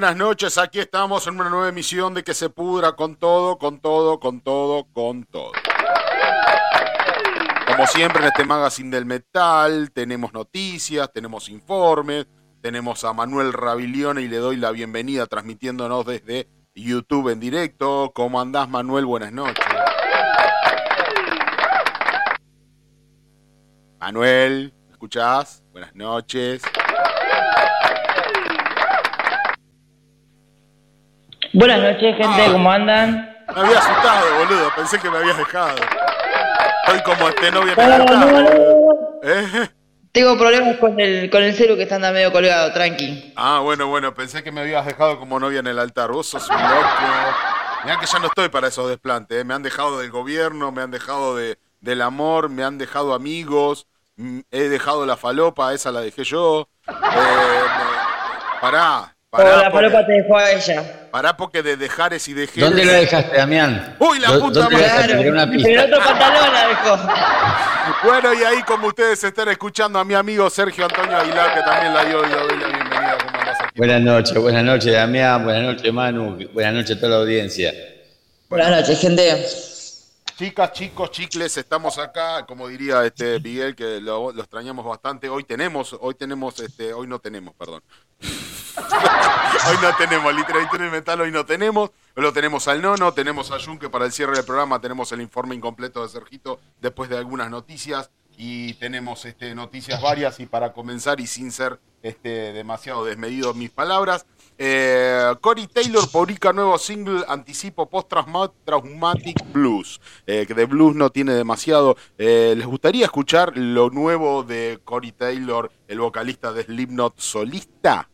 buenas noches. Aquí estamos en una nueva emisión de que se pudra con todo, con todo, con todo, con todo. Como siempre en este magazine del metal, tenemos noticias, tenemos informes, tenemos a Manuel Rabilione y le doy la bienvenida transmitiéndonos desde YouTube en directo. ¿Cómo andás, Manuel? Buenas noches. Manuel, ¿me escuchás? Buenas noches. Buenas noches, gente, Ah. ¿cómo andan? Me había asustado, boludo. Pensé que me habías dejado. Estoy como este novio No, no, no, no, no. ¿Eh? Tengo problemas con el, con el celu que está andando medio colgado, tranqui. Ah, bueno, bueno, pensé que me habías dejado como novia en el altar. Vos sos un loco. Mirá que ya no estoy para esos desplantes. ¿eh? Me han dejado del gobierno, me han dejado de, del amor, me han dejado amigos, mm, he dejado la falopa, esa la dejé yo. Eh, me- pará, Pará. la te dejó a ella. Pará porque de dejares y dejeres. ¿Dónde la dejaste, Damián? Uy, la ¿Dó- puta ¿Dónde la madre. En otro pantalón la dejó. Bueno, y ahí como ustedes están escuchando a mi amigo Sergio Antonio Aguilar, que también la dio y la bienvenida. Buenas noches, buenas noches, Damián, buenas noches, Manu, buenas noches a toda la audiencia. Buenas noches, gente. Chicas, chicos, chicles, estamos acá, como diría este Miguel, que lo, extrañamos bastante. Hoy tenemos, hoy tenemos, este, hoy no tenemos, perdón. hoy no tenemos, literatura y metal, hoy no tenemos. Lo tenemos al nono, tenemos a Jun, que para el cierre del programa tenemos el informe incompleto de Sergito después de algunas noticias. Y tenemos este, noticias varias y para comenzar y sin ser este, demasiado desmedido mis palabras, eh, Cory Taylor publica nuevo single anticipo post-traumatic blues, eh, que de blues no tiene demasiado. Eh, ¿Les gustaría escuchar lo nuevo de Cory Taylor, el vocalista de Slipknot solista?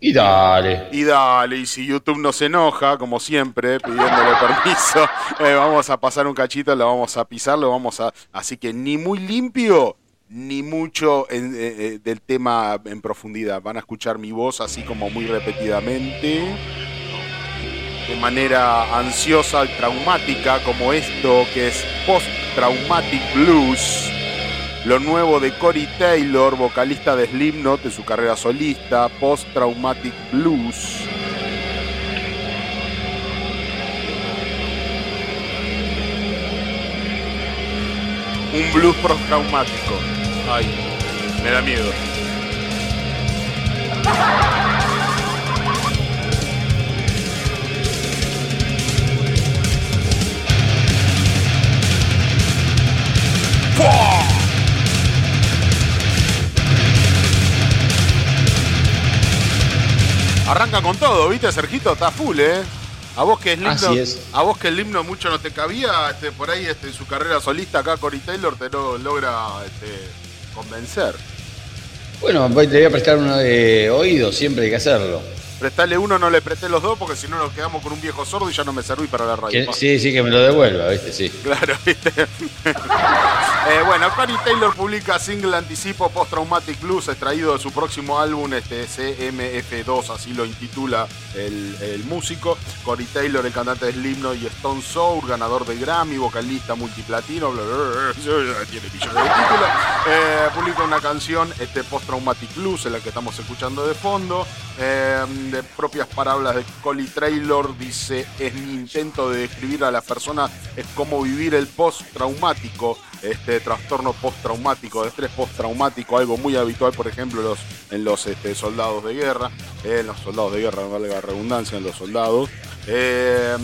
Y dale. Y dale, y si YouTube no se enoja, como siempre, pidiéndole permiso, eh, vamos a pasar un cachito, lo vamos a pisar, lo vamos a... Así que ni muy limpio, ni mucho en- eh, eh, del tema en profundidad. Van a escuchar mi voz así como muy repetidamente, de manera ansiosa y traumática, como esto que es Post-Traumatic Blues. Lo nuevo de Cory Taylor, vocalista de Slipknot de su carrera solista, Post Traumatic Blues. Un blues post-traumático. Ay, me da miedo. Arranca con todo, ¿viste, Sergito? Está full, ¿eh? A vos que el Así himno, es. a vos que el himno mucho no te cabía, este, por ahí este, en su carrera solista acá Cory Taylor te lo logra este, convencer. Bueno, te voy a prestar uno de oído, siempre hay que hacerlo. Prestale uno, no le presté los dos, porque si no nos quedamos con un viejo sordo y ya no me serví para la radio. Sí, sí, que me lo devuelva, ¿viste? Sí. Claro, ¿viste? Eh, bueno, Cory Taylor publica single anticipo Post Traumatic Blues, extraído de su próximo álbum, este CMF2, así lo intitula el, el músico. Cory Taylor, el cantante de Slipknot y Stone Sour, ganador de Grammy, vocalista multiplatino, bla, bla, bla, bla, tiene millones de títulos. Eh, publica una canción, este Post Traumatic Blues, en la que estamos escuchando de fondo. Eh, de propias palabras de Cory Taylor, dice: Es mi intento de describir a la persona, es cómo vivir el post-traumático, este trastorno post-traumático, de estrés post-traumático, algo muy habitual, por ejemplo, los, en los este, soldados de guerra, eh, en los soldados de guerra, no vale la redundancia, en los soldados. eh,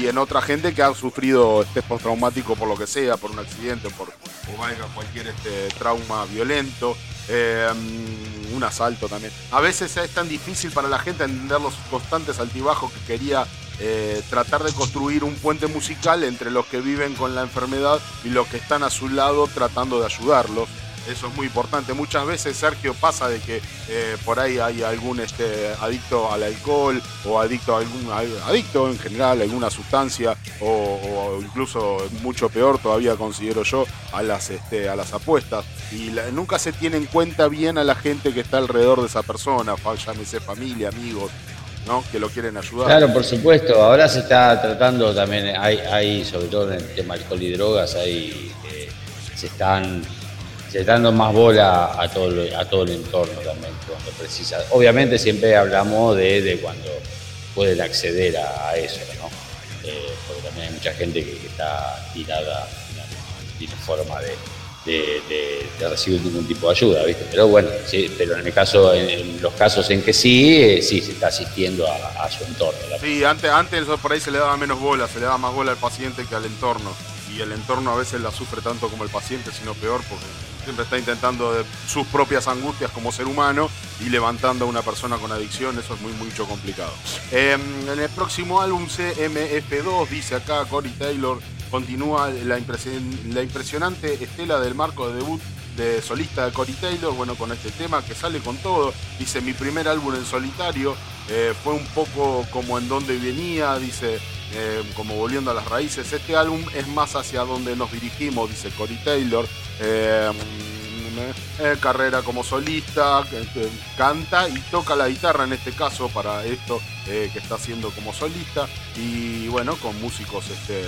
y en otra gente que ha sufrido estrés postraumático por lo que sea, por un accidente, por o valga cualquier este, trauma violento, eh, un asalto también. A veces es tan difícil para la gente entender los constantes altibajos que quería eh, tratar de construir un puente musical entre los que viven con la enfermedad y los que están a su lado tratando de ayudarlos. Eso es muy importante. Muchas veces, Sergio, pasa de que eh, por ahí hay algún este, adicto al alcohol o adicto a algún adicto en general, a alguna sustancia o, incluso mucho peor todavía considero yo a las, este, a las apuestas. Y nunca se tiene en cuenta bien a la gente que está alrededor de esa persona, llámese familia, amigos, ¿no? que lo quieren ayudar. Claro, por supuesto. Ahora se está tratando también, hay, hay sobre todo en el tema alcohol y drogas, hay, eh, se están se dando más bola a todo, a todo el entorno también cuando precisa. Obviamente siempre hablamos de, cuando pueden acceder a, eso, ¿no? Eh, porque también hay mucha gente que, está tirada, no, tiene forma de, recibir ningún tipo de ayuda, ¿viste? Pero bueno, sí, pero en el caso, en, los casos en que sí, eh, sí se está asistiendo a, su entorno. Sí, antes, antes por ahí se le daba menos bola, se le daba más bola al paciente que al entorno. Y el entorno a veces la sufre tanto como el paciente, sino peor, porque siempre está intentando sus propias angustias como ser humano y levantando a una persona con adicción, eso es muy, mucho complicado. Em, en el próximo álbum CMF2, dice acá Cory Taylor, continúa la, la impresionante estela del marco de debut de solista de Cory Taylor, bueno, con este tema que sale con todo. Dice, mi primer álbum en solitario eh, fue un poco como en donde venía, dice, eh, como volviendo a las raíces. Este álbum es más hacia donde nos dirigimos, dice Cory Taylor. Eh, eh, carrera como solista, canta y toca la guitarra en este caso para esto que está haciendo como solista y bueno, con músicos este,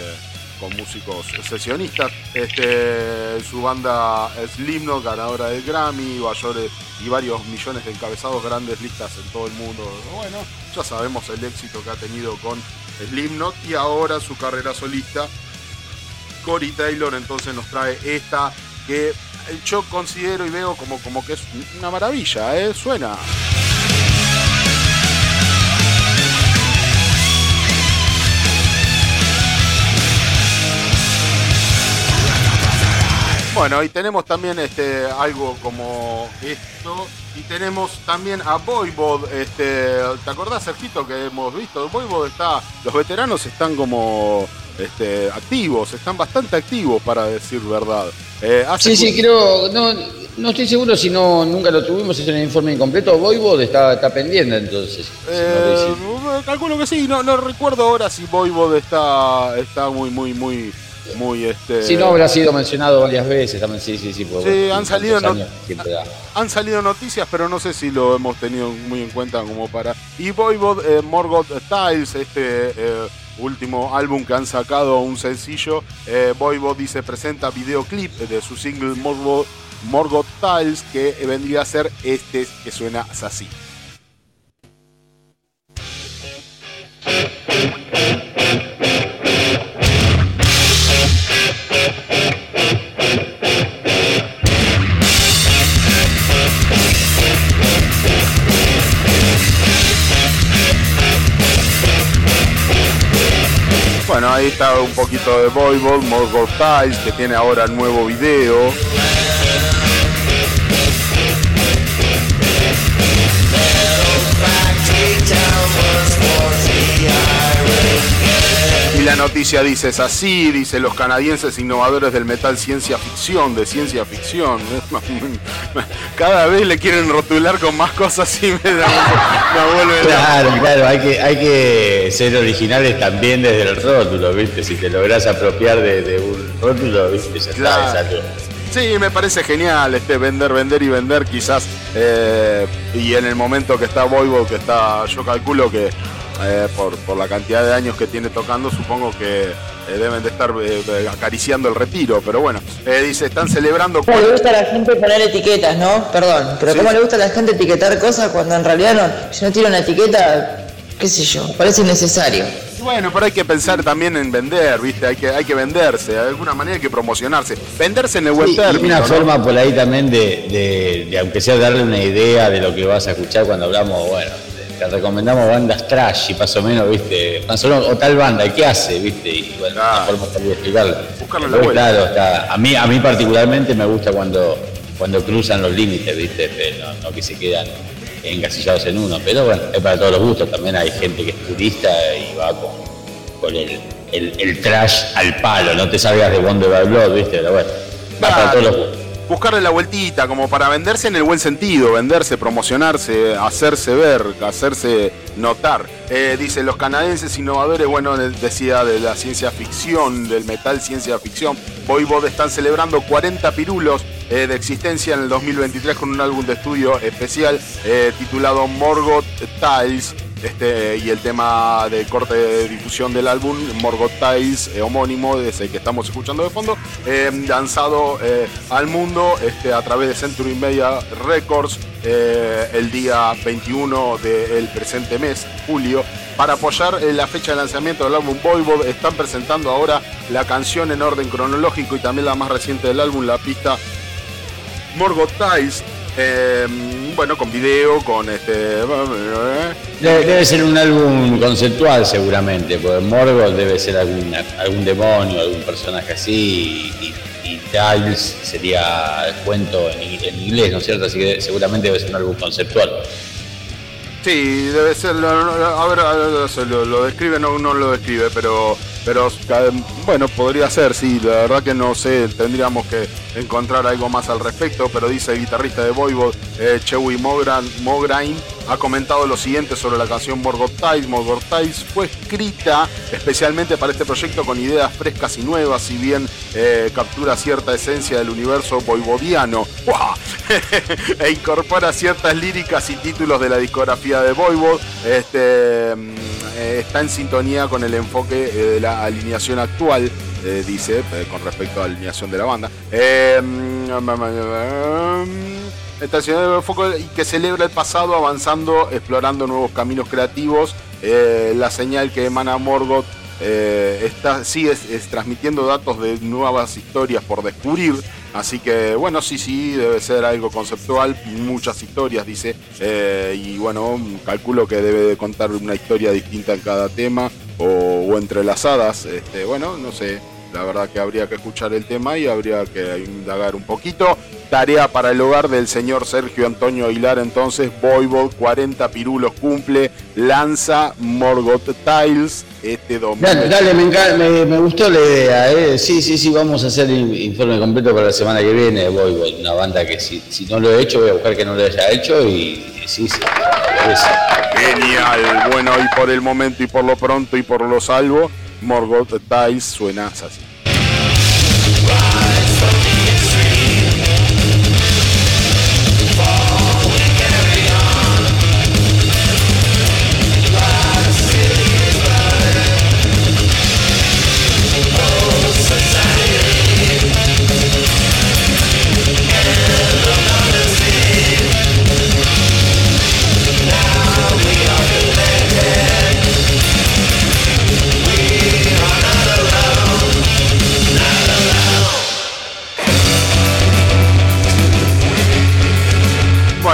con músicos sesionistas. Este, su banda Slipknot, ganadora del Grammy, y varios millones de encabezados, grandes listas en todo el mundo. Bueno, ya sabemos el éxito que ha tenido con Slipknot y ahora su carrera solista. Cory Taylor entonces nos trae esta que yo considero y veo como, como que es una maravilla, ¿eh? Suena. Bueno, y tenemos también este, algo como esto. Y tenemos también a Voivod. Este, ¿Te acordás, Sergito, que hemos visto? Voivod está. Los veteranos están como este, activos, están bastante activos para decir verdad. Eh, sí, sí, creo. No, no estoy seguro si no nunca lo tuvimos en el informe incompleto. Voivod está, está pendiente entonces. Eh, calculo que sí, no, no recuerdo ahora si Voivod está, está muy, muy, muy muy este si no habrá sido mencionado varias veces también sí sí sí, sí han salido han salido noticias pero no sé si lo hemos tenido muy en cuenta como para y Voivod eh, Morgoth Tiles este eh, último álbum que han sacado un sencillo eh, Voivod dice presenta videoclip de su single Morgoth, Morgoth Tiles que vendría a ser este que suena así Bueno, ahí está un poquito de Voivod, Morgul Tiles, que tiene ahora nuevo video. Y la noticia dice, es así, dice los canadienses innovadores del metal ciencia ficción, de ciencia ficción. Cada vez le quieren rotular con más cosas y me, da, me vuelve Claro, claro, hay que, hay que ser originales también desde el rótulo, ¿viste? Si te logras apropiar de, un rótulo, ¿viste? Ya está, Sí, me parece genial este vender, vender y vender quizás. Eh, y en el momento que está Voivo, que está, yo calculo que eh, por, la cantidad de años que tiene tocando, supongo que eh, deben de estar eh, acariciando el retiro, pero bueno, dice, están celebrando... ¿Cómo le gusta a la gente poner etiquetas, no? Perdón, pero ¿cómo le gusta a la gente etiquetar cosas cuando en realidad no, si no tiene una etiqueta, qué sé yo, parece innecesario? Bueno, pero hay que pensar también en vender, ¿viste? Hay que, hay que venderse, de alguna manera hay que promocionarse. Venderse en el buen término. una forma por ahí también de, de, aunque sea darle una idea de lo que vas a escuchar cuando hablamos, bueno, te recomendamos bandas trash y más o menos, viste, o tal banda, ¿qué hace? viste? Y bueno, ah. forma de explicarlo. Claro, está, a mí, a mí particularmente me gusta cuando, cuando cruzan los límites, viste, no, que se quedan engasillados en uno, pero bueno, es para todos los gustos, también hay gente que es turista y va con, con el, el, trash al palo, no te salgas de Wonder Blood, viste, pero bueno, va para todos los gustos. Buscarle la vueltita, como para venderse en el buen sentido, venderse, promocionarse, hacerse ver, hacerse notar. Eh, dice, los canadienses innovadores, bueno, decía de la ciencia ficción, del metal ciencia ficción, Voivod están celebrando 40 pirulos eh, de existencia en el 2023 con un álbum de estudio especial eh, titulado Morgoth Tiles este, y el tema de corte de difusión del álbum, Morgoth Tiles, eh, homónimo, ese que estamos escuchando de fondo, eh, lanzado eh, al mundo este, a través de Century Media Records el día 21 del presente mes, julio. Para apoyar la fecha de lanzamiento del álbum Voivod, están presentando ahora la canción en orden cronológico y también la más reciente del álbum, la pista Morgoth Tiles Em, bueno, con video, con este. Debe, ser un álbum conceptual, seguramente, porque Morgoth debe ser algún, algún demonio, algún personaje así, y, y, Tiles sería el cuento en, inglés, ¿no es cierto? Así que seguramente debe ser un álbum conceptual. Sí, debe ser. A ver, lo, lo describe, no, no lo describe, pero pero bueno, podría ser, sí, la verdad que no sé, tendríamos que encontrar algo más al respecto, pero dice el guitarrista de Voivod, eh, Chewy Mograin, ha comentado lo siguiente sobre la canción. Morgoth Tiles fue escrita especialmente para este proyecto con ideas frescas y nuevas, si bien eh, captura cierta esencia del universo voivodiano e incorpora ciertas líricas y títulos de la discografía de Voivod. Este, mm, eh, está en sintonía con el enfoque de la alineación actual eh, dice, eh, con respecto a la alineación de la banda. Eh, y que celebra el pasado avanzando, explorando nuevos caminos creativos. la señal que emana Morgoth está, sigue es, transmitiendo datos de nuevas historias por descubrir. Así que bueno, sí, sí, debe ser algo conceptual, muchas historias, dice. y bueno, calculo que debe de contar una historia distinta en cada tema o, entrelazadas. Este, bueno, no sé. La verdad que habría que escuchar el tema y habría que indagar un poquito. Tarea para el hogar del señor Sergio Antonio Aguilar. Entonces, Voivod, 40 pirulos cumple, lanza Morgoth Tiles este domingo. Dale, dale me, me, gustó la idea. ¿eh? Sí, sí, sí, vamos a hacer informe completo para la semana que viene. Voivod, una banda que si, si no lo he hecho, voy a buscar que no lo haya hecho y sí, sí. Genial. Bueno, y por el momento y por lo pronto y por lo salvo, Morgoth Dice suena así.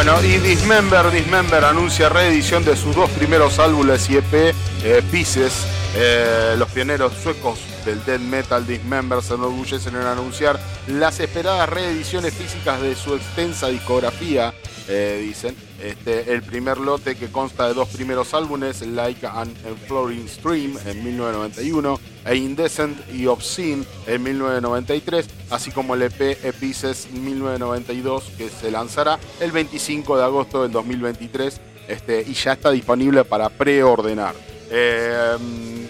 Y Dismember, Dismember anuncia reedición de sus dos primeros álbumes y EP, eh, Pieces. Eh, los pioneros suecos del death metal Dismember se enorgullecen en anunciar las esperadas reediciones físicas de su extensa discografía, eh, dicen. Este, el primer lote que consta de dos primeros álbumes, Like an Flooring Stream en 1991 e Indecent y Obscene en 1993, así como el EP Epices 1992 que se lanzará el 25 de agosto del 2023 este, y ya está disponible para preordenar. Eh,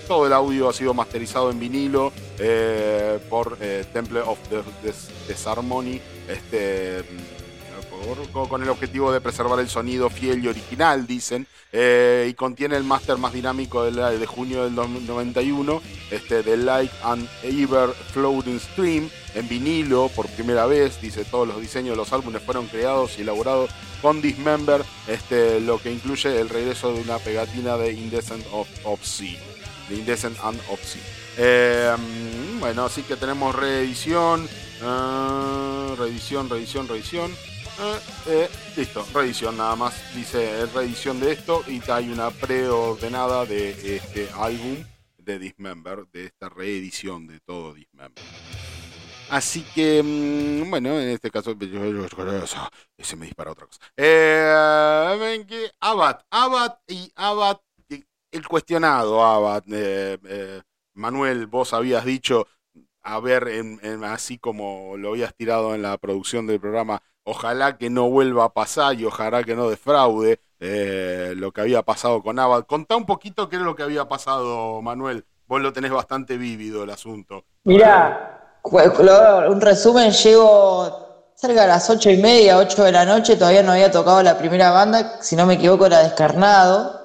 todo el audio ha sido masterizado en vinilo eh, por eh, Temple of the. Este, con el objetivo de preservar el sonido fiel y original, dicen, eh, y contiene el máster más dinámico de, de, junio del 91, este, de Light and Ever Floating Stream, en vinilo por primera vez, dice, todos los diseños de los álbumes fueron creados y elaborados con Dismember, este, lo que incluye el regreso de una pegatina de Indecent of, of de Indecent and of eh, bueno, así que tenemos reedición, uh, reedición, reedición, reedición. Eh, eh, listo, reedición nada más. Dice reedición de esto y hay una preordenada de este álbum de Dismember, de esta reedición de todo Dismember. Así que, mm, bueno, en este caso, se me dispara otra cosa. Eh, que Abad, Abad y Abad, el cuestionado Abad. Eh, Manuel, vos habías dicho a ver, así como lo habías tirado en la producción del programa, ojalá que no vuelva a pasar y ojalá que no defraude eh, lo que había pasado con Abad. Contá un poquito qué es lo que había pasado, Manuel. Vos lo tenés bastante vívido el asunto. Mirá, un resumen, llego cerca de las ocho y media, ocho de la noche, todavía no había tocado la primera banda, si no me equivoco era Descarnado.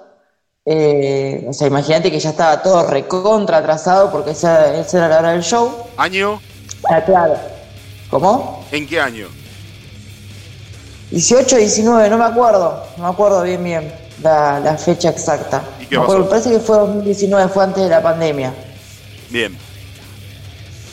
Eh, o sea, imagínate que ya estaba todo recontra atrasado porque esa, era la hora del show. ¿Año? Ah, claro. ¿Cómo? ¿En qué año? 18, 19, no me acuerdo. No me acuerdo bien, bien la, fecha exacta. ¿Y qué pasó? parece que fue 2019, fue antes de la pandemia. Bien.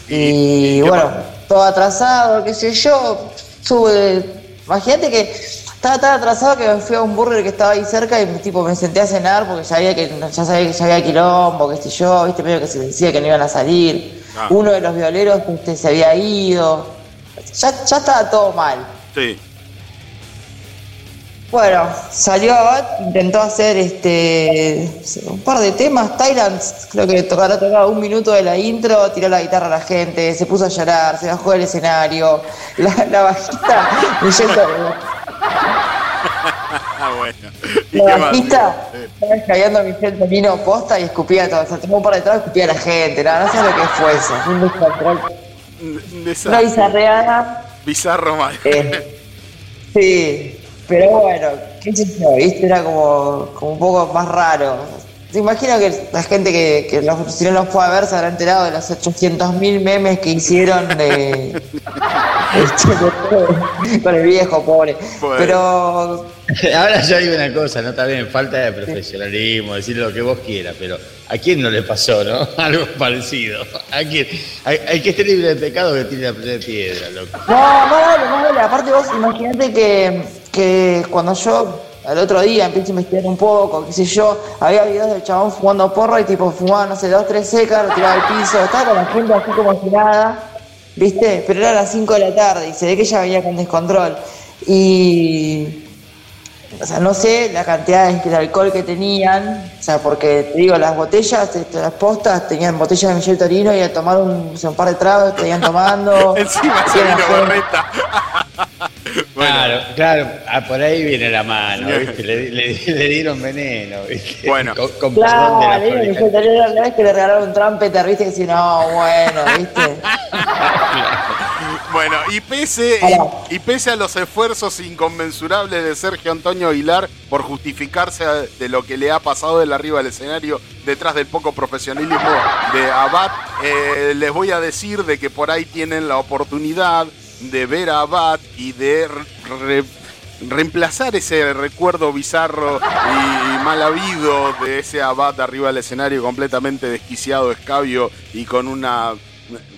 Y, bueno, todo atrasado, qué sé yo. Sube. Imagínate que estaba tan atrasado que me fui a un burger que estaba ahí cerca y tipo me senté a cenar porque sabía que ya sabía que ya había quilombo, qué sé yo, viste medio que se decía que no iban a salir. Ah. Uno de los violeros este, se había ido. Ya, ya estaba todo mal. Sí. Bueno, salió Abad, intentó hacer este un par de temas, Thailand, creo que tocará tocar un minuto de la intro, tiró la guitarra a la gente, se puso a llorar, se bajó del escenario, la, la bajista Ah, bueno. La bajista estaba escayendo a Michelle Tonino posta y escupía todo. O sea, tomó un par de tragos y escupía a la gente. No, no sé lo que fue eso. Fue un descontrol. Una bizarreada. Bizarro mal. Eh, sí, pero bueno, qué sé yo, ¿viste? Era como, como un poco más raro. Te imagino que la gente que, los, si no los puede ver se habrá enterado de los 800.000 memes que hicieron de, este, con el viejo, pobre. Pero. Ahora ya hay una cosa, ¿no? Bien, falta de profesionalismo, decir lo que vos quieras, pero ¿a quién no le pasó, no? Algo parecido. ¿A quién? Hay, que estar libre de pecado que tiene la piedra, loco. No, no vale, no vale. Aparte, vos imagínate que, que cuando yo al otro día empecé a investigar un poco, qué sé yo, había videos del chabón fumando porro y tipo fumaba, no sé, dos, tres secas, lo tiraba al piso, estaba con la gente así como si nada, ¿viste? Pero era a las 5 de la tarde y se ve que ella venía con descontrol. Y. O sea, no sé la cantidad de alcohol que tenían, o sea, porque te digo, las botellas, este, las postas, tenían botellas de Michel Torino y a tomar un, par de tragos, estarían tomando. Encima se vino borreta. Claro, claro, ah, por ahí viene la mano, ¿viste? Le, dieron veneno, ¿viste? Bueno, con, claro, le dieron la vez que le regalaron un trumpeter, ¿viste? Y si no, bueno, ¿viste? bueno, y pese, y, pese a los esfuerzos inconmensurables de Sergio Antonio Aguilar por justificarse de lo que le ha pasado del arriba del escenario detrás del poco profesionalismo de Abad, eh, les voy a decir de que por ahí tienen la oportunidad de ver a Abad y de reemplazar ese recuerdo bizarro y mal habido de ese Abad arriba del escenario completamente desquiciado, escabio y con una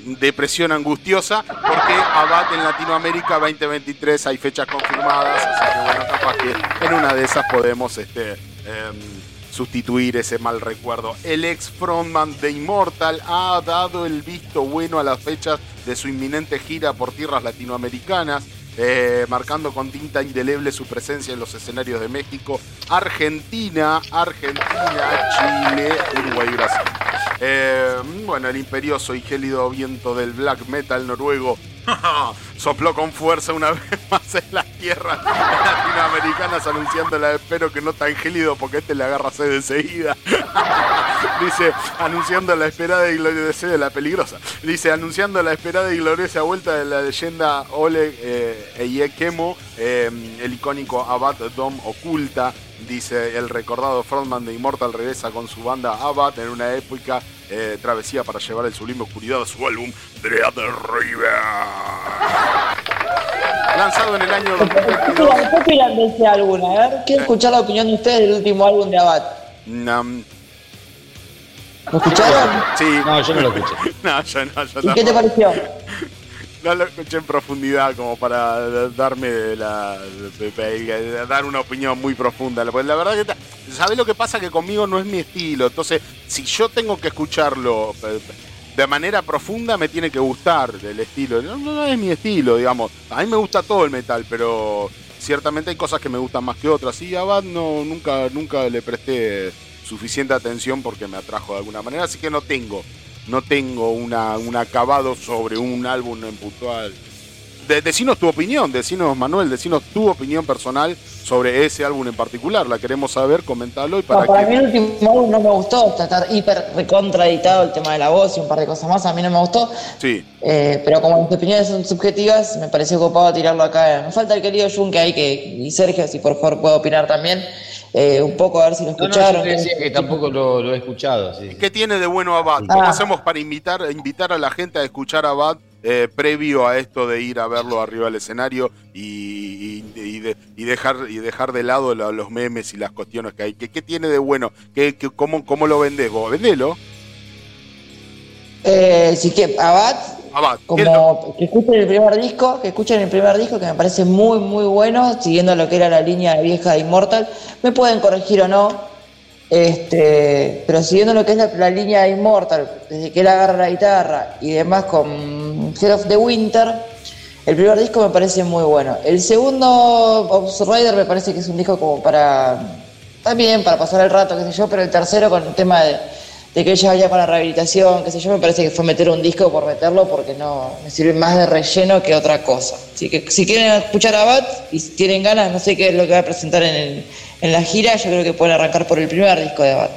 depresión angustiosa, porque Abad en Latinoamérica 2023 hay fechas confirmadas, así que bueno, capaz que en una de esas podemos este, em, sustituir ese mal recuerdo. El ex frontman de Immortal ha dado el visto bueno a las fechas de su inminente gira por tierras latinoamericanas. Eh, marcando con tinta indeleble su presencia en los escenarios de México, Argentina, Argentina, Chile, Uruguay y Brasil. Eh, bueno, el imperioso y gélido viento del black metal noruego sopló con fuerza una vez más en las tierras latinoamericanas anunciándola, espero que no tan gélido porque este le agarra sed enseguida. Dice, anunciando la esperada y gloriosa de la peligrosa. Dice, anunciando la esperada y gloriosa vuelta de la leyenda Oleg eh, Eyekemo, eh, el icónico Abad Dom Oculta. Dice, el recordado frontman de Immortal regresa con su banda Abad en una época eh, travesía para llevar el sublime oscuridad a su álbum Dread River. Lanzado en el año 2022. ¿Qué opinan de ese álbum? A ver, quiero escuchar la opinión de ustedes del último álbum de Abad. ¿Lo escucharon? Sí. No, yo no lo escuché. no, yo no, yo ¿Y qué te pareció? No lo escuché en profundidad como para darme la dar una opinión muy profunda. Pues la verdad que ¿sabes lo que pasa? Que conmigo no es mi estilo. Entonces, si yo tengo que escucharlo eh, de manera profunda, me tiene que gustar del estilo. No, no, es mi estilo, digamos. A mí me gusta todo el metal, pero ciertamente hay cosas que me gustan más que otras. Y a Bad no, nunca, nunca le presté suficiente atención porque me atrajo de alguna manera, así que no tengo no tengo una, un acabado sobre un álbum en puntual. De, decinos tu opinión, decinos Manuel, decinos tu opinión personal sobre ese álbum en particular. La queremos saber, comentalo y para para mí el último álbum no me gustó, está hiper recontraditado el tema de la voz y un par de cosas más, a mí no me gustó. Sí. Eh, pero como mis opiniones son subjetivas, me pareció copado tirarlo acá. Me falta el querido Jun que hay que, y Sergio, si por favor puedo opinar también. Eh, un poco a ver si lo escucharon. No, decía que tampoco lo, he escuchado. ¿Qué tiene de bueno Abad? ¿Cómo ah. hacemos para invitar, invitar a la gente a escuchar a Abad eh, previo a esto de ir a verlo arriba del escenario y, dejar, y dejar de lado los memes y las cuestiones que hay. ¿Qué, qué tiene de bueno? ¿Qué, cómo, ¿Cómo lo vendés vos? Vendelo. Eh, sí que Abad, como que escuchen el primer disco, que escuchen el primer disco que me parece muy muy bueno, siguiendo lo que era la línea vieja de Immortal. Me pueden corregir o no, este, pero siguiendo lo que es la, línea de Immortal, desde que él agarra la guitarra y demás con Head of the Winter, el primer disco me parece muy bueno. El segundo, Ops Rider, me parece que es un disco como para. También para pasar el rato, qué sé yo, pero el tercero con el tema de, que ella vaya para la rehabilitación, qué sé yo, me parece que fue meter un disco por meterlo porque no me sirve más de relleno que otra cosa. Así que si quieren escuchar a Bat y si tienen ganas, no sé qué es lo que va a presentar en el en la gira, yo creo que pueden arrancar por el primer disco de Bat.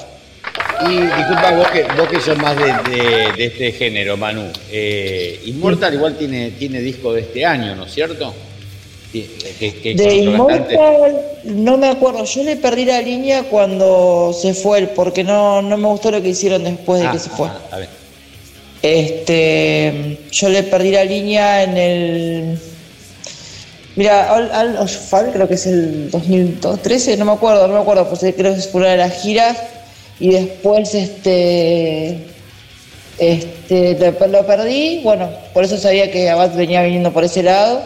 Y disculpa, vos que, vos que sos más de, este género, Manu. Eh, Immortal igual tiene, tiene disco de este año, ¿no es cierto? De Immortal no me acuerdo, yo le perdí la línea cuando se fue porque no, no me gustó lo que hicieron después de que ah, se fue. Ah, este, yo le perdí la línea en el Mira, Al, Al creo que es el 2013, no me acuerdo, no me acuerdo, pues creo que es por una de las giras y después este este lo, perdí, bueno, por eso sabía que Abad venía viniendo por ese lado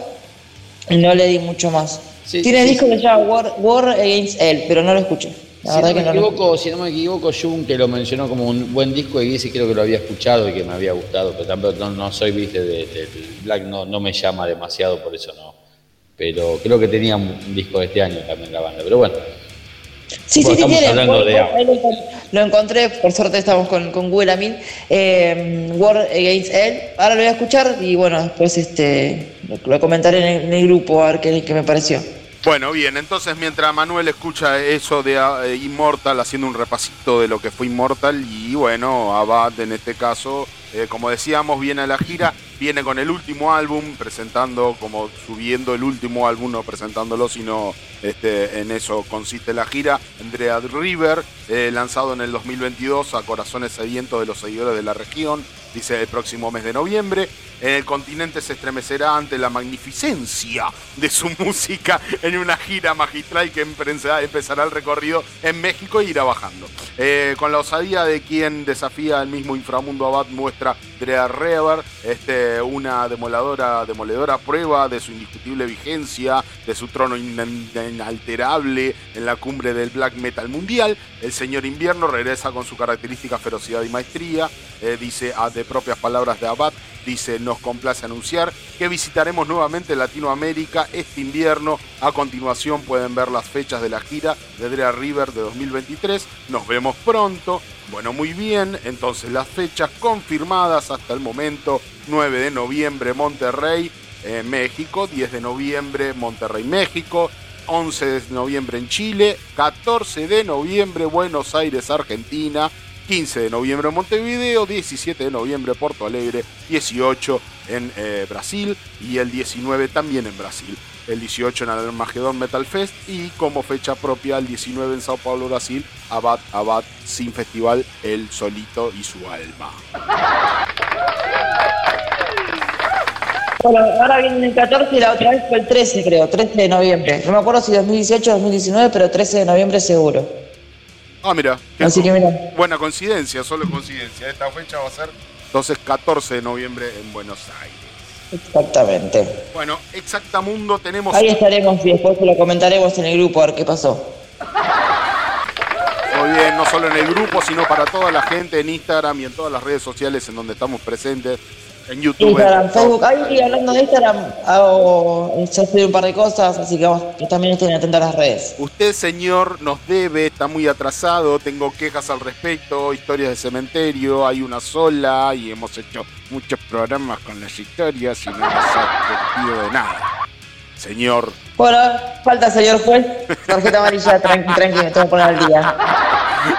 no le di mucho más. Tiene disco que se llama War, Against Hell, pero no lo escuché. si, no me equivoco, si no me equivoco, Jun que lo mencionó como un buen disco y dice creo que lo había escuchado y que me había gustado, pero tampoco no, soy, viste, de, Black, no, no me llama demasiado, por eso no, pero creo que tenía un disco de este año también la banda, pero bueno. Sí, sí, sí, tiene. Lo encontré, por suerte estamos con, con Google Amin, eh, War Against Hell. Ahora lo voy a escuchar y bueno, después este, lo, comentaré en el, grupo a ver qué, qué me pareció. Bueno, bien, entonces mientras Manuel escucha eso de uh, Immortal, haciendo un repasito de lo que fue Immortal, y bueno, Abad en este caso, eh, como decíamos, viene a la gira, viene con el último álbum, presentando, como subiendo el último álbum, no presentándolo, sino este, en eso consiste la gira. Andrea River, eh, lanzado en el 2022 a corazones sedientos de los seguidores de la región, dice el próximo mes de noviembre. El continente se estremecerá ante la magnificencia de su música en una gira magistral que empezará el recorrido en México e irá bajando. Eh, con la osadía de quien desafía el mismo inframundo Abad muestra Drea Rever, este, una demoledora, prueba de su indiscutible vigencia, de su trono inalterable en la cumbre del black metal mundial. El señor invierno regresa con su característica ferocidad y maestría, eh, dice de propias palabras de Abad, dice, nos complace anunciar que visitaremos nuevamente Latinoamérica este invierno. A continuación pueden ver las fechas de la gira de Drea River de 2023. Nos vemos pronto. Bueno, muy bien. Entonces las fechas confirmadas hasta el momento. 9 de noviembre Monterrey, eh, México. 10 de noviembre Monterrey, México. 11 de noviembre en Chile, 14 de noviembre Buenos Aires, Argentina, 15 de noviembre en Montevideo, 17 de noviembre Porto Alegre, 18 en eh, Brasil y el 19 también en Brasil. El 18 en Armagedón Metal Fest y como fecha propia el 19 en Sao Paulo, Brasil, Abad Abad sin festival, El Solito y su alma. Bueno, ahora viene el 14 y la otra vez fue el 13, creo, 13 de noviembre. No me acuerdo si 2018 o 2019, pero 13 de noviembre seguro. Ah, mira. Buena coincidencia, solo coincidencia. Esta fecha va a ser entonces 14 de noviembre en Buenos Aires. Exactamente. Bueno, Exactamundo tenemos. Ahí estaremos y después lo comentaremos en el grupo a ver qué pasó. Muy bien, no solo en el grupo, sino para toda la gente en Instagram y en todas las redes sociales en donde estamos presentes. En YouTube. Instagram, Facebook. Ahí hablando de Instagram, hago, ya sé un par de cosas, así que vamos, que también estén atentos a las redes. Usted, señor, nos debe, está muy atrasado, tengo quejas al respecto, historias de cementerio, hay una sola y hemos hecho muchos programas con las historias y no nos ha de nada. Señor. Bueno, falta señor juez, tarjeta amarilla, tranqui, tranqui, me tengo que poner al día.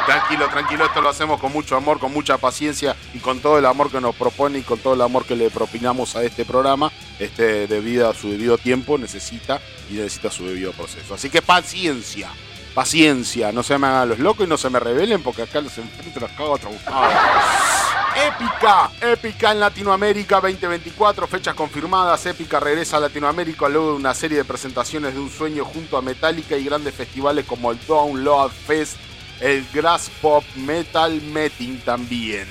Tranquilo, tranquilo, esto lo hacemos con mucho amor, con mucha paciencia y con todo el amor que nos propone y con todo el amor que le propinamos a este programa, este debido a su debido tiempo necesita y necesita su debido proceso. Así que paciencia, paciencia, no se me hagan los locos y no se me rebelen porque acá los enfrento los cago a Épica, épica en Latinoamérica 2024, fechas confirmadas. Épica regresa a Latinoamérica luego de una serie de presentaciones de un sueño junto a Metallica y grandes festivales como el Download Fest, el Grass Pop Metal Meeting también.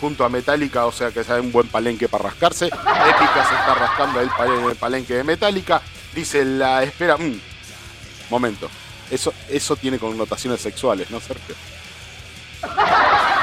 Junto a Metallica, o sea que es un buen palenque para rascarse. Épica se está rascando el palenque de Metallica. Dice la espera. Mm, momento. Eso, eso tiene connotaciones sexuales, ¿no, Sergio?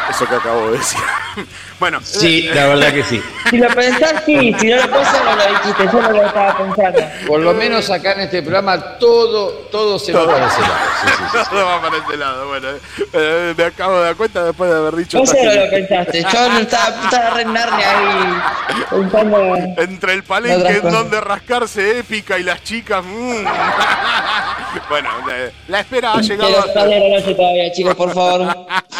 Eso que acabo de decir. bueno. Sí, la verdad que sí. Si lo pensás, sí. Si no lo pensás, no lo dijiste. Yo no lo estaba pensando. Por lo menos acá en este programa todo, todo se va para ese lado. Sí, sí, sí. Todo va para ese lado. Bueno, eh, me acabo de dar cuenta después de haber dicho. No sé no lo pensaste. Yo no estaba, estaba re en Narnia ahí pensando. Entre el palenque en donde rascarse épica y las chicas. mm. bueno, eh, la espera ha llegado. Quiero a- todavía, chicos, por favor.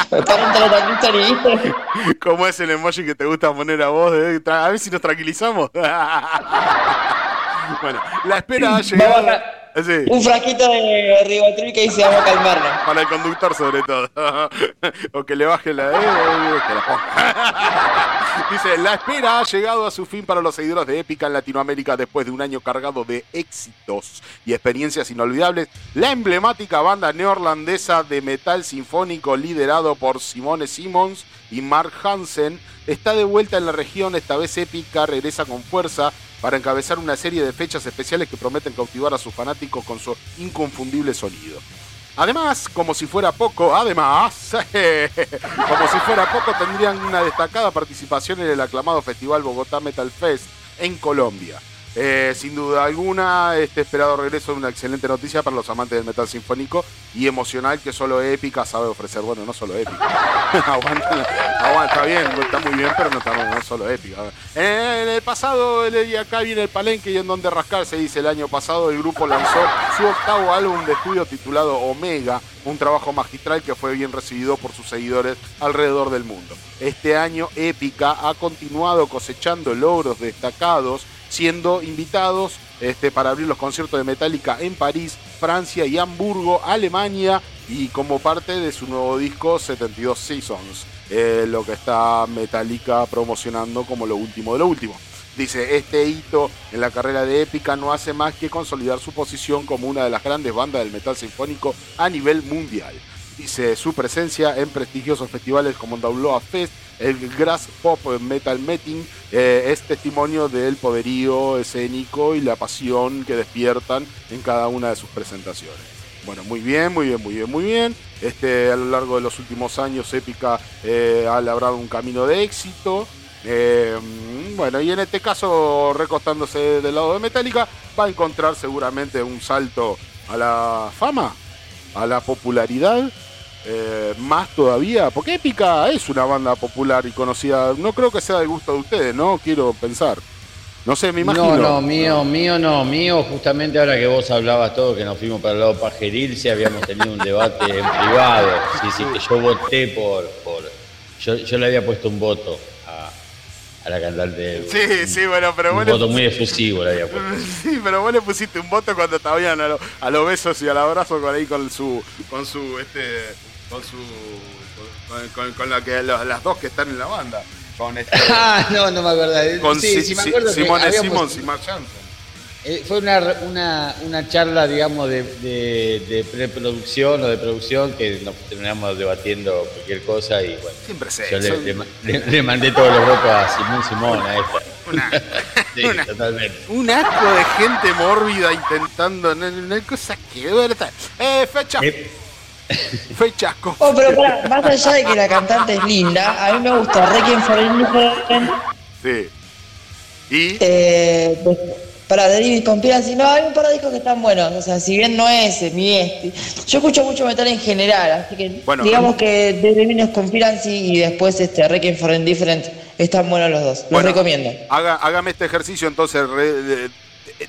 Viste. ¿Cómo es el emoji que te gusta poner a vos? eh? A ver si nos tranquilizamos. bueno, la espera ha llegado. Acá. Sí. Un frasquito de Ribotril que dice vamos a calmarnos. Para el conductor, sobre todo. o que le baje la. eh, que la. Dice: La espera ha llegado a su fin para los seguidores de Épica en Latinoamérica después de un año cargado de éxitos y experiencias inolvidables. La emblemática banda neerlandesa de metal sinfónico liderado por Simone Simons y Mark Hansen está de vuelta en la región. Esta vez Épica regresa con fuerza para encabezar una serie de fechas especiales que prometen cautivar a sus fanáticos con su inconfundible sonido. Además, como si fuera poco, además, como si fuera poco, tendrían una destacada participación en el aclamado Festival Bogotá Metal Fest en Colombia. Eh, sin duda alguna, este esperado regreso es una excelente noticia para los amantes del metal sinfónico y emocional que solo Épica sabe ofrecer. Bueno, no solo Épica. aguanta, está bien, está muy bien, pero no, está, solo Épica. En el pasado, día acá viene el palenque y en donde rascarse, dice el año pasado, el grupo lanzó su octavo álbum de estudio titulado Omega, un trabajo magistral que fue bien recibido por sus seguidores alrededor del mundo. Este año Épica ha continuado cosechando logros destacados, siendo invitados este, para abrir los conciertos de Metallica en París, Francia y Hamburgo, Alemania, y como parte de su nuevo disco 72 Seasons, eh, lo que está Metallica promocionando como lo último de lo último. Dice, este hito en la carrera de Épica no hace más que consolidar su posición como una de las grandes bandas del metal sinfónico a nivel mundial. Dice, su presencia en prestigiosos festivales como Download Fest, el Grass Pop Metal Meeting, eh, es testimonio del poderío escénico y la pasión que despiertan en cada una de sus presentaciones. Bueno, muy bien, muy bien, muy bien, muy bien. Este, a lo largo de los últimos años, Épica eh, ha labrado un camino de éxito. Eh, bueno, y en este caso, recostándose del lado de Metallica, va a encontrar seguramente un salto a la fama, a la popularidad, eh, más todavía, porque Épica es una banda popular y conocida. No creo que sea del gusto de ustedes, ¿no? Quiero pensar. No sé, me imagino. No, no, mío, mío no, mío, justamente ahora que vos hablabas todo, que nos fuimos para el lado pajeril, si habíamos tenido un debate en privado. Sí, sí, que yo voté por. por yo, yo le había puesto un voto a, a la cantante. Sí, sí, bueno, pero un bueno. voto muy efusivo le había puesto. Sí, pero vos le pusiste un voto cuando estaban a, lo- a los besos y al abrazo con ahí con su con su este con su con, con- con la que las dos que están en la banda. Con este Ah, no, no me acuerdo. con sí, Si- sí me acuerdo Simone y Mark. Eh, fue una, una, una charla, digamos, de, de, de preproducción o de producción que nos terminamos debatiendo cualquier cosa y bueno. Siempre sé. Yo le, son- le ma- le- le mandé todos los votos a Simón Simón, a esta. Una- Sí, una- totalmente. Un asco de gente mórbida intentando. Hay cosa que. Eh, fecha, Eh, fechas con- Oh, pero pará, más allá de que la cantante es linda, a mí me gusta Requiem for Dream. Sí. ¿Y? Eh, pues, para David Conspiracy, no, hay un par de discos que están buenos, o sea, si bien no es mi este, yo escucho mucho metal en general, así que Bueno, digamos que Minos Conspiracy y después este Requiem for Indifferent están buenos los dos, los Bueno, recomiendo. Haga, hágame este ejercicio entonces. re- de-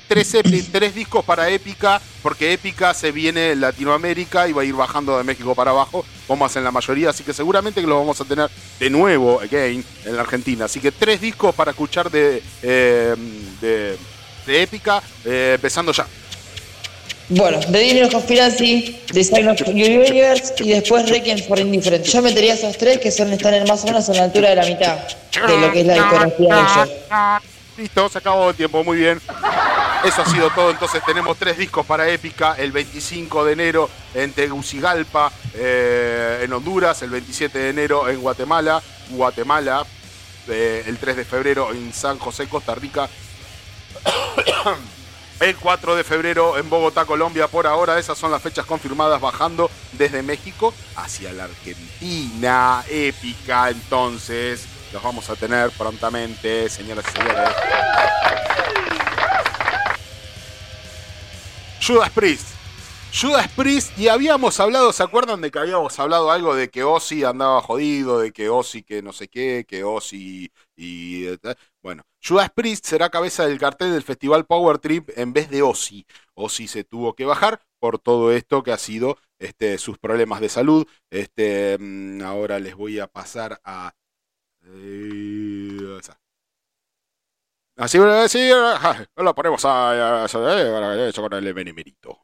tres, tres discos para Épica, porque Épica se viene en Latinoamérica y va a ir bajando de México para abajo, como hacen la mayoría, así que seguramente que lo vamos a tener de nuevo, again, en la Argentina. Así que tres discos para escuchar de, eh, de, de Épica, eh, empezando ya. Bueno, The Minos Conspiracy, Design of Universe y después Requiem for Indifferent. Yo metería esos tres que son están más o menos en la altura de la mitad de lo que es la discografía de ellos. Listo, se acabó el tiempo, muy bien. Eso ha sido todo, entonces tenemos tres discos para Épica, el 25 de enero en Tegucigalpa, eh, en Honduras, el 27 de enero en Guatemala, Guatemala, eh, el 3 de febrero en San José, Costa Rica, el 4 de febrero en Bogotá, Colombia, por ahora esas son las fechas confirmadas bajando desde México hacia la Argentina, Épica, entonces los vamos a tener prontamente, señoras y señores. Judas Priest. Judas Priest, y habíamos hablado, ¿se acuerdan de que habíamos hablado algo de que Ozzy andaba jodido, de que Ozzy que no sé qué, que Ozzy y... Bueno, Judas Priest será cabeza del cartel del festival Power Trip en vez de Ozzy. Ozzy se tuvo que bajar por todo esto que ha sido este, sus problemas de salud. Este, mm, ahora les voy a pasar a... eh, esa. Así, sí, ajá, lo ponemos a, eso con el benemerito.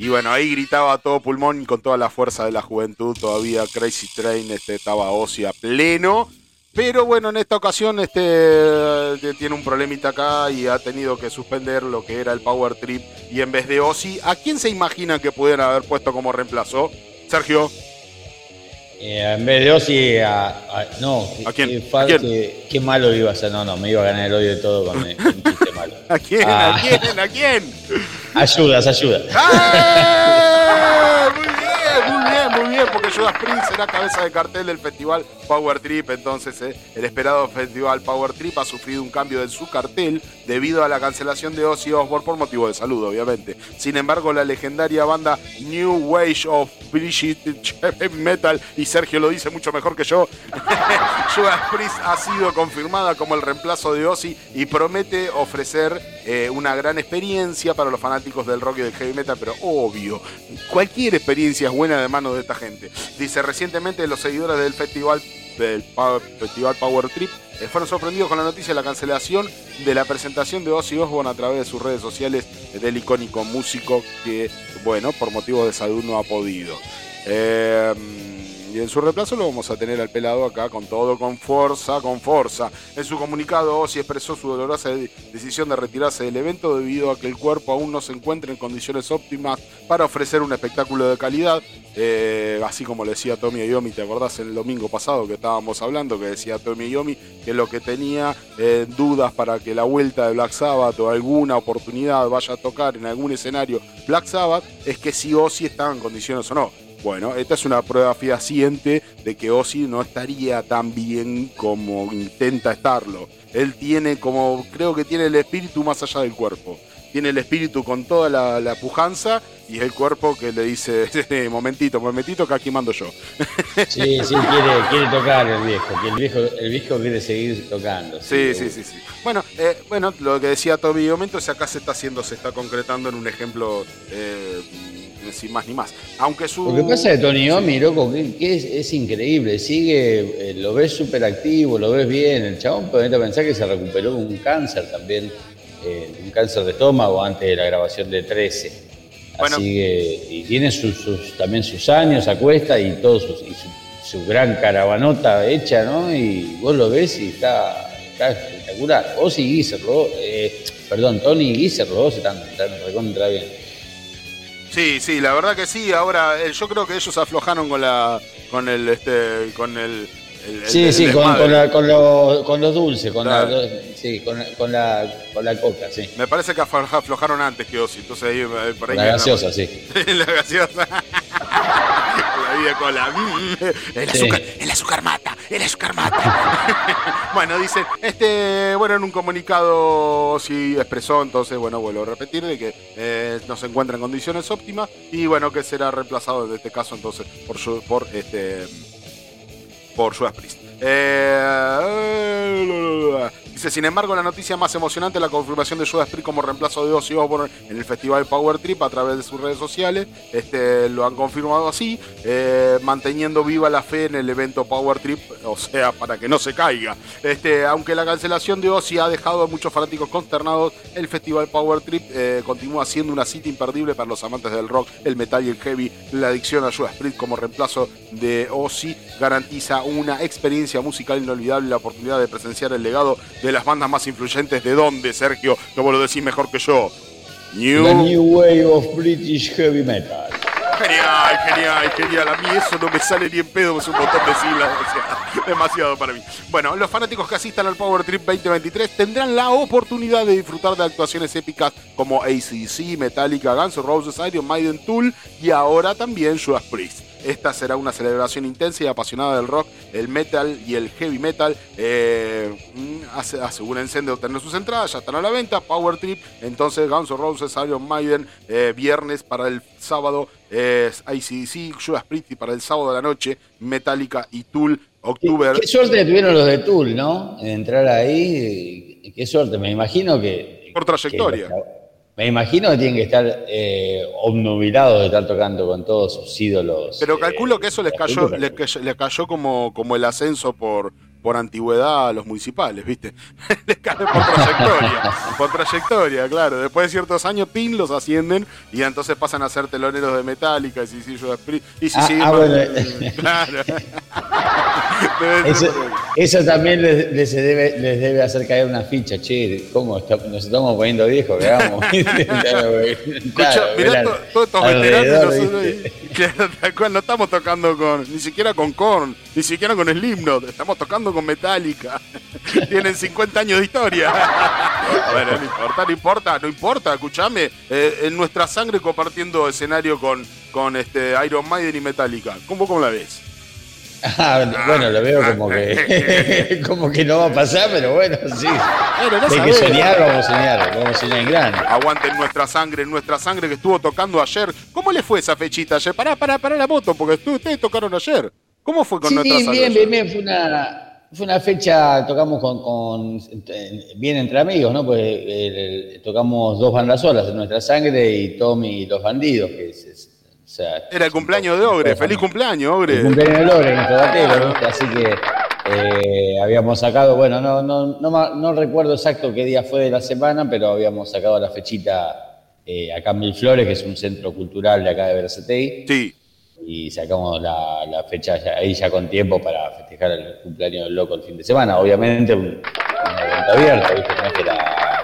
Y bueno, ahí gritaba todo pulmón y con toda la fuerza de la juventud. Todavía Crazy Train este, estaba Ozzy a pleno. Pero bueno, en esta ocasión este eh, tiene un problemita acá y ha tenido que suspender lo que era el Power Trip. Y en vez de Ozzy, ¿a quién se imagina que pudieran haber puesto como reemplazo? Sergio. Eh, en vez de Ozzy, a, a- no. ¿A quién? Qué, fa- ¿A quién? qué- qué malo iba a ser. No, no, me iba a ganar el odio de todo con un chiste malo. ¿A quién? Ah. ¿A quién? ¿A quién? Ayudas, ayuda. ¡Ah! Muy bien, muy bien, muy bien, porque Judas Priest será cabeza de cartel del festival Power Trip. Entonces, eh, el esperado festival Power Trip ha sufrido un cambio en su cartel debido a la cancelación de Ozzy Osbourne por motivo de salud, obviamente. Sin embargo, la legendaria banda New Wave of British Metal, y Sergio lo dice mucho mejor que yo, Judas Priest ha sido confirmada como el reemplazo de Ozzy y promete ofrecer eh, una gran experiencia para los fanáticos del rock y del heavy metal, pero obvio, cualquier experiencia es buena de manos de esta gente. Dice, recientemente los seguidores del festival, del festival Power Trip eh, fueron sorprendidos con la noticia de la cancelación de la presentación de Ozzy Osbourne a través de sus redes sociales del icónico músico que, bueno, por motivos de salud no ha podido. Eh, y en su reemplazo lo vamos a tener al pelado acá con todo, con fuerza, con fuerza. En su comunicado, Ozzy expresó su dolorosa de- decisión de retirarse del evento debido a que el cuerpo aún no se encuentra en condiciones óptimas para ofrecer un espectáculo de calidad. Eh, así como le decía Tommy Iommi, ¿te acordás el domingo pasado que estábamos hablando? Que decía Tommy Iommi que lo que tenía eh, dudas para que la vuelta de Black Sabbath o alguna oportunidad vaya a tocar en algún escenario Black Sabbath es que si Ozzy estaba en condiciones o no. Bueno, esta es una prueba fehaciente de que Ozzy no estaría tan bien como intenta estarlo. Él tiene como, creo que tiene el espíritu más allá del cuerpo. Tiene el espíritu con toda la, la pujanza y el cuerpo que le dice, momentito, momentito, que aquí mando yo. Sí, sí, quiere, quiere tocar el viejo, que el viejo, el viejo quiere seguir tocando. Sí, sí, sí, sí. Bueno, eh, bueno, lo que decía Toby momento es acá se está haciendo, se está concretando en un ejemplo eh, sin más ni más. Aunque su. Lo que pasa de Tony Omi, loco, que, que es, es increíble, sigue, eh, lo ves súper activo, lo ves bien, el chabón ponete a pensar que se recuperó de un cáncer también, eh, un cáncer de estómago antes de la grabación de 13. Bueno. Así que, y tiene sus, sus- también sus años, y todo sus, y su, su gran caravanota hecha, ¿no? Y vos lo ves y está, está espectacular. Ozzy y dos, eh, perdón, Tony y Geezer, los dos están, están recontra bien. Sí, sí, la verdad que sí. Ahora, eh, yo creo que ellos aflojaron con la. con el este. con el. el- Sí, el sí, con, con, la- con lo- con los dulces, con, Claro. la, sí, con, con la, con la coca, sí. Me parece que aflo- aflojaron antes que Ozzy, entonces ahí eh, por ahí. La gaseosa, sí. la gaseosa. de cola. Mm, el azúcar, el azúcar mata, el azúcar mata. bueno, dice, este, bueno, en un comunicado sí expresó, entonces, bueno, vuelvo a repetir, de que eh, no se encuentra en condiciones óptimas y bueno, que será reemplazado en este caso entonces por, su, por este por su Priest. Eh, sin embargo, la noticia más emocionante es la confirmación de Judas Priest como reemplazo de Ozzy Osbourne en el festival Power Trip a través de sus redes sociales. Este, lo han confirmado así, eh, manteniendo viva la fe en el evento Power Trip, o sea, para que no se caiga. Este, aunque la cancelación de Ozzy ha dejado a muchos fanáticos consternados, el festival Power Trip eh, continúa siendo una cita imperdible para los amantes del rock, el metal y el heavy. La adicción a Judas Priest como reemplazo de Ozzy garantiza una experiencia musical inolvidable la oportunidad de presenciar el legado de las bandas más influyentes de dónde, Sergio, como lo decís mejor que yo. New... The New Wave of British Heavy Metal. Genial, genial, genial. A mí eso no me sale ni en pedo, es un montón de siglas, demasiado para mí. Bueno, los fanáticos que asistan al Power Trip 2023 tendrán la oportunidad de disfrutar de actuaciones épicas como ACC, Metallica, Guns N' Roses, Iron Maiden, Tool y ahora también Judas Priest. Esta será una celebración intensa y apasionada del rock, el metal y el heavy metal. Eh, mm, asegúrense de obtener sus entradas, ya están a la venta. Power Trip, entonces Guns N' Roses, Iron Maiden, eh, viernes para el sábado es ICDC, Judas Priest y para el sábado de la noche Metallica y Tool. Octubre. Qué, suerte tuvieron los de Tool, ¿no? En entrar ahí, qué suerte, me imagino que. Por trayectoria. Me imagino que tienen que estar eh, obnubilados de estar tocando con todos sus ídolos. Pero calculo que eso les cayó, les, cayó como, como el ascenso por, por antigüedad a los municipales, ¿viste? Les cae por trayectoria, por trayectoria, claro. Después de ciertos años, pin, los ascienden y entonces pasan a ser teloneros de Metallica y si sí, y si ah, ah, claro. eso, también les, les, debe, les debe hacer caer una ficha, che, ¿cómo nos estamos poniendo viejos? Veamos. claro, mirá todos estos veteranos no estamos tocando con, ni siquiera con Korn, ni siquiera con Slipknot, estamos tocando con Metallica. Tienen 50 años de historia. bueno, no importa, no importa, no importa, escúchame, eh, en nuestra sangre compartiendo escenario con, con este Iron Maiden y Metallica. ¿Cómo, cómo la ves? Ah, bueno, lo veo como que como que no va a pasar, pero bueno, sí. Hay que soñar, vamos a soñar, vamos a soñar en grande. Aguanten nuestra sangre, nuestra sangre que estuvo tocando ayer. ¿Cómo le fue esa fechita ayer? Pará, pará, pará la moto, porque ustedes tocaron ayer. ¿Cómo fue con nuestra sangre? Bien, bien, bien, fue una, fue una fecha, tocamos con, bien entre amigos, ¿no? Pues tocamos dos bandas solas, en Nuestra Sangre y Tommy y Los Bandidos, que es era el cumpleaños de Ogre, feliz cumpleaños, Ogre. El cumpleaños de Ogre, nuestro batero, Así que eh, habíamos sacado, bueno, no, no, no, no, recuerdo exacto qué día fue de la semana, pero habíamos sacado la fechita eh, acá en Flores, que es un centro cultural de acá de Veracetei. Sí. Y sacamos la, la fecha ahí ya con tiempo para festejar el cumpleaños del loco el fin de semana. Obviamente, un, evento abierto, ¿viste? No es que era,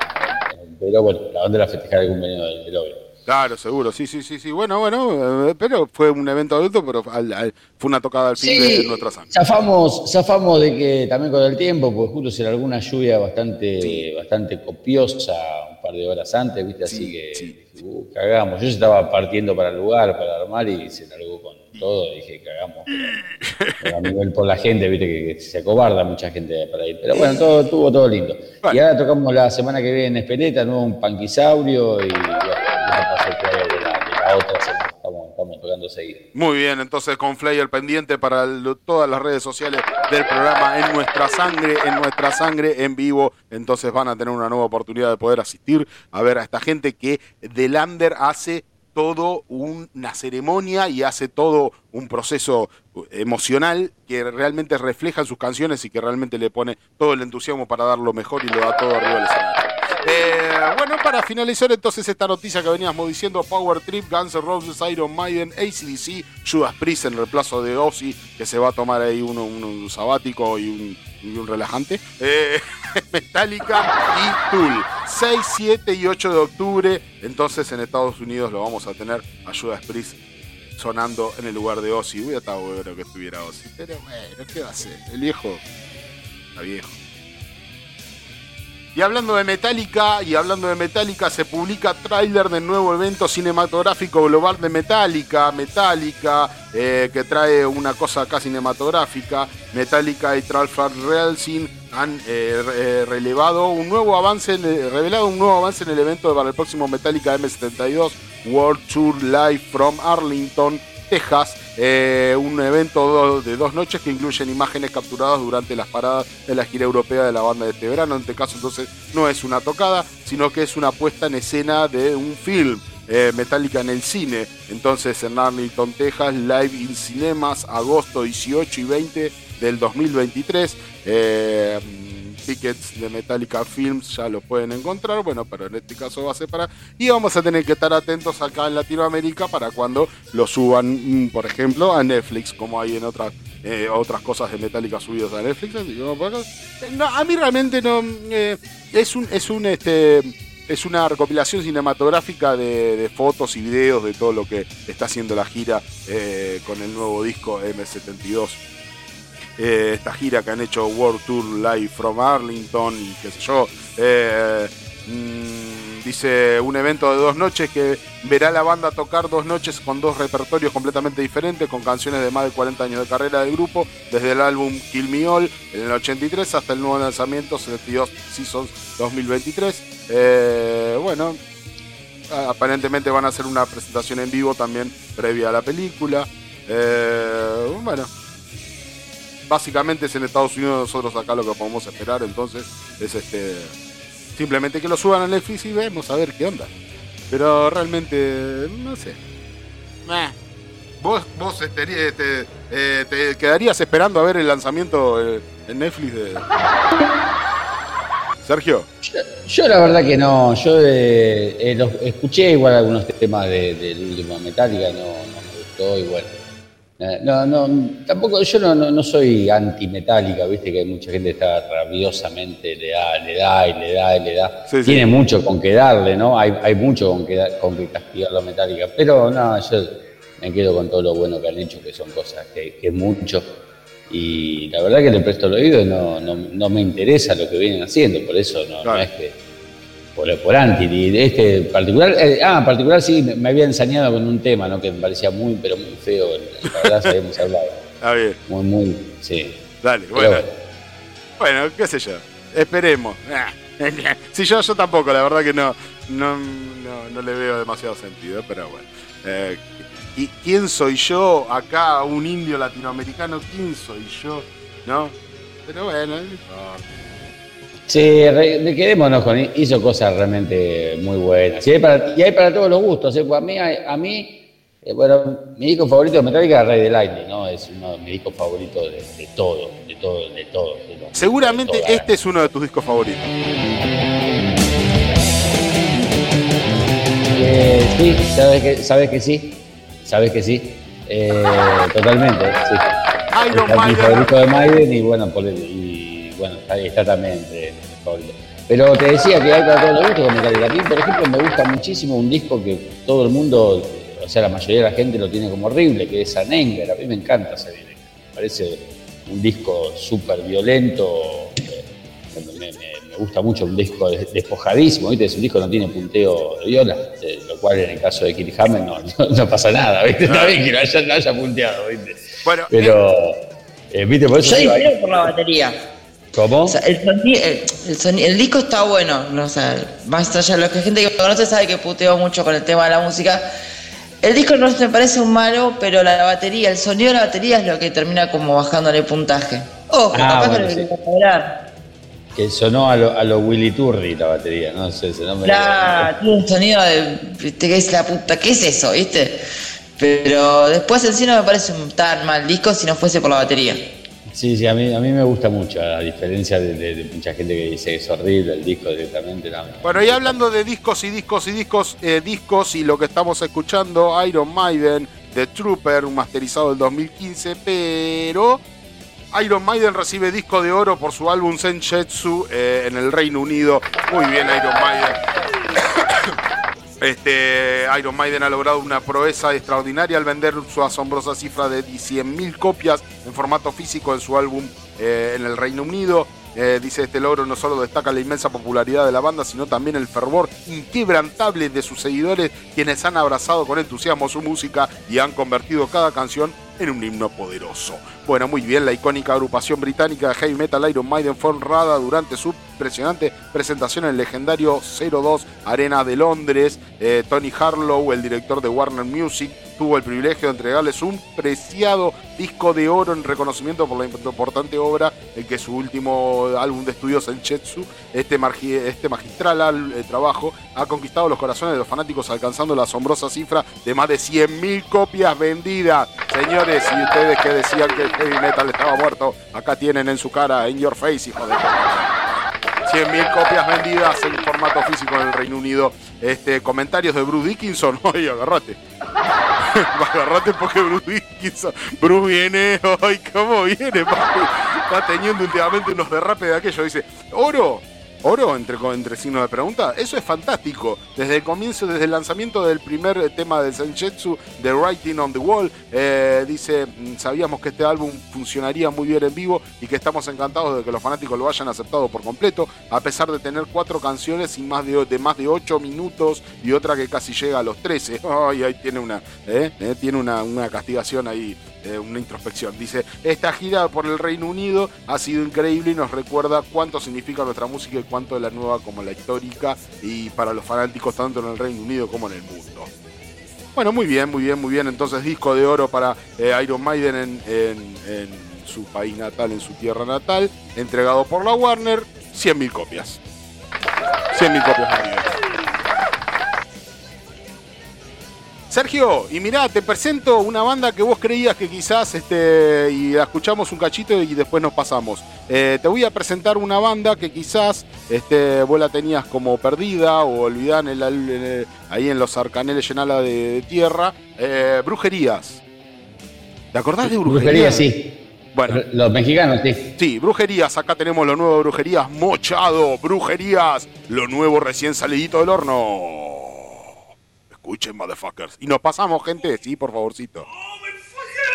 pero bueno, la onda era festejar el cumpleaños del, del. Claro, seguro, sí, sí, sí, sí. Bueno, bueno, eh, pero fue un evento adulto, pero fue una tocada al fin de nuestra sangre. Zafamos, zafamos de que también con el tiempo, pues justo será alguna lluvia bastante, bastante copiosa un par de horas antes, ¿viste? Así que uh, cagamos. Yo estaba partiendo para el lugar, para armar y se largó con todo. Dije, cagamos. a nivel por la gente, ¿viste? Que, se acobarda mucha gente para ir. Pero bueno, todo estuvo todo lindo. Y ahora tocamos la semana que viene en Espeleta, nuevo un panquisaurio y muy bien, entonces con Flayer pendiente para todas las redes sociales del programa En Nuestra Sangre, En Nuestra Sangre en vivo. Entonces van a tener una nueva oportunidad de poder asistir a ver a esta gente que de Lander hace todo una ceremonia y hace todo un proceso emocional que realmente refleja en sus canciones y que realmente le pone todo el entusiasmo para dar lo mejor y lo da todo arriba del escenario. Eh, bueno, para finalizar entonces esta noticia que veníamos diciendo, Power Trip, Guns N' Roses, Iron Maiden, ACDC, Judas Priest en reemplazo de Ozzy, que se va a tomar ahí un, sabático y un, relajante, eh, Metallica y Tool. 6, 7 y 8 de octubre, entonces en Estados Unidos lo vamos a tener a Judas Priest sonando en el lugar de Ozzy. Hubiera estado bueno que estuviera Ozzy, pero bueno, ¿qué va a hacer? El viejo está viejo. Y hablando de Metallica, y hablando de Metallica, se publica tráiler del nuevo evento cinematográfico global de Metallica, Metallica, eh, que trae una cosa acá cinematográfica. Metallica y Tralfar Relsin han eh, eh, un nuevo avance, revelado un nuevo avance en el evento para el próximo Metallica M72 World Tour Live from Arlington Texas, eh, un evento de dos noches que incluyen imágenes capturadas durante las paradas de la gira europea de la banda de este verano. En este caso entonces no es una tocada, sino que es una puesta en escena de un film. Eh, Metallica en el cine, entonces en Arlington, Texas, Live in Cinemas, agosto 18 y 20 del 2023 tickets de Metallica Films ya lo pueden encontrar, bueno, pero en este caso va a ser para... Y vamos a tener que estar atentos acá en Latinoamérica para cuando lo suban, mm, por ejemplo, a Netflix, como hay en otras eh, otras cosas de Metallica subidas a Netflix. No, a mí realmente no... Eh, es un... Es un este, es una recopilación cinematográfica de, fotos y videos de todo lo que está haciendo la gira eh, con el nuevo disco M72. Eh, esta gira que han hecho World Tour Live from Arlington y qué sé yo. Eh, mm, dice un evento de dos noches que verá la banda tocar dos noches con dos repertorios completamente diferentes, con canciones de más de 40 años de carrera del grupo, desde el álbum Kill Me All en el 83 hasta el nuevo lanzamiento 72 Seasons 2023. Eh, bueno, aparentemente van a hacer una presentación en vivo también previa a la película. bueno, básicamente es en Estados Unidos, nosotros acá lo que podemos esperar entonces es este simplemente que lo suban a Netflix y vemos a ver qué onda. Pero realmente, no sé. Vos, vos este, eh, te quedarías esperando a ver el lanzamiento eh, en Netflix de... Sergio. Yo, la verdad que no, yo eh, escuché igual algunos temas del último Metallica, no, no me gustó y bueno eh, no, no, tampoco, yo no, no, soy anti-metálica, viste que mucha gente está rabiosamente, le da, le da y le da y le da. Tiene mucho con que darle, ¿no? Hay, hay mucho con que, con que castigar la metálica, pero no, yo me quedo con todo lo bueno que han hecho, que son cosas que, que es mucho. Y la verdad que le presto el oído y no, no, no me interesa lo que vienen haciendo, por eso no es que por, por Anti. Este particular, eh, ah, particular sí, me, había enseñado con un tema, ¿no? Que me parecía muy, pero muy feo. La verdad, habíamos hablado. Está bien. Muy, muy, sí. Dale, bueno. Bueno, qué sé yo. Esperemos. Si yo, yo tampoco, la verdad que no, no, no, le veo demasiado sentido, pero bueno. Eh, ¿Y quién soy yo acá, un indio latinoamericano? ¿Quién soy yo? ¿No? Pero bueno, no importa. Sí, quedémonos con hizo cosas realmente muy buenas. Y hay para, y hay para todos los gustos. ¿eh? Pues a mí, a mí eh, bueno, mi disco favorito de Metallica es Rey de Lightning, ¿no? Es uno de mis discos favoritos de, todo, de todo, de todo. Seguramente este es uno de tus discos favoritos. Eh, sí, sabes que, sabes que sí, sabes que sí, totalmente, sí. Iron es mi favorito de Maiden y bueno, por el, bueno, está, también Pero te decía que hay para todos los gustos con Metallica. A mí, por ejemplo, me gusta muchísimo un disco que todo el mundo, o sea, la mayoría de la gente lo tiene como horrible, que es Anenger. A mí me encanta ese disco. Me parece un disco súper violento. Me, gusta mucho un disco despojadísimo, ¿viste? Es un disco que no tiene punteo de viola, lo cual en el caso de Kirk Hammett no, pasa nada, ¿viste? Está bien que no haya, punteado, ¿viste? Bueno, Pero, eh, ¿viste? Por eso yo por la batería. ¿Cómo? el, disco está bueno, no, más allá de lo que gente que conoce sabe que puteo mucho con el tema de la música. El disco no me parece un malo, pero la batería, el sonido de la batería es lo que termina como bajándole puntaje. Ojo, ah, capaz que lo Que sonó a lo, a lo Willy Turri la batería, no sé, ese nombre. Claro, tiene un sonido de. ¿Qué es la puta? ¿Qué es eso, viste? Pero después en sí no me parece un tan mal disco si no fuese por la batería. Sí, sí, a mí, a mí me gusta mucho, a diferencia de, mucha gente que dice que es horrible el disco directamente. Bueno, y hablando de discos y discos y discos, eh, discos y lo que estamos escuchando, Iron Maiden, The Trooper, un masterizado del 2015, pero Iron Maiden recibe disco de oro por su álbum Senjetsu eh, en el Reino Unido. Muy bien, Iron Maiden. Este, Iron Maiden ha logrado una proeza extraordinaria al vender su asombrosa cifra de 100.000 copias en formato físico en su álbum en el Reino Unido. Eh, dice, este logro no solo destaca la inmensa popularidad de la banda, sino también el fervor inquebrantable de sus seguidores, quienes han abrazado con entusiasmo su música y han convertido cada canción en un himno poderoso. Bueno, muy bien, la icónica agrupación británica de heavy metal Iron Maiden fue honrada durante su impresionante presentación en el legendario 02 Arena de Londres. Eh, Tony Harlow, el director de Warner Music, tuvo el privilegio de entregarles un preciado disco de oro en reconocimiento por la importante obra en que su último álbum de estudios, Senchetsu, este, este magistral eh, trabajo, ha conquistado los corazones de los fanáticos alcanzando la asombrosa cifra de más de 100.000 copias vendidas. Señores, y ustedes que decían que el heavy metal estaba muerto, acá tienen en su cara, en your face, hijo de 100.000 copias vendidas en formato físico en el Reino Unido. Este, comentarios de Bruce Dickinson. Oye, agarrate. agarrate porque Bruce Dickinson. Bruce viene. Ay, ¿cómo viene, papi? Está teniendo últimamente unos derrapes de aquello. Dice, oro oro, entre, entre signos de pregunta. Eso es fantástico. Desde el comienzo, desde el lanzamiento del primer tema del Senjetsu, The Writing on the Wall, eh, dice, mm, sabíamos que este álbum funcionaría muy bien en vivo y que estamos encantados de que los fanáticos lo hayan aceptado por completo, a pesar de tener cuatro canciones y de más de ocho minutos y otra que casi llega a los 13. Ay, ahí tiene una, eh, eh, tiene una, una castigación ahí eh, una introspección. Dice, esta gira por el Reino Unido ha sido increíble y nos recuerda cuánto significa nuestra música y cuánto de la nueva como la histórica y para los fanáticos tanto en el Reino Unido como en el mundo. Bueno, muy bien, muy bien, muy bien. Entonces disco de oro para eh, Iron Maiden en, su país natal, en su tierra natal, entregado por la Warner, 100.000 copias. 100.000 copias. Sergio, y mirá, te presento una banda que vos creías que quizás, este, y la escuchamos un cachito y después nos pasamos. Eh, te voy a presentar una banda que quizás este, vos la tenías como perdida o olvidada ahí en los arcaneles llenala de, tierra. Eh, brujerías. ¿Te acordás de Brujerías? Brujerías, sí. Bueno, los mexicanos, sí. Sí, Brujerías, acá tenemos lo nuevo de Brujerías, Mochado, Brujerías, lo nuevo recién salidito del horno. Escuchen, motherfuckers. Y nos pasamos, gente. Sí, por favorcito.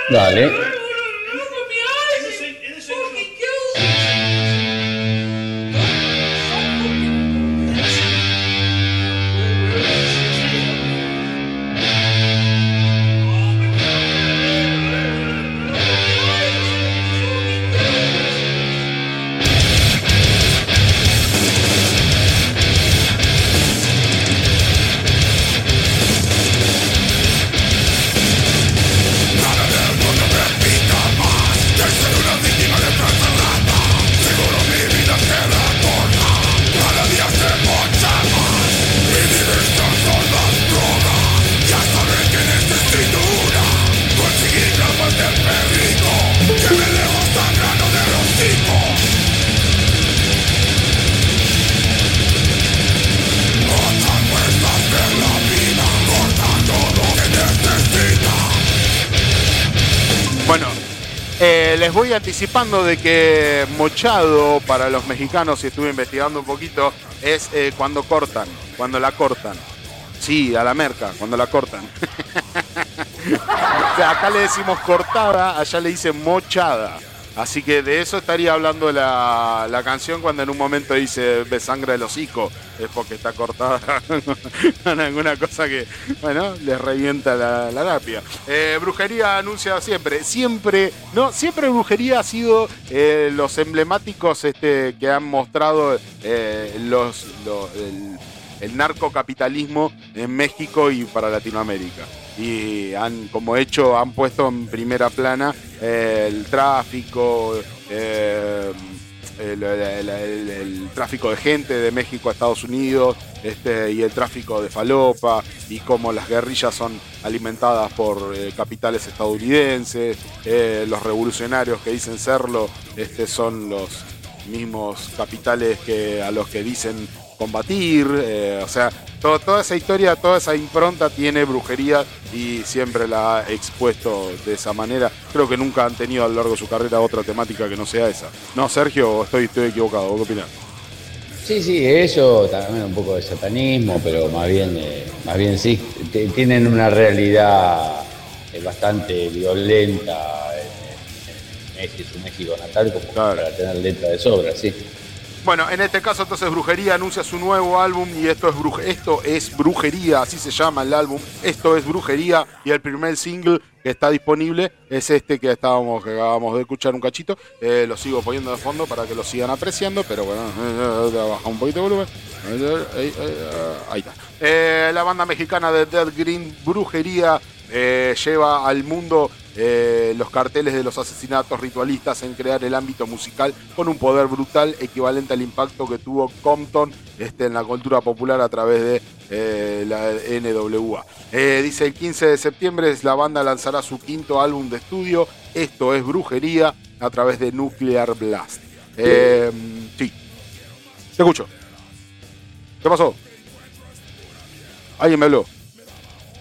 Dale. Eh, les voy anticipando de que mochado para los mexicanos, si estuve investigando un poquito, es eh, cuando cortan, cuando la cortan. Sí, a la merca, cuando la cortan. acá le decimos cortada, allá le dicen mochada. Así que de eso estaría hablando la, la canción cuando en un momento dice de sangre del hocico. Es porque está cortada con alguna cosa que, bueno, les revienta la, la lapia. Eh, brujería anuncia siempre, siempre, no, siempre brujería ha sido eh, los emblemáticos este, que han mostrado eh, los, el, el narcocapitalismo en México y para Latinoamérica y han como hecho han puesto en primera plana eh, el tráfico eh, el, tráfico de gente de México a Estados Unidos este, y el tráfico de falopa y cómo las guerrillas son alimentadas por eh, capitales estadounidenses los revolucionarios que dicen serlo este, son los mismos capitales que a los que dicen combatir, o sea, toda esa historia, toda esa impronta tiene brujería y siempre la ha expuesto de esa manera. Creo que nunca han tenido a lo largo de su carrera otra temática que no sea esa. No, Sergio, estoy, estoy equivocado. ¿Qué opinas? Sí, sí, eso también un poco de satanismo, pero más bien, eh, más bien sí, tienen una realidad eh, bastante violenta México, su México natal, como para tener letra de sobra, sí. Bueno, en este caso entonces Brujería anuncia su nuevo álbum y esto es, esto es Brujería, así se llama el álbum. Esto es Brujería y el primer single que está disponible es este que estábamos que acabamos de escuchar un cachito. Eh, lo sigo poniendo de fondo para que lo sigan apreciando, pero bueno, baja un poquito de volumen. Ahí está. la banda mexicana de Dead Green Brujería eh, lleva al mundo eh, los carteles de los asesinatos ritualistas en crear el ámbito musical con un poder brutal equivalente al impacto que tuvo Compton este, en la cultura popular a través de eh, la NWA. Eh, dice el 15 de septiembre la banda lanzará su quinto álbum de estudio, esto es Brujería, a través de Nuclear Blast. sí, te escucho. ¿Qué pasó? ¿Alguien me habló?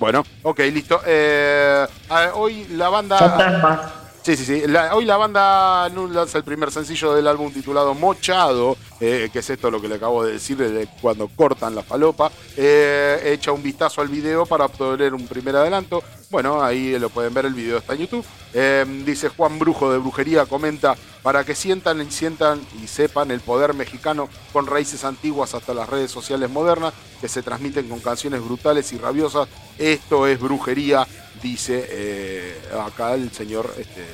Bueno, ok, listo. Eh, hoy la banda. Sí, sí, sí. hoy la banda lanza el primer sencillo del álbum titulado Mochado, eh, que es esto lo que le acabo de decir de cuando cortan la falopa. Eh, echa un vistazo al video para obtener un primer adelanto. Bueno, ahí lo pueden ver, el video está en YouTube. Eh, dice Juan Brujo de Brujería, comenta, para que sientan y sientan y sepan el poder mexicano con raíces antiguas hasta las redes sociales modernas, que se transmiten con canciones brutales y rabiosas. Esto es brujería, dice eh, acá el señor este,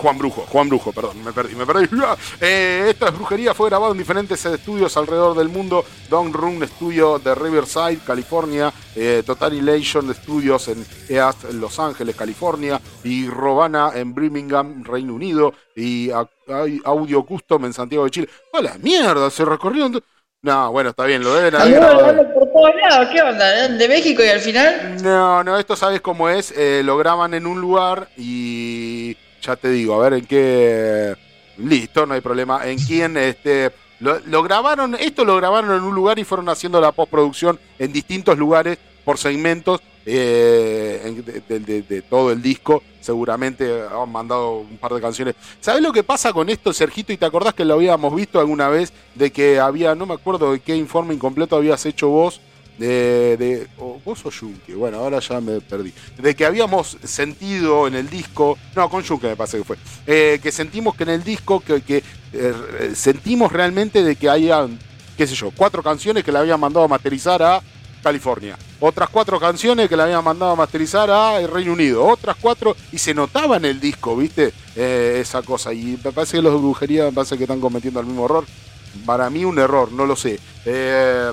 Juan Brujo, Juan Brujo, perdón, me perdí, me perdí. Eh, es brujería, fue grabado en diferentes estudios alrededor del mundo. Don Room Studio de Riverside, California, eh, Total Elation Studios en East, Los Ángeles, California, y Robana en Birmingham, Reino Unido, y Audio Custom en Santiago de Chile. ¡Hola mierda! Se recorrieron. No, bueno, está bien, lo deben haber lados, ¿qué onda? ¿De México y al final? No, no, esto sabes cómo es. Eh, lo graban en un lugar y ya te digo, a ver en qué. Listo, no hay problema. En quién este. Lo, grabaron, esto lo grabaron en un lugar y fueron haciendo la postproducción en distintos lugares por segmentos eh, de, todo el disco. Seguramente han mandado un par de canciones. ¿Sabes lo que pasa con esto, Sergito? Y te acordás que lo habíamos visto alguna vez de que había, no me acuerdo de qué informe incompleto habías hecho vos de, de vos o Junke, bueno, ahora ya me perdí, de que habíamos sentido en el disco, no, con Junke me parece que fue, eh, que sentimos que en el disco, que, que eh, sentimos realmente de que haya, qué sé yo, cuatro canciones que le habían mandado a masterizar a California, otras cuatro canciones que le habían mandado a masterizar a Reino Unido, otras cuatro, y se notaba en el disco, ¿viste? Eh, esa cosa, y me parece que los de brujería me parece que están cometiendo el mismo error. Para mí un error, no lo sé. Eh,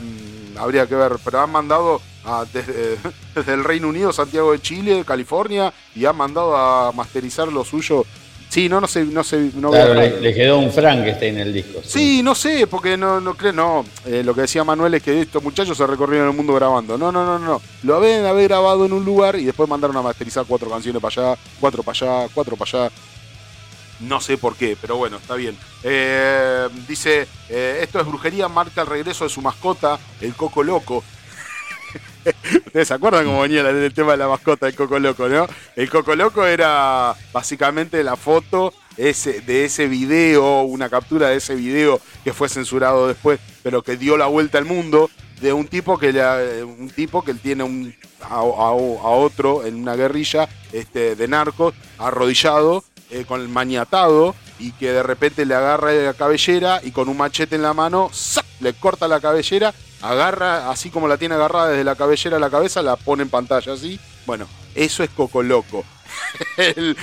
habría que ver, pero han mandado desde, el Reino Unido, Santiago de Chile, California, y han mandado a masterizar lo suyo. Sí, no, no sé, no sé. No claro, le, quedó un Frankenstein en el disco. Sí, no sé, porque no, no creo, no. Eh, lo que decía Manuel es que estos muchachos se recorrieron el mundo grabando. No, no, no, no. Lo habían haber grabado en un lugar y después mandaron a masterizar cuatro canciones para allá, cuatro para allá, cuatro para allá. No sé por qué, pero bueno, está bien. Eh, dice, eh, esto es brujería, marca el regreso de su mascota, el Coco Loco. ¿Ustedes se acuerdan cómo venía el tema de la mascota del Coco Loco, no? El Coco Loco era básicamente la foto ese, de ese video, una captura de ese video que fue censurado después, pero que dio la vuelta al mundo, de un tipo que, un tipo que tiene un, a, otro en una guerrilla este, de narcos arrodillado eh, con el maniatado y que de repente le agarra la cabellera y con un machete en la mano le corta la cabellera, agarra así como la tiene agarrada desde la cabellera a la cabeza, la pone en pantalla así. Bueno, eso es Coco Loco. el,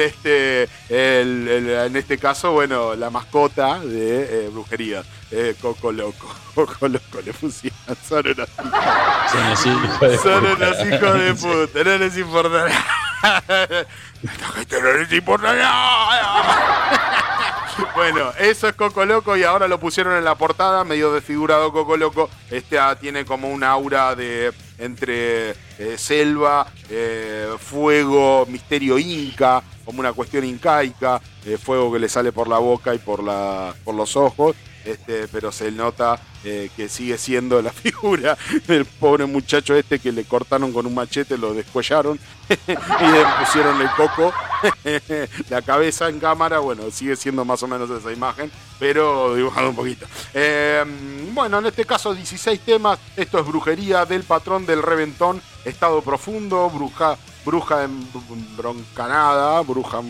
este, en este caso, bueno, la mascota de eh, brujería, eh, Coco Loco. Coco Loco le pusieron. Son unos hijos de Son unos hijos de puta, no les importa nada. no les importa Bueno, eso es Coco Loco y ahora lo pusieron en la portada, medio desfigurado Coco Loco. Este ah, tiene como un aura de entre eh, selva, eh, fuego, misterio inca, como una cuestión incaica, eh, fuego que le sale por la boca y por, la, por los ojos. Este, pero se nota que sigue siendo la figura del pobre muchacho este que le cortaron con un machete, lo descuellaron y le pusieron el coco, la cabeza en cámara, bueno, sigue siendo más o menos esa imagen, pero dibujado un poquito. bueno, en este caso 16 temas, esto es brujería del patrón del reventón Estado Profundo, Bruja, Bruja en Broncanada, Bruja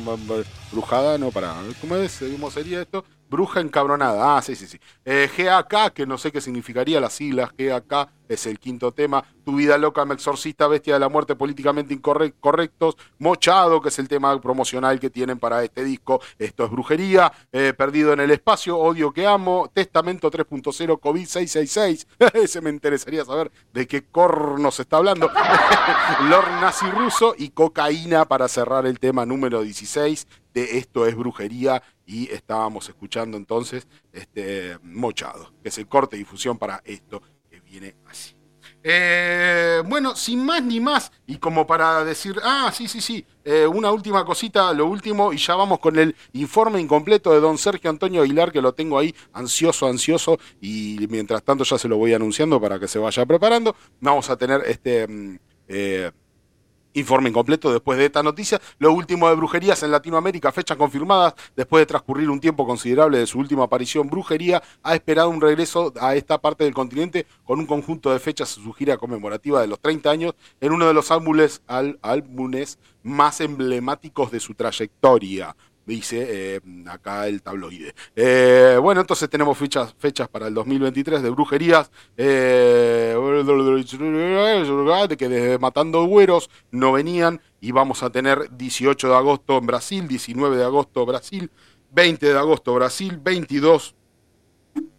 Brujada, no, para, ¿cómo es? ¿Cómo sería esto? Bruja encabronada. Ah, sí, sí, sí. Eh, GAK, que no sé qué significaría las siglas. GAK es el quinto tema. Tu vida loca, me exorcista, bestia de la muerte, políticamente incorrectos. Mochado, que es el tema promocional que tienen para este disco. Esto es brujería. Eh, perdido en el espacio, odio que amo. Testamento 3.0, COVID 666. Ese me interesaría saber de qué corno se está hablando. Lord nazi ruso y cocaína para cerrar el tema número 16 de Esto es brujería y estábamos escuchando entonces este, Mochado, que es el corte de difusión para esto viene así. Eh, bueno, sin más ni más, y como para decir, ah, sí, sí, sí, eh, una última cosita, lo último, y ya vamos con el informe incompleto de don Sergio Antonio Aguilar, que lo tengo ahí ansioso, ansioso, y mientras tanto ya se lo voy anunciando para que se vaya preparando. Vamos a tener este... Mm, eh, Informe incompleto después de esta noticia. Lo último de brujerías en Latinoamérica, fechas confirmadas. Después de transcurrir un tiempo considerable de su última aparición, Brujería ha esperado un regreso a esta parte del continente con un conjunto de fechas en su gira conmemorativa de los 30 años en uno de los álbumes, álbumes más emblemáticos de su trayectoria dice eh, acá el tabloide. Eh, bueno, entonces tenemos fechas, fechas para el 2023 de brujerías, eh, que desde Matando Güeros no venían y vamos a tener 18 de agosto en Brasil, 19 de agosto Brasil, 20 de agosto Brasil, 22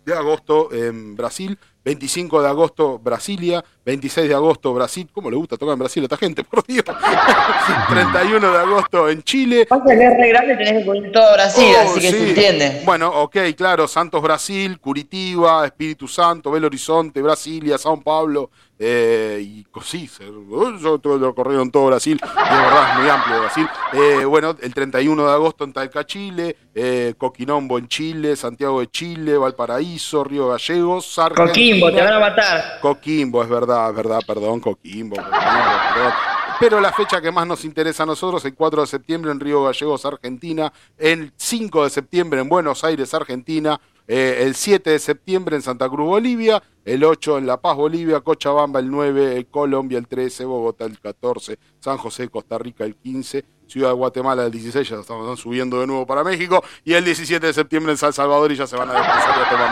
de agosto en Brasil, 25 de agosto Brasilia, 26 de agosto Brasil, ¿cómo le gusta tocar en Brasil a esta gente? Por Dios. 31 de agosto en Chile. Pasa que es re grande, tenés que poner todo Brasil, oh, así que se entiende. Bueno, ok, claro, Santos Brasil, Curitiba, Espíritu Santo, Belo Horizonte, Brasilia, São Paulo, eh, y sí, yo lo corrido en todo Brasil, de verdad es muy amplio Brasil. Eh, bueno, el 31 de agosto en Talca, Chile, eh, Coquinombo en Chile, Santiago de Chile, Valparaíso, Río Gallegos, Coquimbo, te van a matar. Coquimbo, es verdad, verdad, perdón, Coquimbo, Coquimbo Pero la fecha que más nos interesa a nosotros, el 4 de septiembre en Río Gallegos, Argentina, el 5 de septiembre en Buenos Aires, Argentina, eh, el 7 de septiembre en Santa Cruz, Bolivia, el 8 en La Paz, Bolivia, Cochabamba el 9, Colombia el 13, Bogotá el 14, San José, Costa Rica el 15, Ciudad de Guatemala el 16, ya estamos subiendo de nuevo para México, y el 17 de septiembre en San Salvador y ya se van a desplazar y a tomar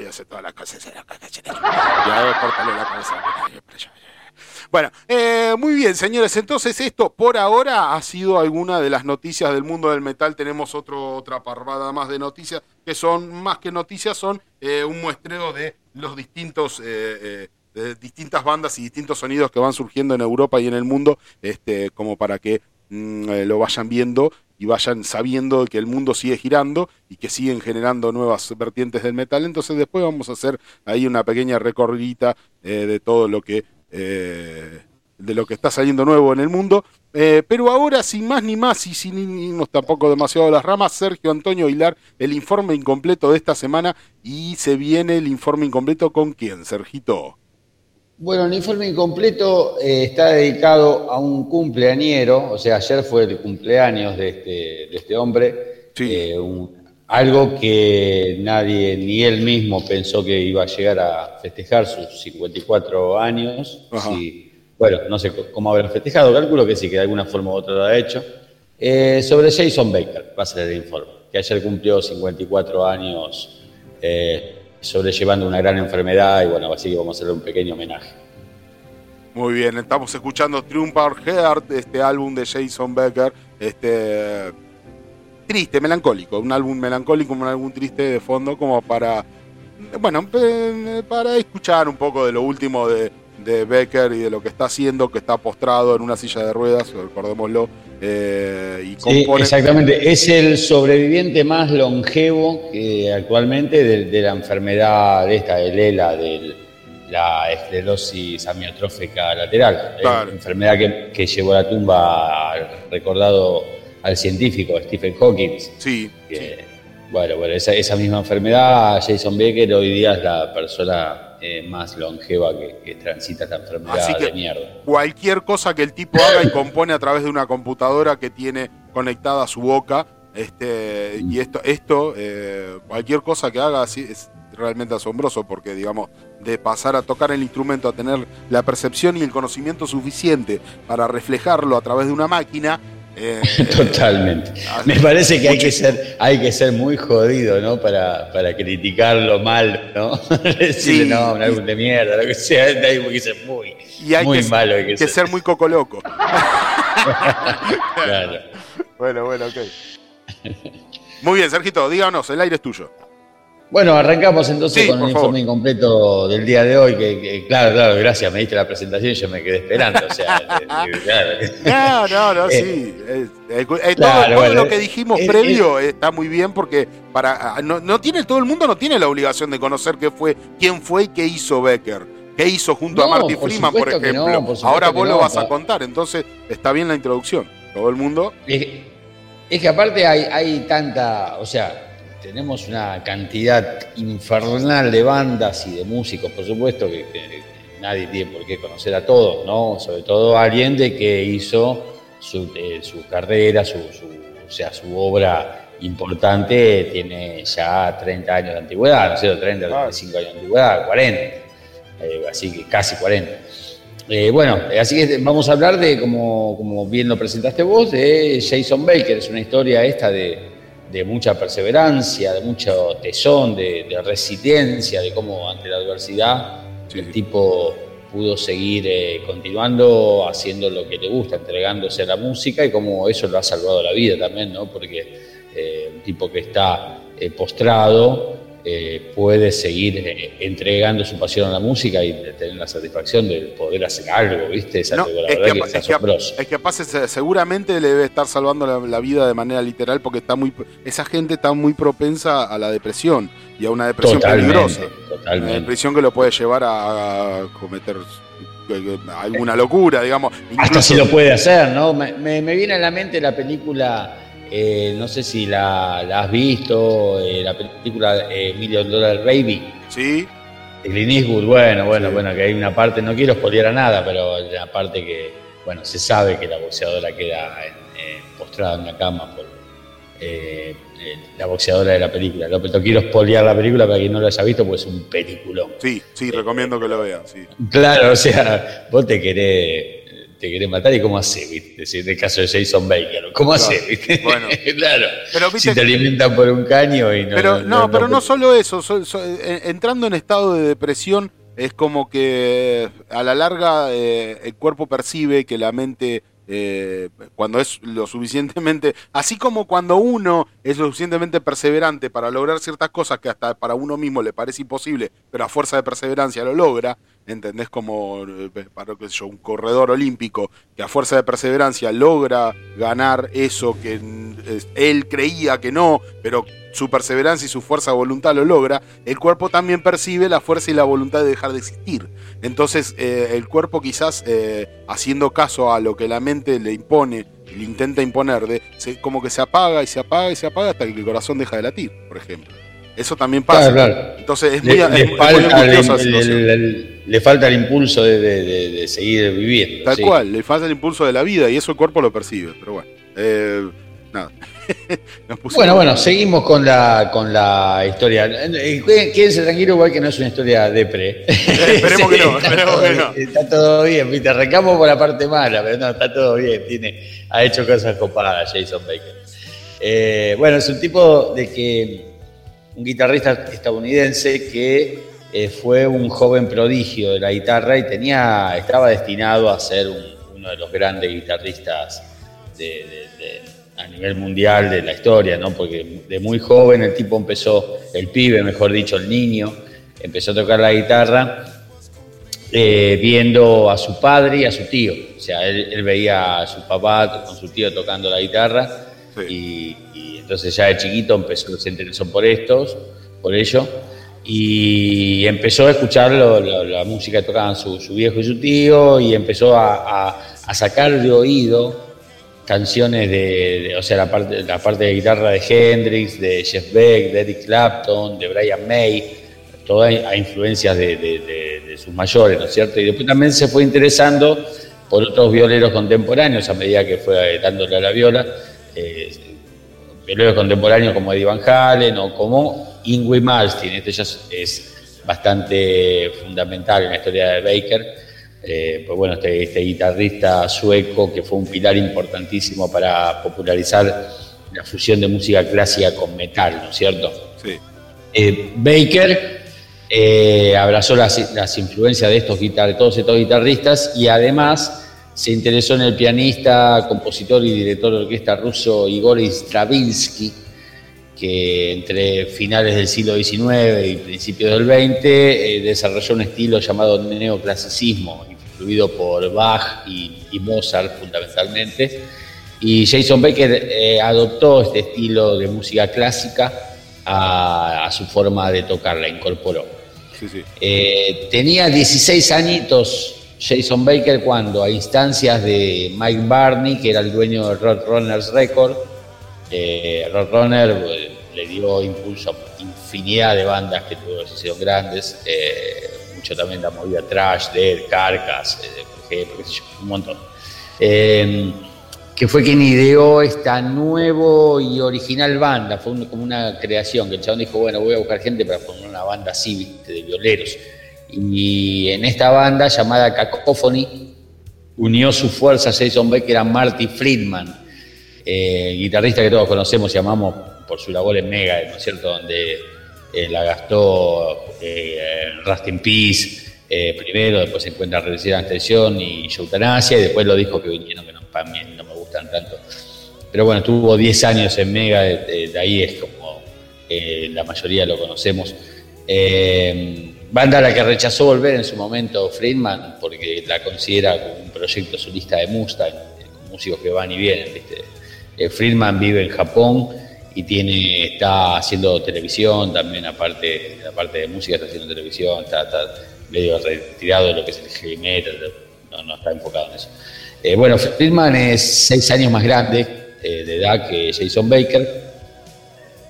y hacer todas las cosas. Y a cortarle la cabeza. Bueno, eh, muy bien, señores. Entonces, esto por ahora ha sido alguna de las noticias del mundo del metal. Tenemos otro, otra parvada más de noticias que son más que noticias, son eh, un muestreo de los distintos. Eh, distintas bandas y distintos sonidos que van surgiendo en Europa y en el mundo, este, como para que mm, lo vayan viendo y vayan sabiendo que el mundo sigue girando y que siguen generando nuevas vertientes del metal. Entonces después vamos a hacer ahí una pequeña recorrida de todo lo que eh, de lo que está saliendo nuevo en el mundo. Eh, pero ahora, sin más ni más y sin irnos tampoco demasiado a las ramas, Sergio Antonio Hilar, el informe incompleto de esta semana. Y se viene el informe incompleto con quién, Sergito. Bueno, el informe incompleto eh, está dedicado a un cumpleañero, o sea, ayer fue el cumpleaños de este, de este hombre, sí. un, algo que nadie, ni él mismo pensó que iba a llegar a festejar sus 54 años. bueno, no sé cómo haber festejado, calculo que sí, que de alguna forma u otra lo ha hecho. Eh, sobre Jason Baker, va a ser el informe, que ayer cumplió 54 años eh, sobrellevando una gran enfermedad y bueno, así que vamos a hacerle un pequeño homenaje. Muy bien, estamos escuchando Triumph Our Heart, este álbum de Jason Becker, este triste, melancólico, un álbum melancólico, un álbum triste de fondo como para, bueno, para escuchar un poco de lo último de, Becker y de lo que está haciendo, que está postrado en una silla de ruedas, recordémoslo. Eh, y exactamente, es el sobreviviente más longevo que actualmente de, la enfermedad de esta, de Lela, de la esclerosis amiotrófica lateral, enfermedad que, que llevó a la tumba recordado al científico Stephen Hawking. Sí. Bueno, bueno esa, misma enfermedad, Jason Becker hoy día es la persona eh, más longeva que, transita esta enfermedad de mierda. Cualquier cosa que el tipo haga y compone a través de una computadora que tiene conectada a su boca, Este, y esto, esto eh, cualquier cosa que haga así es realmente asombroso porque, digamos, de pasar a tocar el instrumento a tener la percepción y el conocimiento suficiente para reflejarlo a través de una máquina. Eh, Totalmente. Me parece que hay que ser, hay que ser muy jodido, ¿no? Para, para criticarlo mal, ¿no? Decirle, no, un álbum de mierda, lo que sea, hay que ser muy, y hay muy que, malo. Hay que, que ser. muy coco loco. claro. Bueno, bueno, ok. Muy bien, Sergito, díganos, el aire es tuyo. Bueno, arrancamos entonces con el informe incompleto del día de hoy, que, claro, claro, gracias, me diste la presentación y yo me quedé esperando. O sea, claro. No, no, no, sí. todo, lo que dijimos previo está muy bien porque para ah, no, tiene todo el mundo no tiene la obligación de conocer qué fue, quién fue y qué hizo Becker. ¿Qué hizo junto a Marty Freeman, por ejemplo? Ahora vos lo vas a contar, entonces está bien la introducción. Todo el mundo. Es que aparte hay, hay tanta, o sea, tenemos una cantidad infernal de bandas y de músicos, por supuesto, que, nadie tiene por qué conocer a todos, ¿no? Sobre todo alguien de que hizo su, eh, carrera, su, o sea, su obra importante tiene ya 30 años de antigüedad, no sé, 30, 35 años de antigüedad, 40, eh, así que casi 40. Eh, bueno, así que vamos a hablar de, como, como bien lo presentaste vos, de Jason Baker. Es una historia esta de, mucha perseverancia, de mucho tesón, de, de, resiliencia, de cómo ante la adversidad el tipo pudo seguir eh, continuando haciendo lo que le gusta, entregándose a la música y cómo eso lo ha salvado la vida también, ¿no? Porque eh, un tipo que está postrado eh, puede seguir eh, entregando su pasión a la música y tener la satisfacción de poder hacer algo, ¿viste? Es, algo, es, que, es, seguramente le debe estar salvando la, vida de manera literal porque está muy esa gente está muy propensa a la depresión y a una depresión peligrosa. Totalmente. Una depresión que lo puede llevar a, cometer eh, alguna locura, digamos. Hasta si lo puede hacer, ¿no? Me, me viene a la mente la película eh, no sé si la, has visto, eh, la película eh, Million Dollar Baby. Sí. De Clint Eastwood, bueno, bueno, bueno, que hay una parte, no quiero spoilear a nada, pero hay una parte que, bueno, se sabe que la boxeadora queda postrada en una cama por la boxeadora de la película. No, no quiero spoilear la película para quien no lo haya visto, pues es un peliculón. Sí, sí, recomiendo que lo vean, sí. Claro, o sea, vos te querés te quiere matar y cómo hace, ¿viste? En el caso de Jason Baker, ¿cómo hace, ¿viste? Bueno, claro. Pero, si te alimentan por un caño y no. Pero no, pero no solo eso, eh, entrando en estado de depresión es como que a la larga eh, el cuerpo percibe que la mente eh, cuando es lo suficientemente, así como cuando uno es lo suficientemente perseverante para lograr ciertas cosas que hasta para uno mismo le parece imposible, pero a fuerza de perseverancia lo logra, ¿entendés? Como eh, para qué un corredor olímpico que a fuerza de perseverancia logra ganar eso que él creía que no, pero su perseverancia y su fuerza de voluntad lo logra, el cuerpo también percibe la fuerza y la voluntad de dejar de existir. Entonces eh, el cuerpo quizás eh, haciendo caso a lo que la mente le impone, le intenta imponer, de, como que se apaga y se apaga y se apaga hasta que el corazón deja de latir, por ejemplo. Eso también pasa. Entonces es muy, le, falta el, le, falta el impulso de, seguir viviendo. Tal cual, le falta el impulso de la vida y eso el cuerpo lo percibe. Pero bueno, eh, nada. bueno, bueno, seguimos con la, con la historia. Eh, quédense tranquilos, igual que no es una historia de pre. esperemos que no, esperemos que no. Está todo bien, viste, arrancamos por la parte mala, pero no, está todo bien. Tiene, ha hecho cosas copadas Jason Baker. Eh, bueno, es un tipo de que un guitarrista estadounidense que eh, fue un joven prodigio de la guitarra y tenía, estaba destinado a ser uno de los grandes guitarristas a nivel mundial de la historia, ¿no? Porque de muy joven el tipo empezó, el pibe, mejor dicho, el niño, empezó a tocar la guitarra eh, viendo a su padre y a su tío. O sea, él, veía a su papá con su tío tocando la guitarra y, entonces ya de chiquito empezó, se interesó por estos, por ello, y empezó a escuchar la música que tocaban su, viejo y su tío, y empezó a, sacar de oído canciones de, o sea, la parte, la parte de guitarra de Hendrix, de Jeff Beck, de Eric Clapton, de Brian May, todas a influencias de, sus mayores, ¿no es cierto? Y después también se fue interesando por otros violeros contemporáneos a medida que fue dándole a la viola. Violeros contemporáneos como Eddie Van Halen o como Ingrid Malmsteen. Este ya es bastante fundamental en la historia de Baker. Eh, pues bueno, este, este, guitarrista sueco que fue un pilar importantísimo para popularizar la fusión de música clásica con metal, ¿no es cierto? Sí. Eh, Baker eh, abrazó las, las, influencias de, estos de todos estos guitarristas y además se interesó en el pianista, compositor y director de orquesta ruso Igor Stravinsky, que entre finales del siglo XIX y principios del XX eh, desarrolló un estilo llamado neoclasicismo, influido por Bach y, Mozart fundamentalmente. Y Jason Baker eh, adoptó este estilo de música clásica a, su forma de tocar, la incorporó. Eh, tenía 16 añitos Jason Baker cuando a instancias de Mike Barney, que era el dueño de Roadrunners Record, eh, Roadrunner eh, le dio impulso a infinidad de bandas que tuvo hicieron grandes, eh, mucho también la movida Trash, Dead, Carcass, eh, por un montón. Em, que fue quien ideó esta nuevo y original banda, fue como una creación, que el chabón dijo, bueno, voy a buscar gente para poner una banda así, de violeros y en esta banda llamada Cacophony unió su fuerza Jason Becker a Marty Friedman, eh, guitarrista que todos conocemos y llamamos por su labor en Mega, ¿no es cierto? Donde eh, la gastó eh, Rust in Peace primero, después se encuentra Reducida Extensión y Eutanasia, y después lo dijo que vinieron, que no, me gustan tanto. Pero bueno, tuvo 10 años en Mega, de, ahí es como la mayoría lo conocemos. Banda a la que rechazó volver en su momento Friedman porque la considera como un proyecto solista de Mustang, con músicos que van y vienen. Eh, Friedman vive en Japón y tiene, está haciendo televisión también, aparte, aparte de música, está haciendo televisión, está, medio retirado de lo que es el heavy metal, no, está enfocado en eso. Eh, bueno, Friedman es seis años más grande eh, de edad que Jason Baker,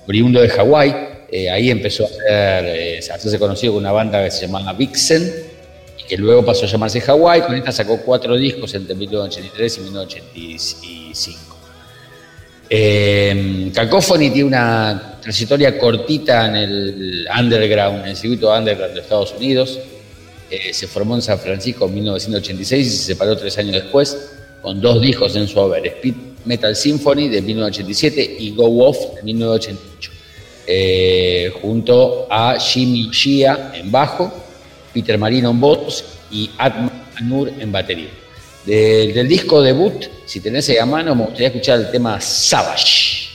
oriundo de Hawái eh, ahí empezó eh, a, hacerse conocido con una banda que se llamaba Vixen, y que luego pasó a llamarse Hawaii. Con esta sacó cuatro discos entre 1983 y 1985. Eh, Cacophony tiene una trayectoria cortita en el underground, en el circuito underground de Estados Unidos. Eh, se formó en San Francisco en 1986 y se separó tres años después, con dos discos en su haber: Speed Metal Symphony de 1987 y Go Off de 1988. Eh, junto a Jimmy Shia en bajo, Peter Marino en voz y Atman Nur en batería. del disco debut, si tenés ahí a mano, me gustaría escuchar el tema Savage.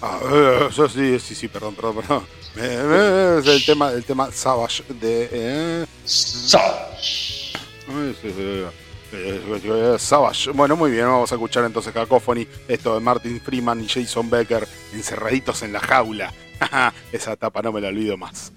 Ah, eh, sí, sí, sí, perdón, perdón, perdón. Eh, es el tema, el tema Savage de. Savage. Savage. Bueno, muy bien, vamos a escuchar entonces Cacophony, esto de Martin Freeman y Jason Becker encerraditos en la jaula. Esa etapa no me la olvido más.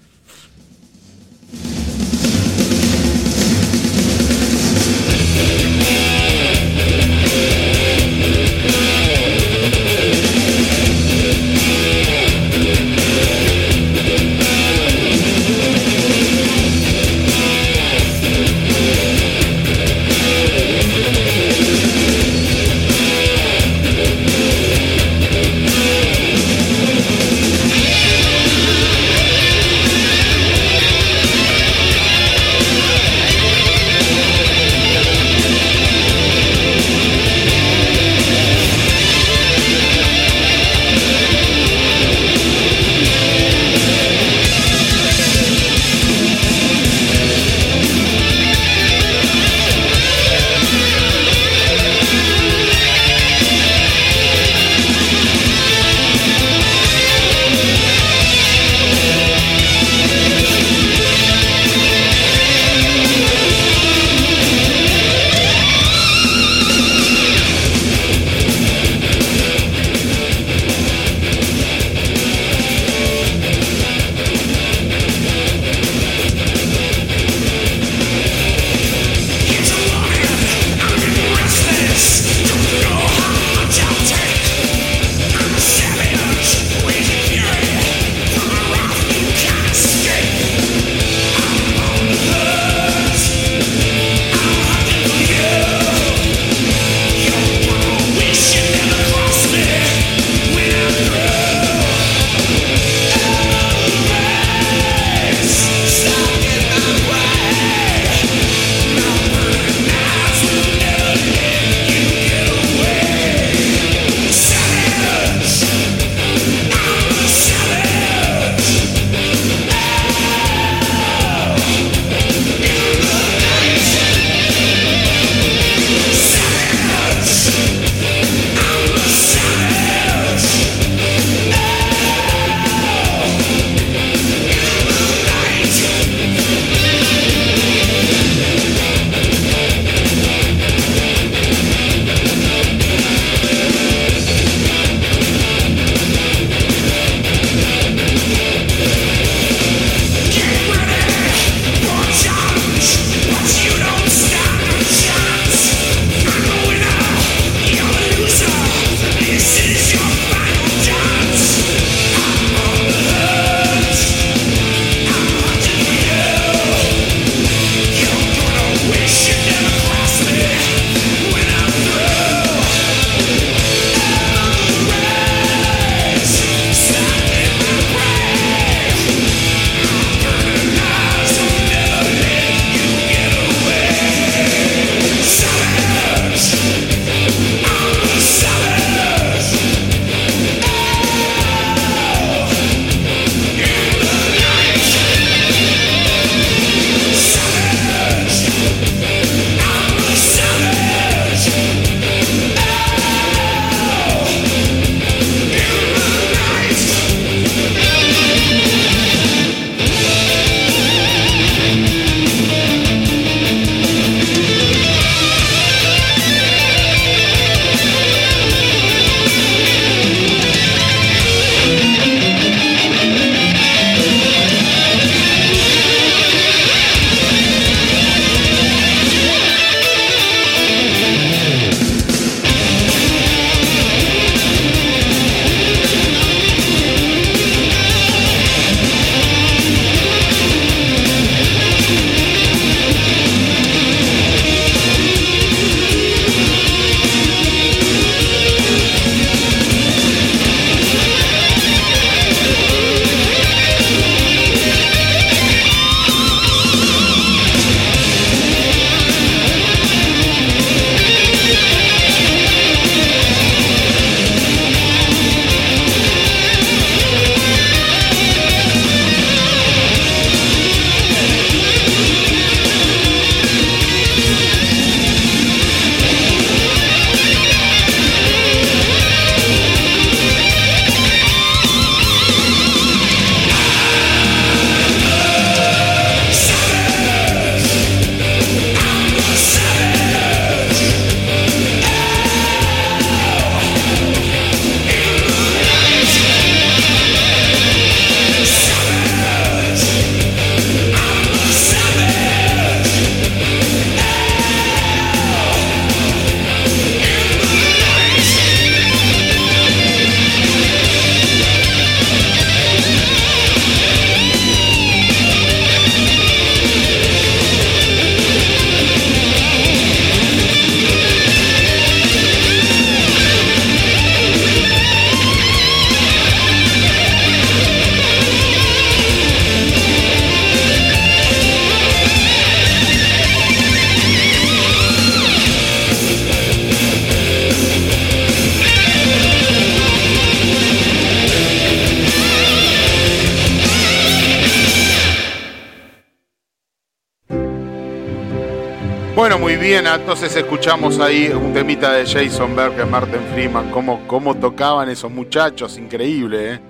Entonces escuchamos ahí un temita de Jason Berger, Martin Freeman, cómo, cómo tocaban esos muchachos, increíble, ¿eh?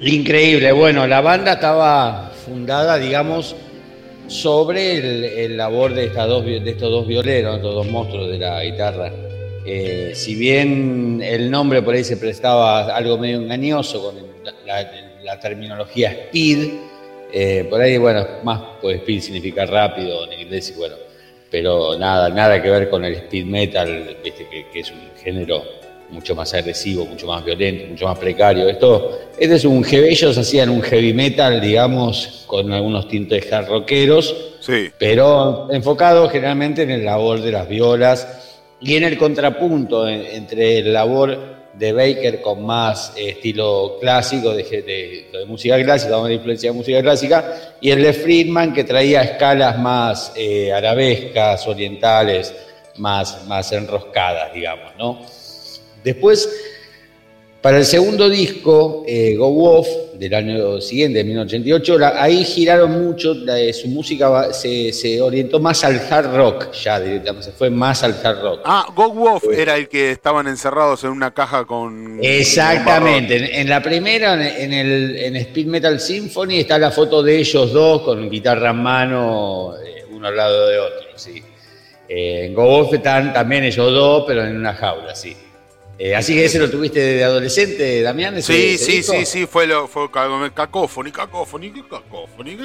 Increíble, bueno, la banda estaba fundada, digamos, sobre el, labor de, estas dos, de estos dos violeros, estos dos monstruos de la guitarra. Eh, si bien el nombre por ahí se prestaba algo medio engañoso con la, terminología speed, eh, por ahí, bueno, más pues speed significa rápido en inglés y bueno, pero nada, nada que ver con el speed metal, Que, que, es un género mucho más agresivo, mucho más violento, mucho más precario. Esto, este es un heavy, ellos hacían un heavy metal, digamos, con algunos tintes hard rockeros, sí. pero enfocado generalmente en el labor de las violas y en el contrapunto entre el labor de Baker con más eh, estilo clásico, de, música clásica, más influencia de música clásica, y el de Friedman que traía escalas más eh, arabescas, orientales, más, más enroscadas, digamos, ¿no? Después, para el segundo disco, eh, Go Off, del año siguiente, de 1988, ahí giraron mucho, su música se, orientó más al hard rock, ya directamente, se fue más al hard rock. Ah, Go Off era el que estaban encerrados en una caja con... Exactamente, en, la primera, en, el en Speed Metal Symphony, está la foto de ellos dos con guitarra en mano, eh, uno al lado de otro, sí. Eh, en Go Off están también ellos dos, pero en una jaula, sí. Eh, así que ese lo tuviste de adolescente, Damián. sí, sí, sí, sí, fue lo fue cacófoni, cacófoni, cacófoni.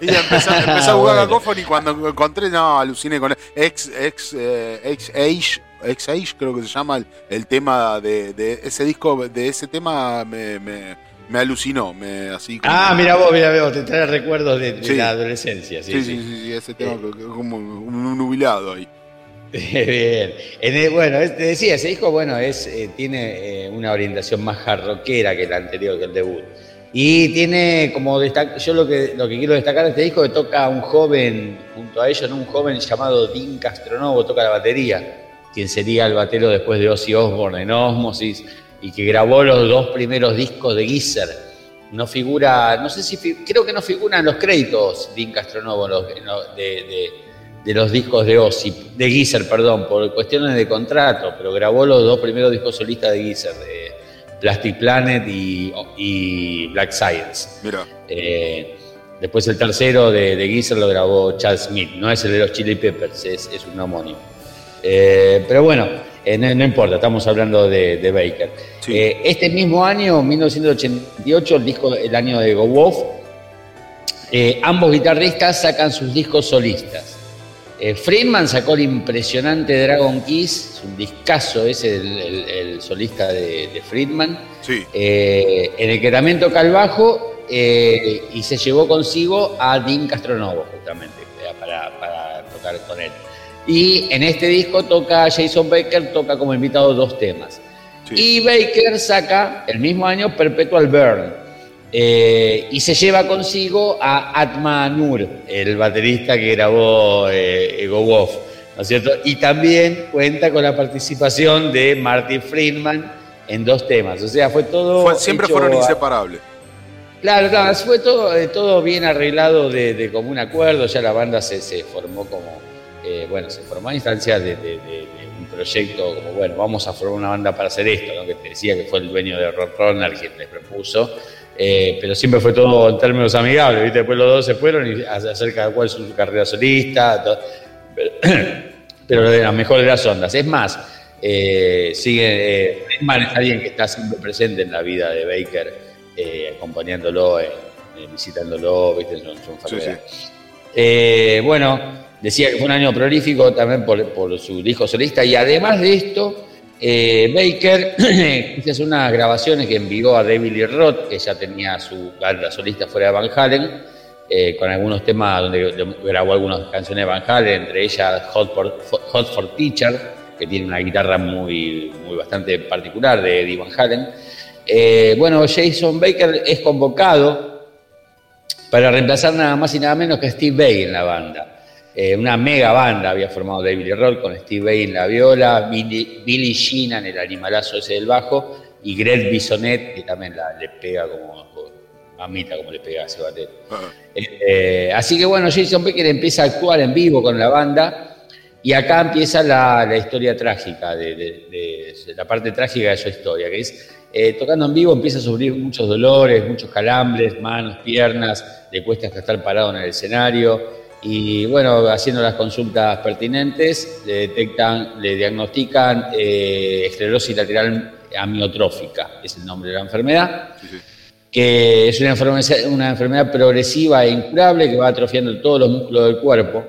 Ella empezó, empezó a jugar cacófoni cuando encontré, no, aluciné con ex, ex, eh, ex age, ex age, creo que se llama el, tema de, de, ese disco, de ese tema me, me, me alucinó, me así. ah, mira vos, mira vos, te trae recuerdos de, la adolescencia, sí, sí, sí, sí, ese tema eh. como un nubilado ahí. Bien. bueno, te decía, ese disco, bueno, es, eh, tiene eh, una orientación más jarroquera que el anterior, que el debut. Y tiene como destacar, yo lo que, lo que quiero destacar de este disco que toca un joven, junto a ellos, un joven llamado Dean Castronovo, toca la batería, quien sería el batero después de Ozzy Osbourne en Osmosis, y que grabó los dos primeros discos de Geezer. No figura, no sé si, creo que no figura en los créditos Dean Castronovo de de los discos de Ozzy, de Geezer, perdón, por cuestiones de contrato, pero grabó los dos primeros discos solistas de Geezer, de Plastic Planet y, Black Science. Mira. Eh, después el tercero de, de Geezer lo grabó Chad Smith, no es el de los Chili Peppers, es, un homónimo. Eh, pero bueno, eh, no, importa, estamos hablando de, Baker. este mismo año, 1988, el disco, el año de Go Wolf, ambos guitarristas sacan sus discos solistas. Eh, Friedman sacó el impresionante Dragon Kiss, es un discazo ese, el, solista de, Friedman, eh, en el que también toca el bajo eh, y se llevó consigo a Dean Castronovo, justamente, para, tocar con él. Y en este disco toca Jason Baker, toca como invitado dos temas. Y Baker saca el mismo año Perpetual Burn, eh, y se lleva consigo a Atma Nur, el baterista que grabó eh, Ego Wolf, ¿no es cierto? Y también cuenta con la participación de Marty Friedman en dos temas. O sea, fue todo. siempre fueron inseparables. Claro, claro, fue todo, eh, todo bien arreglado de, común acuerdo. Ya la banda se, formó como. bueno, se formó a instancia de, un proyecto como, bueno, vamos a formar una banda para hacer esto, ¿no? que te decía que fue el dueño de Rock Runner quien les propuso. Eh, pero siempre fue todo en términos amigables, ¿viste? Después los dos se fueron y hacer cada cual su carrera solista, pero, de las mejores de las ondas. Es más, eh, sigue, eh, es alguien que está siempre presente en la vida de Baker, eh, acompañándolo, visitándolo, ¿viste? bueno, decía que fue un año prolífico también por, por su disco solista y además de esto, eh, Baker hizo unas grabaciones que envió a David Lee Roth, que ya tenía su banda solista fuera de Van Halen, eh, con algunos temas donde grabó algunas canciones de Van Halen, entre ellas Hot for, Teacher, que tiene una guitarra muy, bastante particular de Eddie Van Halen. Eh, bueno, Jason Baker es convocado para reemplazar nada más y nada menos que Steve Bay en la banda. Eh, una mega banda había formado David Roth con Steve Bay en la viola, Billy, Billy en el animalazo ese del bajo y Greg Bisonet, que también le pega como mamita como le pega a ese batero. Eh, así que bueno, Jason Becker empieza a actuar en vivo con la banda y acá empieza la, historia trágica, de, la parte trágica de su historia, que es eh, tocando en vivo empieza a sufrir muchos dolores, muchos calambres, manos, piernas, le cuesta hasta estar parado en el escenario. Y bueno, haciendo las consultas pertinentes, le detectan, le diagnostican eh, esclerosis lateral amiotrófica, es el nombre de la enfermedad, que es una enfermedad, una enfermedad progresiva e incurable que va atrofiando todos los músculos del cuerpo.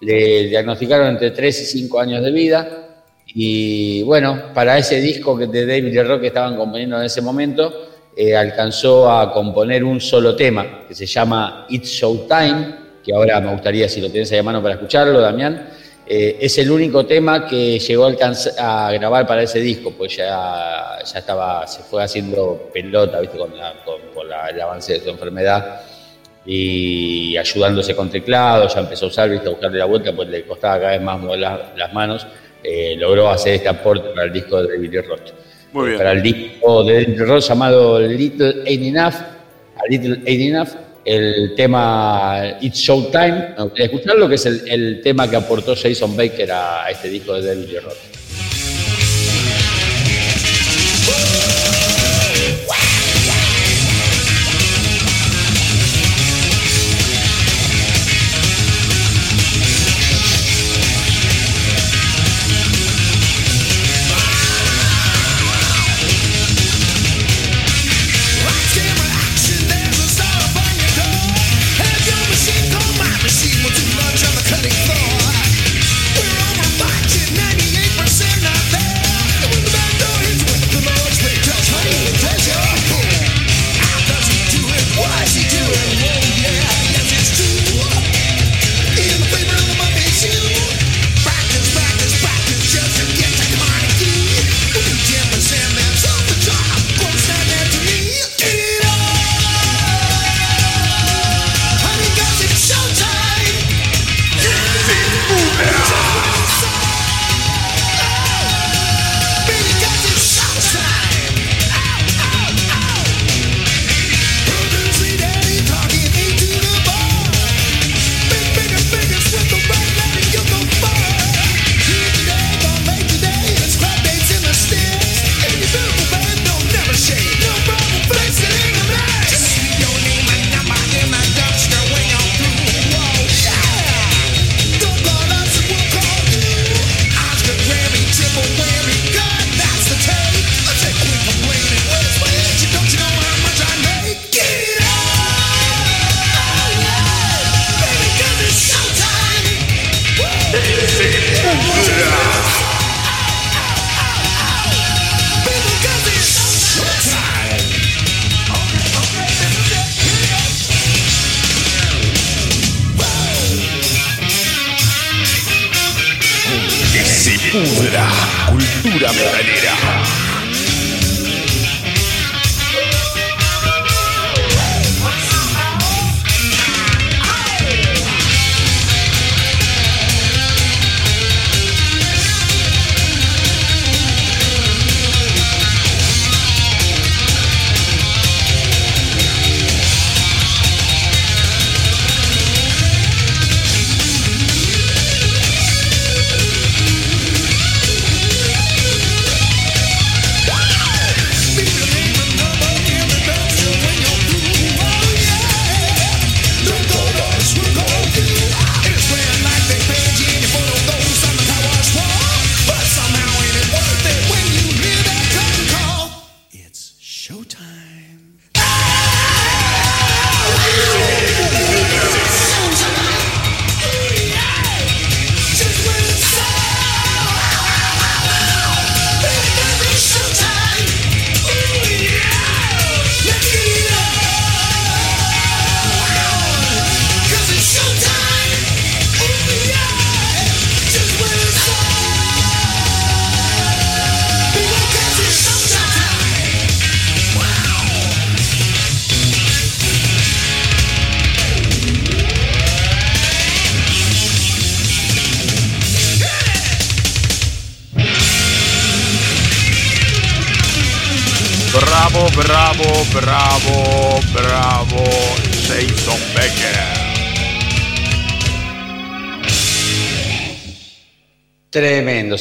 Le diagnosticaron entre 3 y 5 años de vida y bueno, para ese disco que de David Rock que estaban componiendo en ese momento, eh, alcanzó a componer un solo tema que se llama It's Showtime, que ahora me gustaría si lo tienes ahí a mano para escucharlo, Damián. Eh, es el único tema que llegó a, a, grabar para ese disco, pues ya, ya estaba, se fue haciendo pelota, ¿viste? Con, el avance de su enfermedad y ayudándose con teclado, ya empezó a usar, ¿viste? a buscarle la vuelta, pues le costaba cada vez más mover las manos eh, logró hacer este aporte para el disco de David Roth. Muy bien. Para el disco de David Roth llamado Little Ain't Enough, Little Ain't Enough, el tema It's Showtime. Me gustaría escucharlo, que es el, el, tema que aportó Jason Baker a, este disco de David Roth.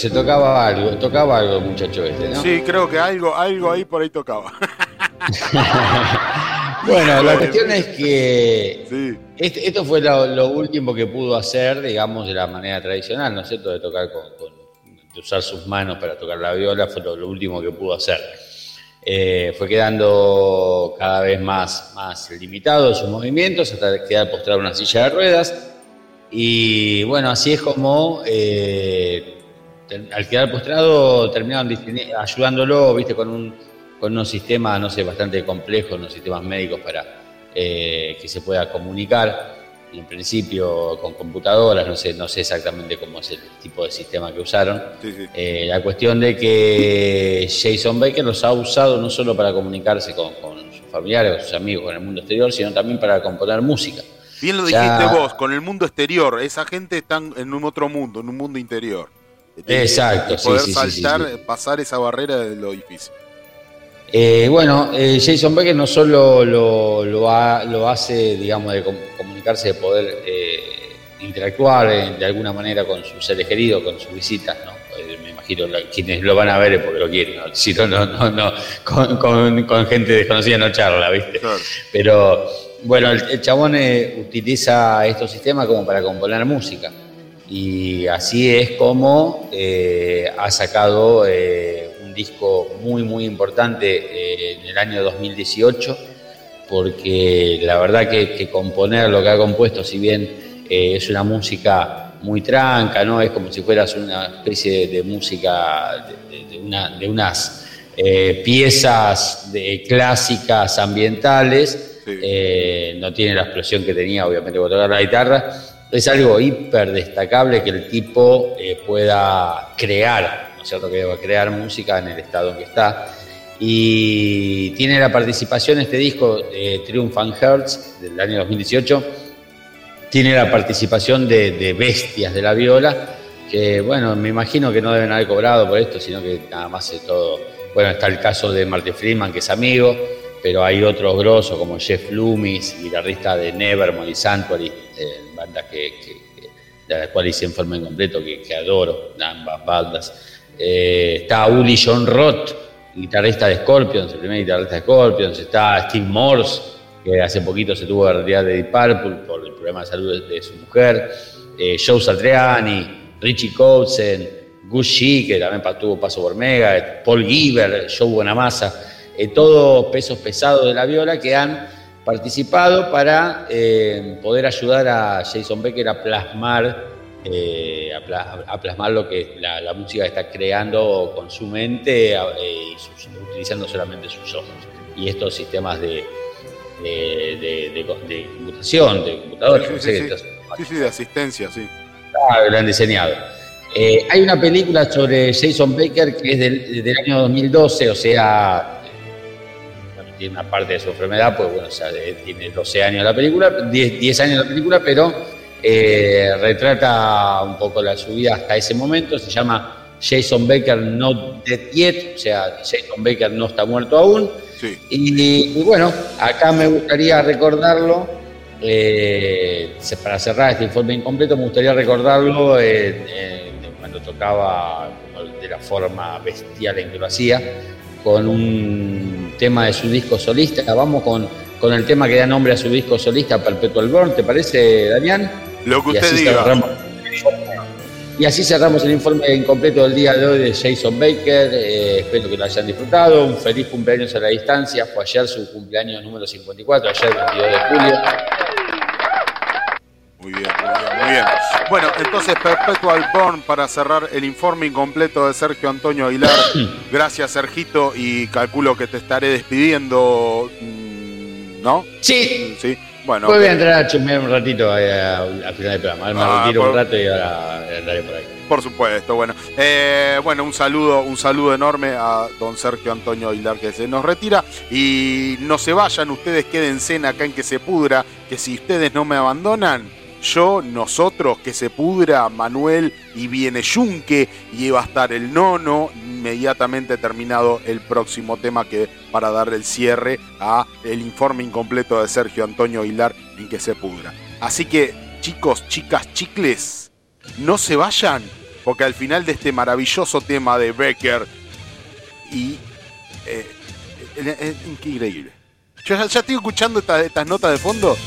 Se tocaba algo, tocaba algo el muchacho este, ¿no? Sí, creo que algo, algo ahí por ahí tocaba. bueno, la cuestión es que este, esto fue lo, último que pudo hacer, digamos, de la manera tradicional, ¿no es cierto? De tocar con, de usar sus manos para tocar la viola, fue lo, último que pudo hacer. Eh, fue quedando cada vez más, más limitado sus movimientos hasta quedar postrado en una silla de ruedas y bueno, así es como eh, al quedar postrado terminaron ayudándolo, viste, con, un, con unos sistemas, no sé, bastante complejos, unos sistemas médicos para eh, que se pueda comunicar. En principio con computadoras, no sé, no sé exactamente cómo es el tipo de sistema que usaron. Eh, la cuestión de que Jason Baker los ha usado no solo para comunicarse con, con sus familiares, con sus amigos, con el mundo exterior, sino también para componer música. Bien lo dijiste vos, con el mundo exterior. Esa gente está en un otro mundo, en un mundo interior. Exacto, poder saltar, pasar esa barrera de lo difícil. Eh, bueno, eh, Jason Becker no solo lo, lo, hace, digamos, de comunicarse, de poder eh, interactuar de alguna manera con sus seres queridos, con sus visitas, ¿no? me imagino quienes lo van a ver es porque lo quieren, si no, no, no, con, gente desconocida no charla, ¿viste? Pero bueno, el, chabón eh, utiliza estos sistemas como para componer música. Y así es como eh, ha sacado eh, un disco muy, muy importante en el año 2018, porque la verdad que, componer lo que ha compuesto, si bien es una música muy tranca, ¿no? Es como si fueras una especie de, música de, unas piezas clásicas ambientales eh, no tiene la explosión que tenía, obviamente, por tocar la guitarra. Es algo hiper destacable que el tipo eh, pueda crear, ¿no es cierto? Que deba crear música en el estado en que está. Y tiene la participación este disco, de Triumph and Hearts, del año 2018. Tiene la participación de, bestias de la viola, que bueno, me imagino que no deben haber cobrado por esto, sino que nada más es todo. Bueno, está el caso de Marty Friedman, que es amigo, pero hay otros grosos como Jeff Loomis, guitarrista de Nevermore y Sanctuary, eh, bandas que, de las cuales hice en completo, que, adoro, ambas bandas. Eh, está Uli John Roth, guitarrista de Scorpions, el primer guitarrista de Scorpions. Está Steve Morse, que hace poquito se tuvo que retirar de Deep Purple por el problema de salud de, su mujer. Eh, Joe Satriani, Richie Coulson, Gus Shee, que también tuvo paso por Mega, Paul Giver, Joe Bonamassa eh, todos pesos pesados de la viola que han participado para eh, poder ayudar a Jason Becker a plasmar, eh, a, plasmar lo que la, música está creando con su mente y utilizando solamente sus ojos. Y estos sistemas de, de, computación, de computadores, sí, sí, de asistencia, sí. Ah, lo han diseñado. hay una película sobre Jason Baker que es del, del año 2012, o sea, tiene una parte de su enfermedad, pues bueno, tiene 12 años la película, 10, años la película, pero eh, retrata un poco la subida hasta ese momento, se llama Jason Baker Not Dead Yet, o sea, Jason Baker no está muerto aún. Y, bueno, acá me gustaría recordarlo, eh, para cerrar este informe incompleto, me gustaría recordarlo eh, cuando tocaba de la forma bestial en que lo hacía, con un tema de su disco solista. Vamos con, con el tema que da nombre a su disco solista, Perpetual Burn, ¿te parece, Damián? Lo que usted diga. y así cerramos el informe incompleto del día de hoy de Jason Baker. Eh, espero que lo hayan disfrutado. Un feliz cumpleaños a la distancia. Fue ayer su cumpleaños número 54, ayer 22 de julio. Muy bien, muy bien, muy bien. Bueno, entonces Perpetual Born para cerrar el informe incompleto de Sergio Antonio Aguilar. Gracias, Sergito, y calculo que te estaré despidiendo, mm, ¿no? Sí. Sí. Bueno, voy a entrar a chusmear un ratito al final del programa. Me ah, retiro un rato y ahora andaré por ahí. Por supuesto, bueno. Eh, bueno, un saludo, un saludo enorme a don Sergio Antonio Aguilar que se nos retira. Y no se vayan, ustedes quédense acá en que se pudra, que si ustedes no me abandonan, yo, nosotros, que se pudra Manuel y viene Yunque y va a estar el nono inmediatamente terminado el próximo tema que para darle el cierre a el informe incompleto de Sergio Antonio Aguilar en que se pudra. Así que chicos, chicas, chicles, no se vayan porque al final de este maravilloso tema de Becker y eh, eh, eh, increíble. Yo ya, estoy escuchando estas notas de fondo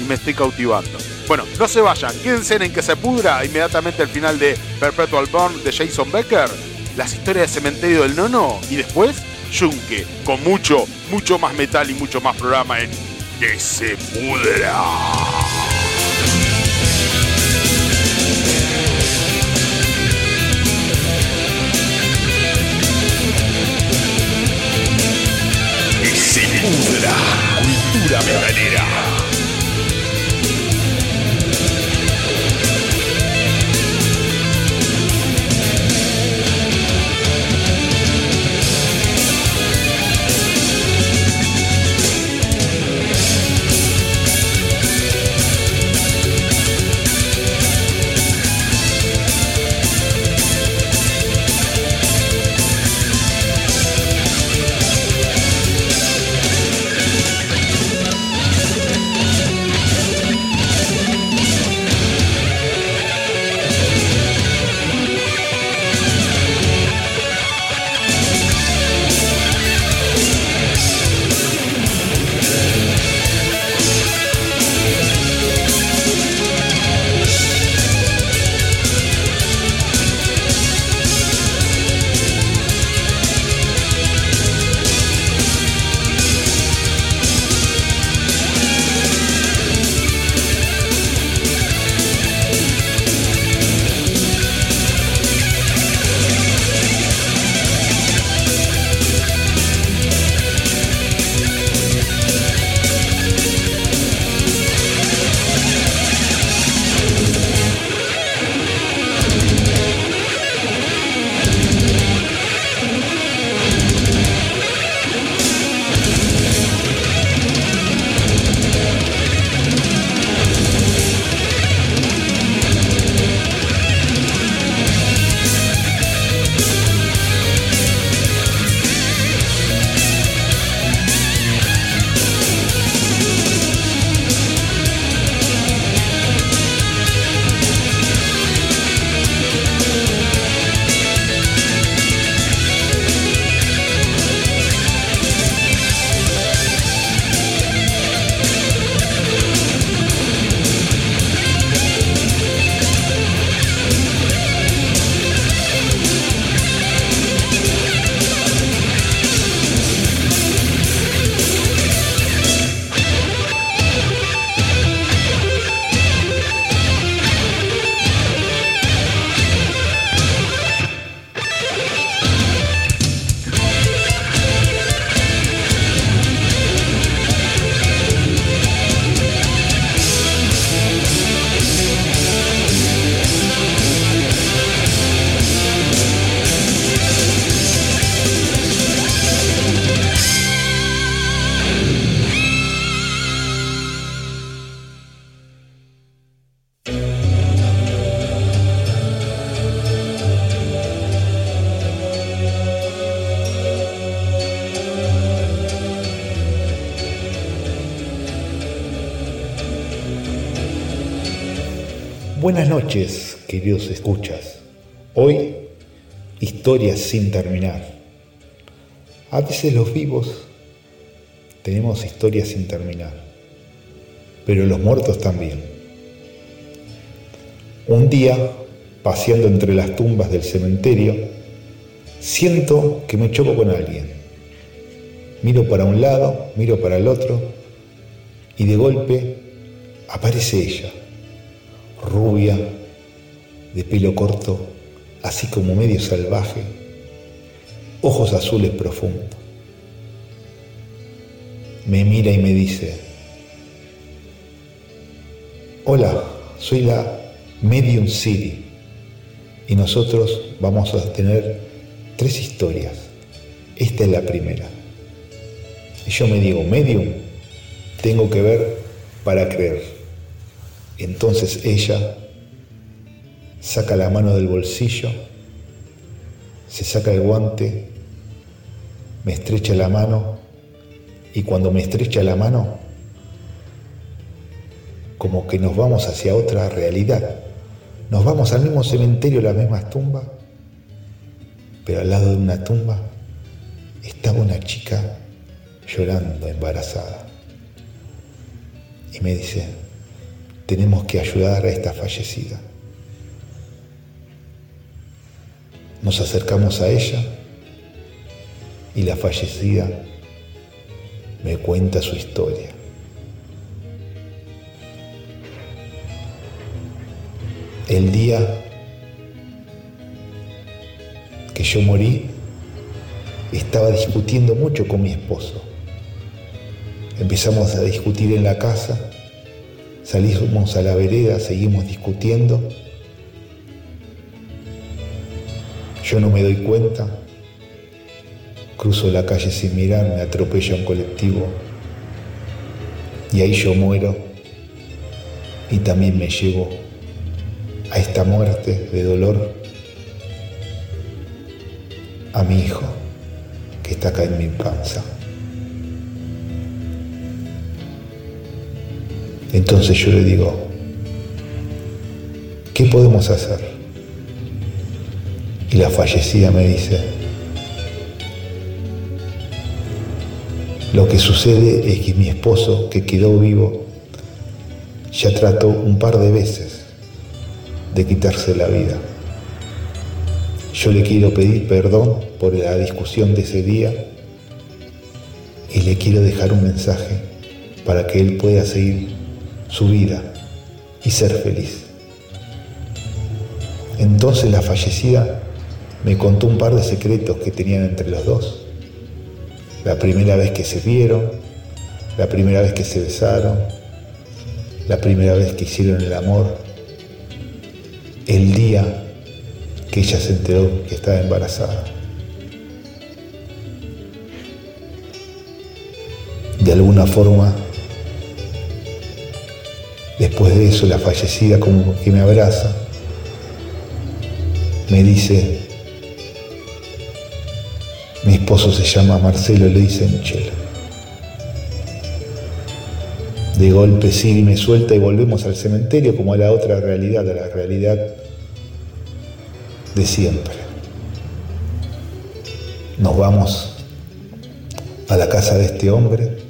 y me estoy cautivando. Bueno, no se vayan, quédense en que se pudra inmediatamente al final de Perpetual Burn de Jason Becker, las historias de Cementerio del Nono y después Junke, con mucho, mucho más metal y mucho más programa en. Que se pudra, cultura metalera. Buenas noches, queridos escuchas. Hoy, historias sin terminar. A veces los vivos tenemos historias sin terminar, pero los muertos también. Un día, paseando entre las tumbas del cementerio, siento que me choco con alguien. Miro para un lado, miro para el otro, y de golpe aparece ella rubia, de pelo corto, así como medio salvaje, ojos azules profundos. Me mira y me dice, hola, soy la Medium City y nosotros vamos a tener tres historias. Esta es la primera. Y yo me digo, Medium, tengo que ver para creer. Entonces ella saca la mano del bolsillo, se saca el guante, me estrecha la mano y cuando me estrecha la mano, como que nos vamos hacia otra realidad. Nos vamos al mismo cementerio, las mismas tumbas, pero al lado de una tumba estaba una chica llorando, embarazada. Y me dice, tenemos que ayudar a esta fallecida. Nos acercamos a ella y la fallecida me cuenta su historia. El día que yo morí, estaba discutiendo mucho con mi esposo. Empezamos a discutir en la casa, salimos a la vereda, seguimos discutiendo. Yo no me doy cuenta, cruzo la calle sin mirar, me atropella un colectivo y ahí yo muero y también me llevo a esta muerte de dolor a mi hijo que está acá en mi panza. Entonces yo le digo, ¿qué podemos hacer? Y la fallecida me dice, lo que sucede es que mi esposo, que quedó vivo, ya trató un par de veces de quitarse la vida. Yo le quiero pedir perdón por la discusión de ese día y le quiero dejar un mensaje para que él pueda seguir su vida y ser feliz. Entonces la fallecida me contó un par de secretos que tenían entre los dos. La primera vez que se vieron, la primera vez que se besaron, la primera vez que hicieron el amor, el día que ella se enteró que estaba embarazada. De alguna forma, después de eso, la fallecida como que me abraza, me dice, mi esposo se llama Marcelo, le dice Michelle. De golpe y me suelta y volvemos al cementerio como a la otra realidad, a la realidad de siempre. Nos vamos a la casa de este hombre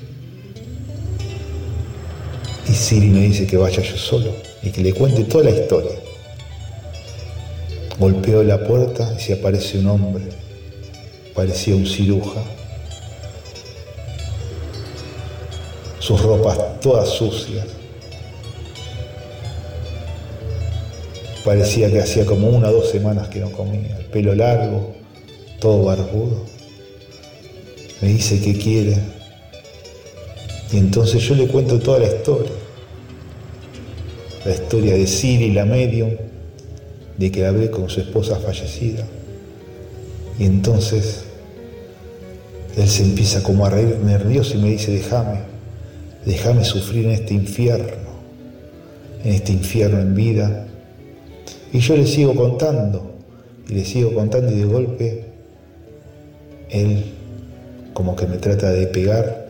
y Siri me dice que vaya yo solo y que le cuente toda la historia. Golpeo la puerta y se aparece un hombre, parecía un ciruja. Sus ropas todas sucias, Parecía que hacía como una o dos semanas que no comía. El pelo largo, todo barbudo. Me dice que quiere. Y entonces yo le cuento toda la historia. La historia de Siri, la medium, de que la ve con su esposa fallecida. Y entonces él se empieza como a reír nervioso y me dice, déjame, déjame sufrir en este infierno, en este infierno en vida, y yo le sigo contando, y le sigo contando y de golpe él como que me trata de pegar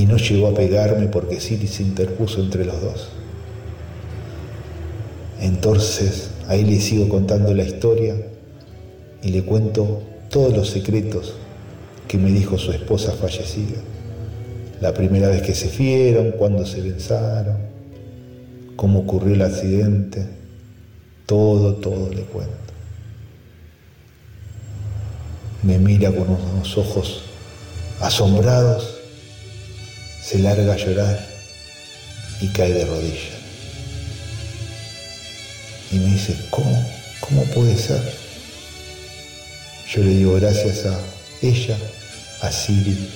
y no llegó a pegarme porque Siri se interpuso entre los dos. Entonces ahí le sigo contando la historia y le cuento todos los secretos que me dijo su esposa fallecida. La primera vez que se vieron, cuando se besaron, cómo ocurrió el accidente, todo, todo le cuento. Me mira con unos ojos asombrados, se larga a llorar y cae de rodillas. Y me dice, ¿cómo? ¿Cómo puede ser? Yo le digo gracias a ella, a Siri,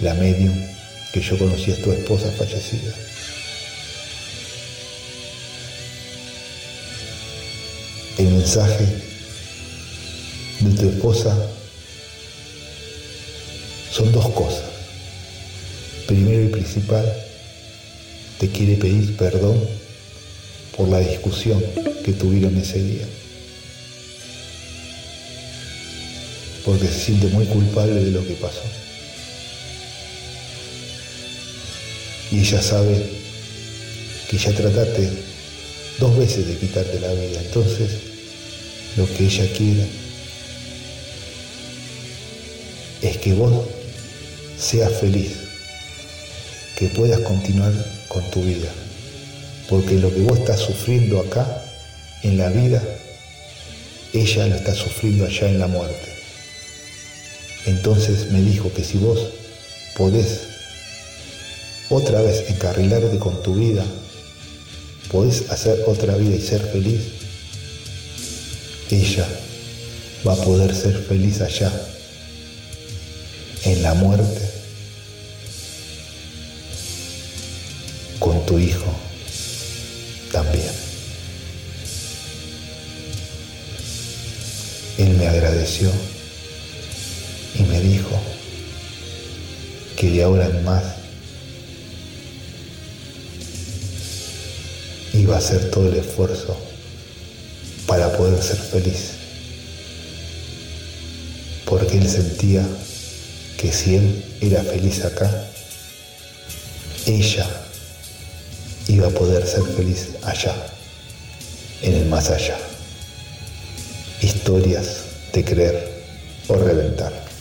la medium, que yo conocí a tu esposa fallecida. el mensaje de tu esposa son dos cosas. Primero y principal, te quiere pedir perdón por la discusión que tuvieron ese día. Porque se siente muy culpable de lo que pasó. Y ella sabe que ya trataste dos veces de quitarte la vida. Entonces, lo que ella quiere es que vos seas feliz, que puedas continuar con tu vida. Porque lo que vos estás sufriendo acá, en la vida, ella lo está sufriendo allá en la muerte. Entonces me dijo que si vos podés otra vez encarrilarte con tu vida, podés hacer otra vida y ser feliz, ella va a poder ser feliz allá, en la muerte, tu hijo también. Él me agradeció y me dijo que de ahora en más iba a hacer todo el esfuerzo para poder ser feliz. Porque él sentía que si él era feliz acá, ella iba a poder ser feliz allá, en el más allá. Historias de creer o reventar.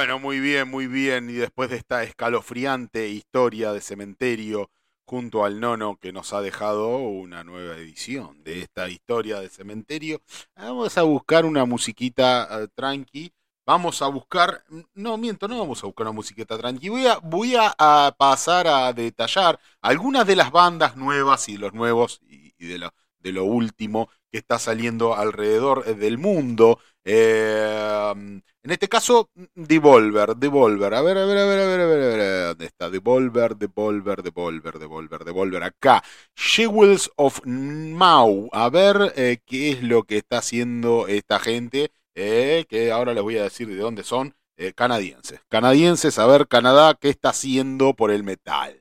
Bueno, muy bien, muy bien. Y después de esta escalofriante historia de cementerio junto al nono que nos ha dejado una nueva edición de esta historia de cementerio, vamos a buscar una musiquita eh, tranqui. Vamos a buscar, no miento, no vamos a buscar una musiquita tranqui. Voy a, voy a, pasar a detallar algunas de las bandas nuevas y los nuevos y, de, lo, de lo último que está saliendo alrededor del mundo. Eh, en este caso, Devolver, Devolver. A ver, a ver, a ver, a ver, a ver, a ver. ¿Dónde está? Devolver, Devolver, Devolver, Devolver, Devolver. Acá. Jewels of Mau. A ver eh, qué es lo que está haciendo esta gente. Eh, que ahora les voy a decir de dónde son. Eh, canadienses. Canadienses, a ver, Canadá, qué está haciendo por el metal.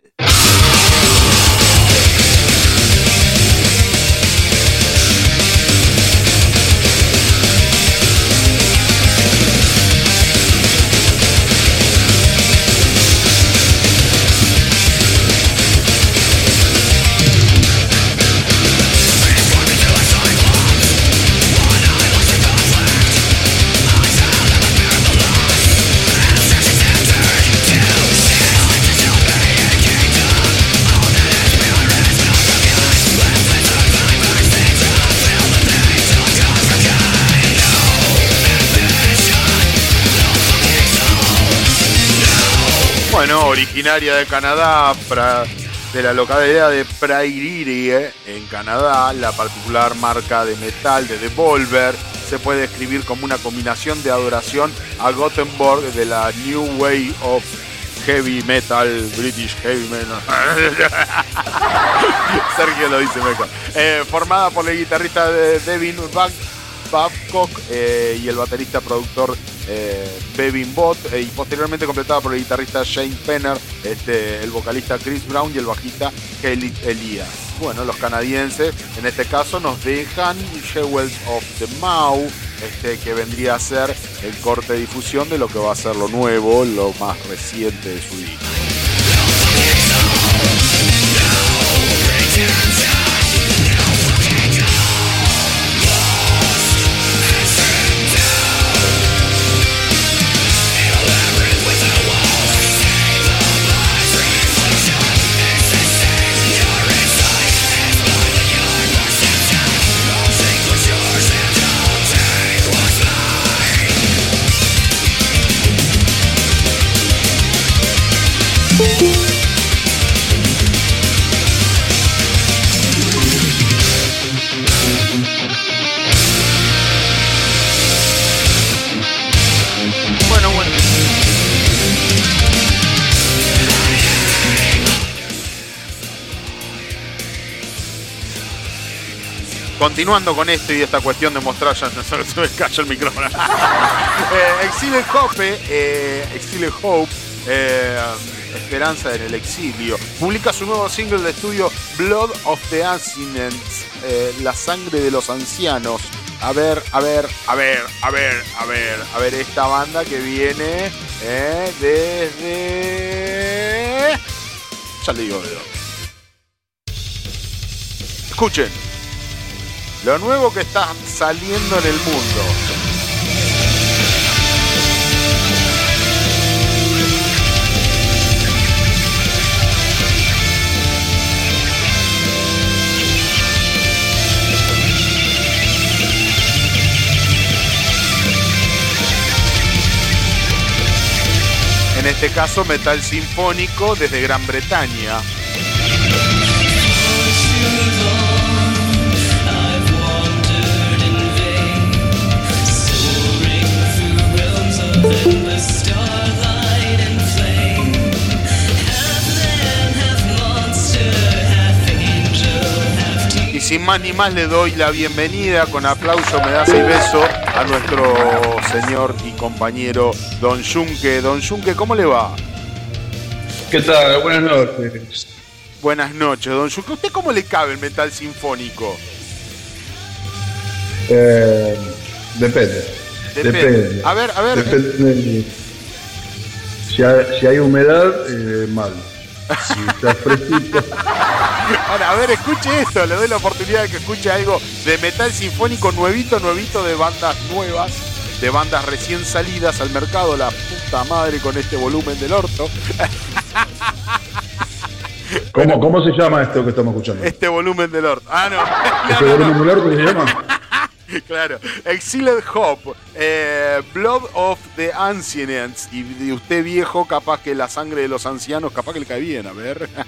Originaria de Canadá, de la localidad de Prairie, eh, en Canadá, la particular marca de metal de Devolver se puede describir como una combinación de adoración a Gothenburg de la New Way of Heavy Metal, British Heavy Metal. Sergio lo dice mejor. Eh, formada por el guitarrista de Devin Babcock eh, y el baterista productor eh, Bevin Bott eh, y posteriormente completada por el guitarrista Shane Penner, este, el vocalista Chris Brown y el bajista Kelly Elias. Bueno, los canadienses en este caso nos dejan Jewels of the Mau, este, que vendría a ser el corte de difusión de lo que va a ser lo nuevo, lo más reciente de su disco. Continuando con esto y esta cuestión de mostrar, ya se me cayó el micrófono. eh, Exile Hope, eh, Exile Hope, eh, Esperanza en el exilio, publica su nuevo single de estudio Blood of the Ancients, eh, La sangre de los ancianos. A ver, a ver, a ver, a ver, a ver, a ver esta banda que viene desde... Ya le digo de dónde. Escuchen, lo nuevo que está saliendo en el mundo. En este caso, metal sinfónico desde Gran Bretaña. Y sin más ni más le doy la bienvenida con aplauso, medalla y beso a nuestro señor y compañero Don Junque. Don Junque, ¿cómo le va? ¿Qué tal? Buenas noches. Buenas noches, Don Junque. ¿Usted cómo le cabe el metal sinfónico? Eh, depende. Depende. A ver, a ver. Depende si, hay, si hay humedad, eh, mal. Si está fresquito. Ahora, a ver, escuche esto. Le doy la oportunidad de que escuche algo de metal sinfónico nuevito, nuevito de bandas nuevas, de bandas recién salidas al mercado. La puta madre con este volumen del orto. ¿Cómo, ¿Cómo se llama esto que estamos escuchando? Este volumen del orto. Ah, no. ¿Este no, volumen no. del orto que se llama? Claro. Exiled Hope. eh, Blood of the Ancients. Y de usted viejo, capaz que la sangre de los ancianos, capaz que le cae bien. A ver.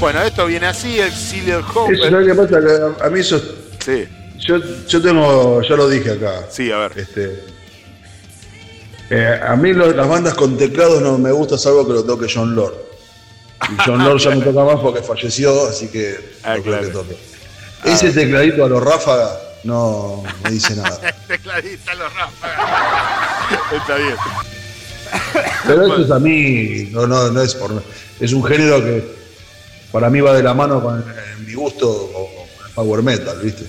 Bueno, esto viene así, Exiled Hope. Eso. Que a, a mí eso. Sí, Yo, yo tengo. Ya lo dije acá. sí, a ver. Este, eh, a mí lo- las bandas con teclados no me gusta, salvo que lo toque John Lord. Y John Lord ya no toca más porque falleció, así que Ah, no creo que toque. Ese tecladito a los ráfaga no me dice nada. Tecladista los ráfagas. Está bien. Pero eso es a mí, no, no, no es por. Es un género que para mí va de la mano con eh, mi gusto con el power metal, ¿viste?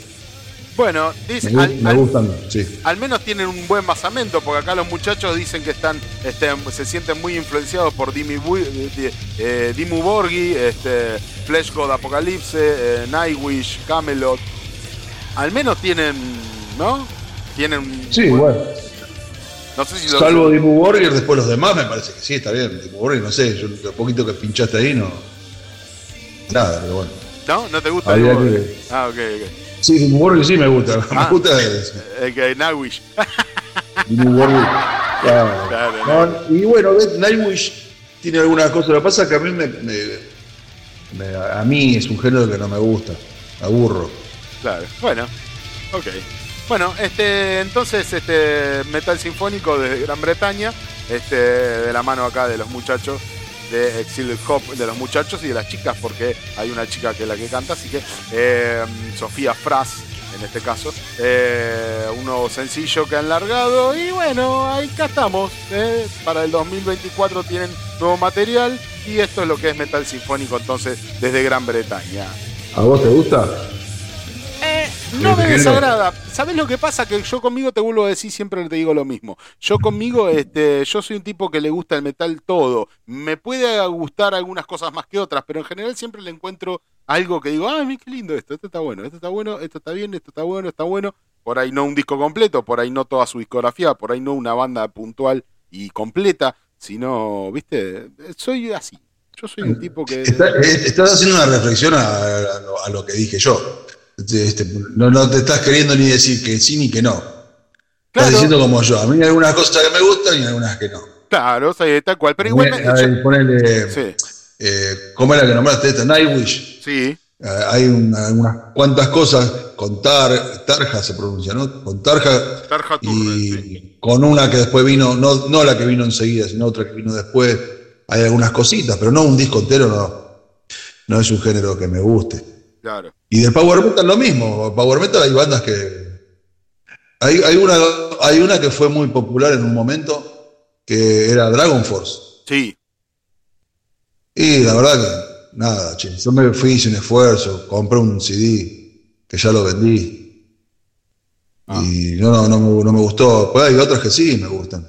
Bueno, dice, Me, al, me al- gustan, sí. al menos tienen un buen basamento, porque acá los muchachos dicen que están, este, se sienten muy influenciados por Dimmu, Bu- eh, eh, Dimmu Borgir, este, Flesh God Apocalypse, eh, Nightwish, Camelot. Al menos tienen, ¿no? Tienen. un Sí, buen- bueno. No sé si lo Salvo Dimmu Borgir, después los demás me parece que sí, está bien. Dimmu Borgir, no sé, yo lo poquito que pinchaste ahí no. Nada, pero bueno. ¿No? ¿No te gusta? Que- Borgir? Ah, ok, ok. Sí, Dimmu Borgir sí me gusta. Ah. Me gusta que Nightwish. Claro. Claro, No, y bueno, ves, Nightwish tiene algunas cosas. Lo que pasa es que a mí me, me- me- a mí es un género que no me gusta. Aburro. Claro, bueno, ok. Bueno, este, entonces, este metal sinfónico de Gran Bretaña, este, de la mano acá de los muchachos de Exiled Hop, de los muchachos y de las chicas, porque hay una chica que es la que canta, así que eh, Sofía Fras, en este caso, eh, un nuevo sencillo que han largado y bueno, ahí estamos. eh, para el 2024 tienen nuevo material y esto es lo que es metal sinfónico entonces desde Gran Bretaña. ¿A vos te gusta? Eh, no ¿Este me desagrada. ¿Sabes lo que pasa? Que yo conmigo te vuelvo a decir, siempre te digo lo mismo. Yo conmigo, este, yo soy un tipo que le gusta el metal todo. Me puede gustar algunas cosas más que otras, pero en general siempre le encuentro algo que digo, ay, qué lindo esto, esto está bueno, esto está bueno, esto está bien, esto está bueno, está bueno. Por ahí no un disco completo, por ahí no toda su discografía, por ahí no una banda puntual y completa, sino, viste, soy así. Yo soy un tipo que... Está- estás haciendo una reflexión a, a lo, a lo que dije yo. Este, este, no, no te estás queriendo ni decir que sí ni que no. Estás diciendo como yo. A mí hay algunas cosas que me gustan y algunas que no. Claro, sí, tal cual, pero igualmente... A ver, ponele, sí, eh, ¿Cómo era que nombraste esta? Nightwish. sí, Eh, hay una- unas cuantas cosas con Tar, Tarja se pronuncia, ¿no? Con Tarja. Tarja y sí. con una que después vino, no, no la que vino enseguida, sino otra que vino después. Hay algunas cositas, pero no un disco entero, no. No es un género que me guste. Claro. Y del Power Metal lo mismo. Power Metal hay bandas que. Hay, hay, una, hay una que fue muy popular en un momento, que era Dragon Force. Sí. Y la verdad que, nada, che, yo me fui sin esfuerzo, compré un CD que ya lo vendí. Ah. Y no, no, no, me, no me gustó. Pues hay otras que sí me gustan.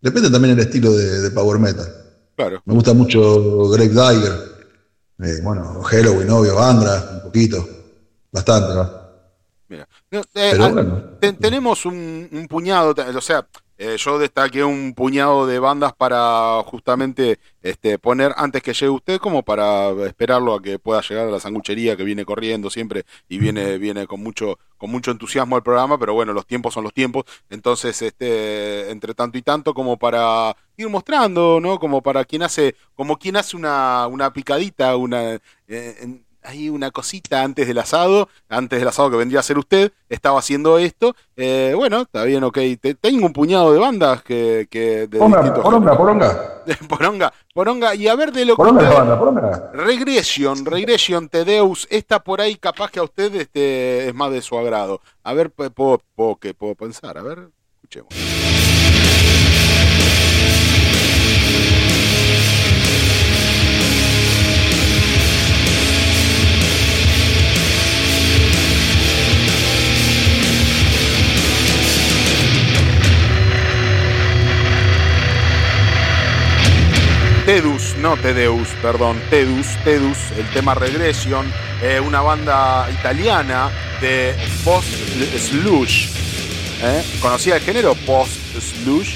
Depende también el estilo de, de Power Metal. Claro. Me gusta mucho Greg Dagger. Eh, bueno, Halloween, obvio, Angra, un poquito. Bastante, ¿va? Mira. No, eh, Pero ah, bueno. te- tenemos un, un puñado, o sea, eh, yo destaqué un puñado de bandas para justamente este, poner antes que llegue usted, como para esperarlo a que pueda llegar a la sanguchería que viene corriendo siempre y viene, viene con mucho, con mucho entusiasmo al programa, pero bueno, los tiempos son los tiempos, entonces este, entre tanto y tanto, como para ir mostrando, ¿no? Como para quien hace, como quien hace una, una picadita, una eh, ahí una cosita antes del asado, antes del asado que vendría a ser usted, estaba haciendo esto. Eh, bueno, está bien, ok. Te- tengo un puñado de bandas que, que de Poronga, poronga, poronga. poronga, poronga. Y a ver de lo que Poronga usted- banda, poronga. Regression, Regression Tedeus, esta por ahí capaz que a usted este, es más de su agrado. A ver, puedo, que puedo pensar, a ver, escuchemos. Tedus, no Tedeus, perdón, Tedus, Tedus, el tema Regression, eh, una banda italiana de post-slush. ¿Eh? ¿Conocía el género post-slush?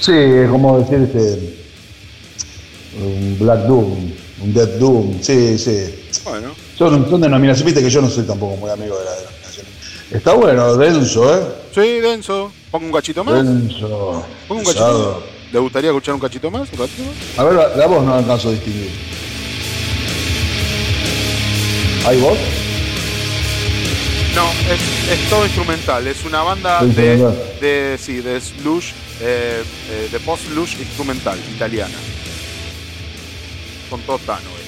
Sí, es como decir este. Un Black Doom, un Dead Doom, sí, sí. Bueno, Son, son denominaciones, viste que yo no soy tampoco muy amigo de la denominación. Está bueno, denso, ¿eh? sí, denso. Pongo un cachito más. Denso. Pongo un pesado. cachito. ¿Le gustaría escuchar un cachito más? ¿Un cachito más? A ver, la, la voz no alcanzo a distinguir. ¿Hay voz? No, es, es todo instrumental. Es una banda de, de, sí, de slush, eh, eh, de post-slush instrumental, italiana. Con todo tano esto.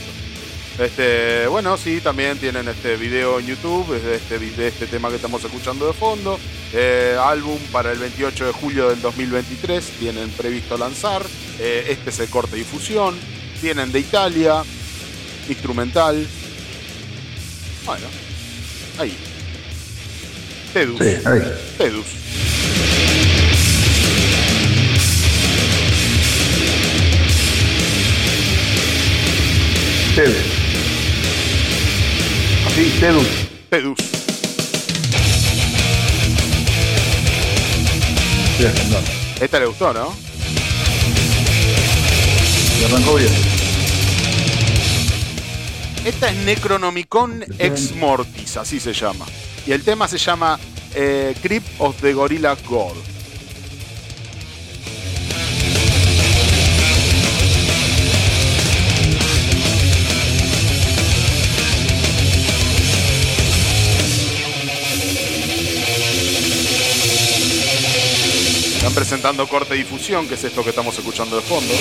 Este, bueno, sí, también tienen este video en YouTube de este, de este tema que estamos escuchando de fondo. Eh, álbum para el 28 de julio del 2023 tienen previsto lanzar. Eh, este es el corte difusión. Tienen de Italia, instrumental. Bueno, ahí. Tedus. Sí, ahí. Tedus. Tedus. Así, Tedus. Tedus. Sí. Esta le gustó, ¿no? Y arrancó bien. Esta es Necronomicon Ex Mortis, así se llama. Y el tema se llama eh, Crypt of the Gorilla God. Están presentando corte difusión, que es esto que estamos escuchando de fondo.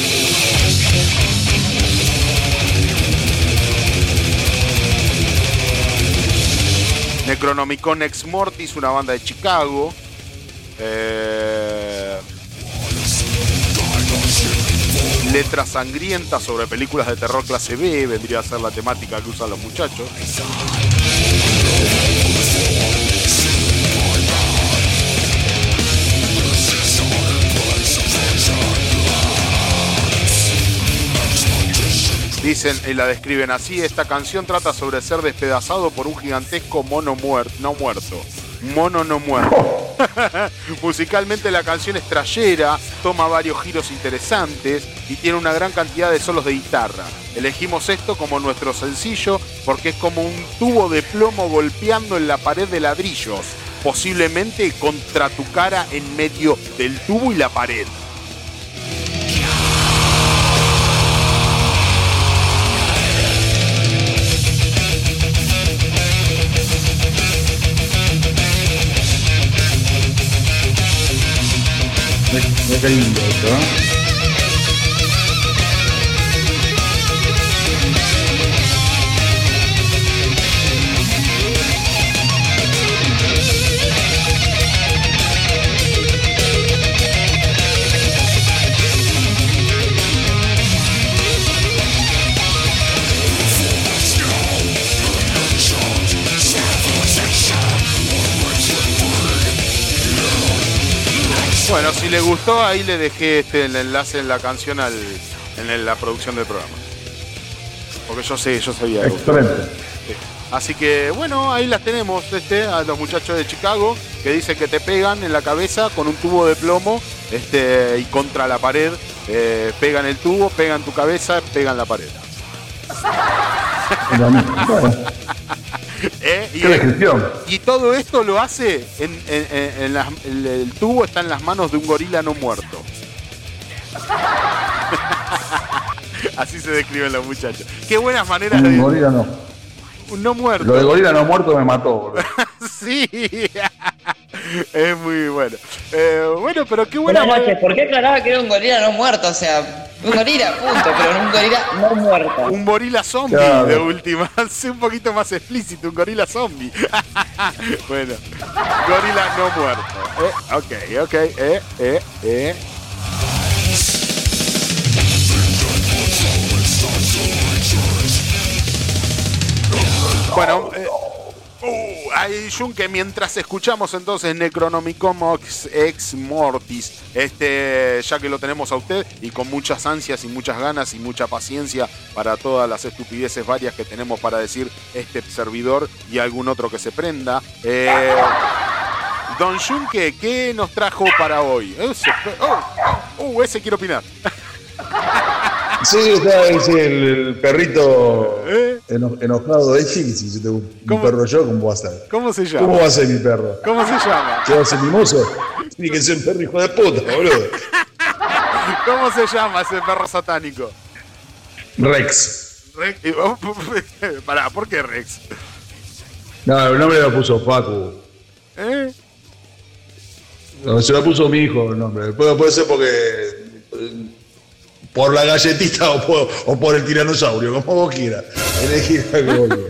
Necronomicon Ex Mortis, una banda de Chicago. Eh, letras sangrientas sobre películas de terror clase B, vendría a ser la temática que usan los muchachos. Dicen y la describen así, esta canción trata sobre ser despedazado por un gigantesco mono muerto, no muerto, mono no muerto. Musicalmente la canción es trayera, toma varios giros interesantes y tiene una gran cantidad de solos de guitarra. Elegimos esto como nuestro sencillo porque es como un tubo de plomo golpeando en la pared de ladrillos, posiblemente contra tu cara en medio del tubo y la pared. Mira qué lindo esto, ¿no? Bueno, si le gustó, ahí le dejé este, el enlace en la canción al, en la producción del programa. Porque yo sé, yo sabía. Excelente. Así que bueno, ahí las tenemos, este, a los muchachos de Chicago, que dicen que te pegan en la cabeza con un tubo de plomo, este, y contra la pared, eh, pegan el tubo, pegan tu cabeza, pegan la pared. Bueno, ¿Eh? Y, qué descripción. y todo esto lo hace en, en- en- en las- el, el tubo está en las manos de un gorila no muerto. Así se describen los muchachos. Qué buenas maneras Un de. gorila no. Un no muerto. Lo de gorila no muerto me mató, boludo. Sí, es muy bueno. Eh, bueno, pero qué buena Buenas noches, ¿por qué aclaraba que era un gorila no muerto? O sea, un gorila, punto, pero un gorila no muerto. Un gorila zombie Claro. de última. Sé un poquito más explícito, un gorila zombie. bueno, gorila no muerto. Eh, ok, ok, eh, eh, eh. Bueno, eh, uh, hay mientras escuchamos entonces Necronomicon Ex, Mortis, este, ya que lo tenemos a usted y con muchas ansias y muchas ganas y mucha paciencia para todas las estupideces varias que tenemos para decir este servidor y algún otro que se prenda. eh, Don Junque, ¿qué nos trajo para hoy? Ese, oh, oh, ese quiero opinar. Sí, está sí, el, el perrito ¿Eh? eno- enojado de sí, si yo tengo un ¿Cómo? perro yo, ¿cómo va a ser? ¿Cómo se ¿Cómo llama? va a ser mi perro? ¿Cómo se llama? ¿Qué va a ser mi mozo? Tiene que ser un perro hijo de puta, boludo. ¿Cómo se llama ese perro satánico? Rex. Rex. Pará, ¿por qué Rex? No, el nombre lo puso Facu. ¿Eh? No, se lo puso mi hijo el nombre. Puede, puede ser porque. Por la galletita o por, o por el tiranosaurio, como vos quieras. Elegí algo, boludo.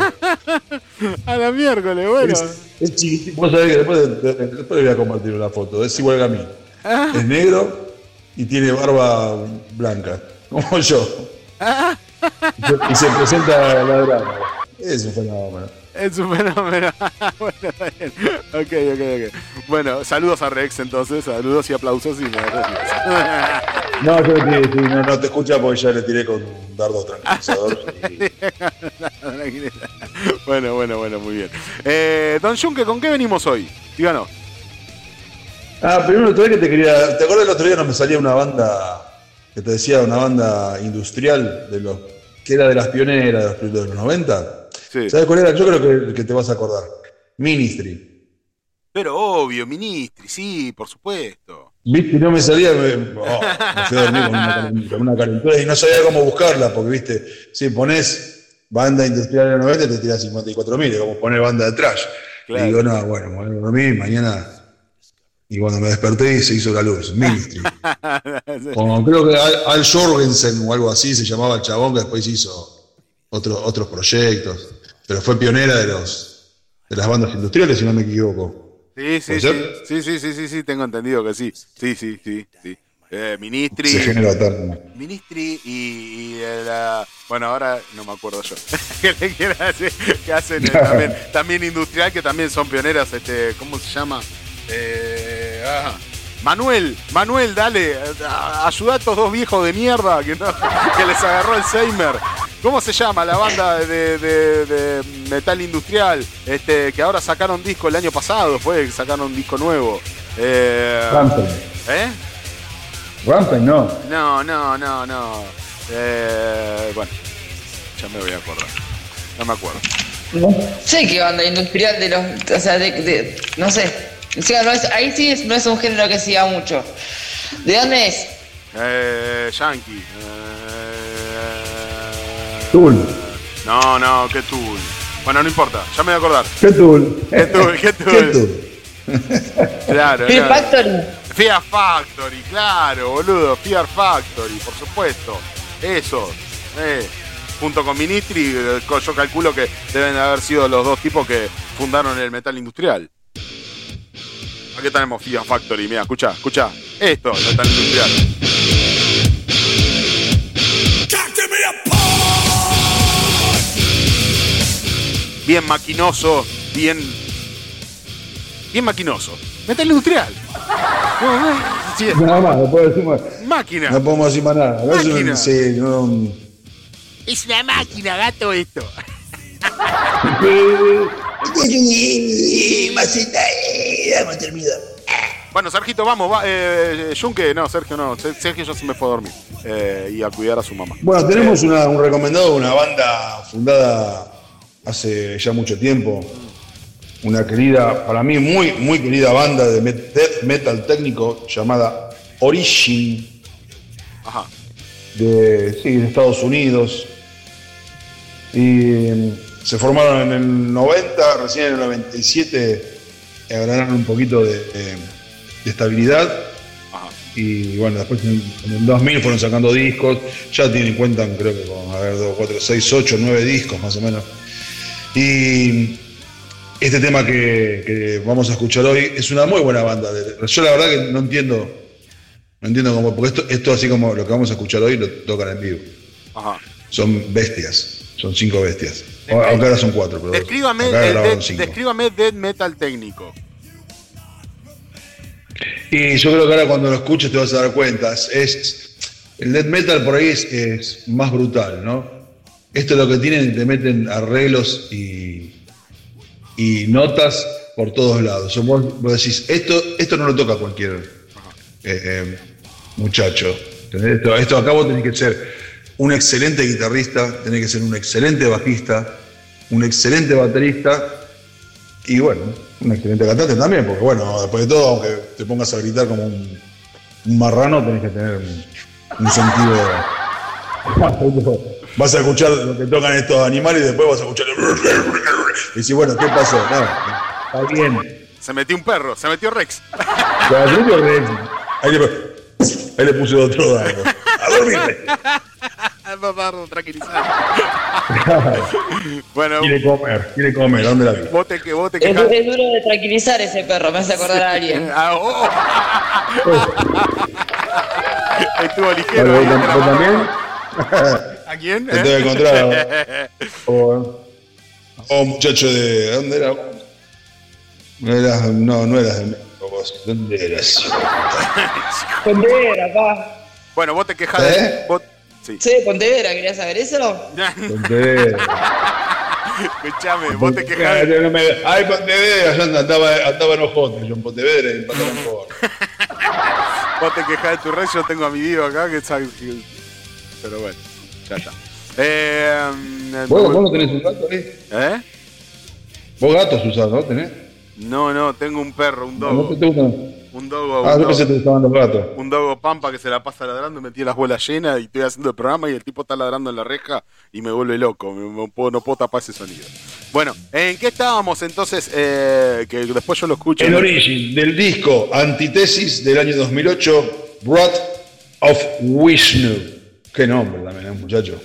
A la miércoles, bueno. Es, es chiquitito. Vos sabés que después, de- de- después le voy a compartir una foto. Es igual que a mí. Es negro y tiene barba blanca, como yo. Y se presenta ladrando. Es un fenómeno. Es un fenómeno. bueno, está bien. Ok, ok, ok. Bueno, saludos a Rex entonces. Saludos y aplausos y me gracias. No, yo no, te- no, no te escucha porque ya le tiré con un dardo tranquilizador. y- bueno, bueno, bueno, muy bien. Eh, Don Junque, ¿con qué venimos hoy? Díganos. Ah, primero vez que te quería. ¿Te acuerdas el otro día no me salía una banda que te decía una banda industrial de los que era de las pioneras de los, de los 90? Sí. ¿Sabes cuál era? Yo creo que, que te vas a acordar. Ministry. Pero obvio, ministri, sí, por supuesto. Viste, no me salía, me, oh, me fui a dormir con una, con una calentura y no sabía cómo buscarla, porque viste, si pones banda industrial de los 90 te tiras 54 mil, como poner banda de trash. Claro. Y digo, no, bueno, a dormir mañana. Y cuando me desperté se hizo la luz, Ministry. Como creo que Al, Al Jorgensen o algo así se llamaba el chabón que después hizo otro- otros proyectos. Pero fue pionera de los de las bandas industriales, si no me equivoco. Sí, sí, ¿Puede sí, sí, sí, sí, sí, sí, tengo entendido que sí. Sí, sí, sí, sí. Eh, ministri. Eterno. Ministry y, y el, ah, bueno ahora no me acuerdo yo que hacen eh, también, también industrial que también son pioneras este cómo se llama Eh, ah, Manuel Manuel dale ayuda a estos dos viejos de mierda que, no- que les agarró el Seimer ¿Cómo se llama la banda de, de- de metal industrial? Este, que ahora sacaron disco el año pasado, fue que sacaron un disco nuevo. Eh, Rammstein. ¿Eh? Rammstein no. No, no, no, no. Eh, bueno, ya me voy a acordar. No me acuerdo. No sé qué banda industrial de los. O sea, de. de- no sé. O sea, no es, ahí sí es- no es un género que siga mucho. ¿De dónde es? Eh, Yankee. Eh, Tool. no, no, qué Tool. Bueno, no importa, ya me voy a acordar. ¿Qué Tool? ¿Qué Tool? ¿Qué ¿Qué Tool? Tool? Claro, Fear claro. Factory. Fear Factory, claro, boludo. Fear Factory, por supuesto. Eso. Eh. Junto con Ministri, eh, yo calculo que deben haber sido los dos tipos que fundaron el metal industrial. Aquí tenemos Fear Factory, mira, escucha, escucha. Esto, metal industrial. Bien maquinoso, bien. Bien maquinoso. Metal industrial. Nada más, no puedo decir más. Máquina. No podemos decir más nada. Es un- Máquina. sí, no- Es una máquina, gato, esto. Bueno, Sergito, vamos. Va, eh, Junque, no, Sergio no. Ser- Sergio ya se me fue a dormir. Eh, y a cuidar a su mamá. Bueno, tenemos una- un recomendado una banda fundada hace ya mucho tiempo. Una querida, para mí muy, muy querida banda de metal técnico llamada Origin Ajá. de, sí, de Estados Unidos. Y mm, se formaron en el 90, recién en el 97 agarraron un poquito de, de- de estabilidad. Ajá. Y bueno, después en, en el 2000 fueron sacando discos. Ya tienen cuenta, creo que con, a ver, 2, 4, 6, 8, 9 discos más o menos. Y este tema que, que vamos a escuchar hoy es una muy buena banda. Yo la verdad que no entiendo, no entiendo cómo, porque esto, esto así como lo que vamos a escuchar hoy lo tocan en vivo. Ajá. Son bestias, son cinco bestias. Aunque ahora son cuatro, pero Descríbame, descríbame death metal técnico. Y yo creo que ahora cuando lo escuches te vas a dar cuenta. Es, es- el death metal por ahí es, es más brutal, ¿no? Esto es lo que tienen, te meten arreglos y, y notas por todos lados. O vos, vos decís, esto, esto no lo toca cualquier eh, eh, muchacho. Esto, esto acá vos tenés que ser un excelente guitarrista, tenés que ser un excelente bajista, un excelente baterista y bueno, un excelente cantante también, porque bueno, después de todo, aunque te pongas a gritar como un, marrano, tenés que tener un sentido. Vas a escuchar lo que tocan estos animales y después vas a escuchar. Y decís, bueno, ¿qué pasó? No, está bien. Se metió un perro, se metió Rex. Pero al principio, Ahí le, ahí le puse otro dado. A dormirte. Para tranquilizar. bueno, Quiere comer, quiere comer. ¿Dónde la vi? vos te, que vos te Es, es duro de tranquilizar ese perro, me hace acordar a alguien. Ah, oh. Estuvo ligero. Vale, ahí, ¿Vos, te la vos mando. también? ¿A quién? Te tengo que encontrar. O, o muchacho de. ¿Dónde era? No eras, no, no eras de México vos. ¿Dónde eras? Pontevedra, pa. Bueno, vos te quejas ¿Eh? de. Vos, sí. Sí, Pontevedra, ¿querías saber eso? Pontevedra. Escuchame, vos te quejas de. Me- Ay, Pontevedra, yo andaba, andaba en ojote, yo en Pontevedra y en pantalón. Vos te quejas de tu red, yo tengo a mi Diego acá que que- Pero bueno, ya está. Eh, ¿Vos, vos no tenés un gato ahí? ¿Eh? Vos gatos usás, ¿no? ¿Tenés? No, no, tengo un perro, un ¿No dogo. te gustan? Un dogo, Ah, un yo pensé que te los gatos. un dogo pampa que se la pasa ladrando, metí las bolas llenas y estoy haciendo el programa y el tipo está ladrando en la reja y me vuelve loco. me- me puedo- no puedo tapar ese sonido. Bueno, ¿en qué estábamos entonces? Eh, que después yo lo escucho. El Origin del disco Antitesis del año 2008, Wrath of Vishnu. Qué nombre también, ¿eh, muchacho?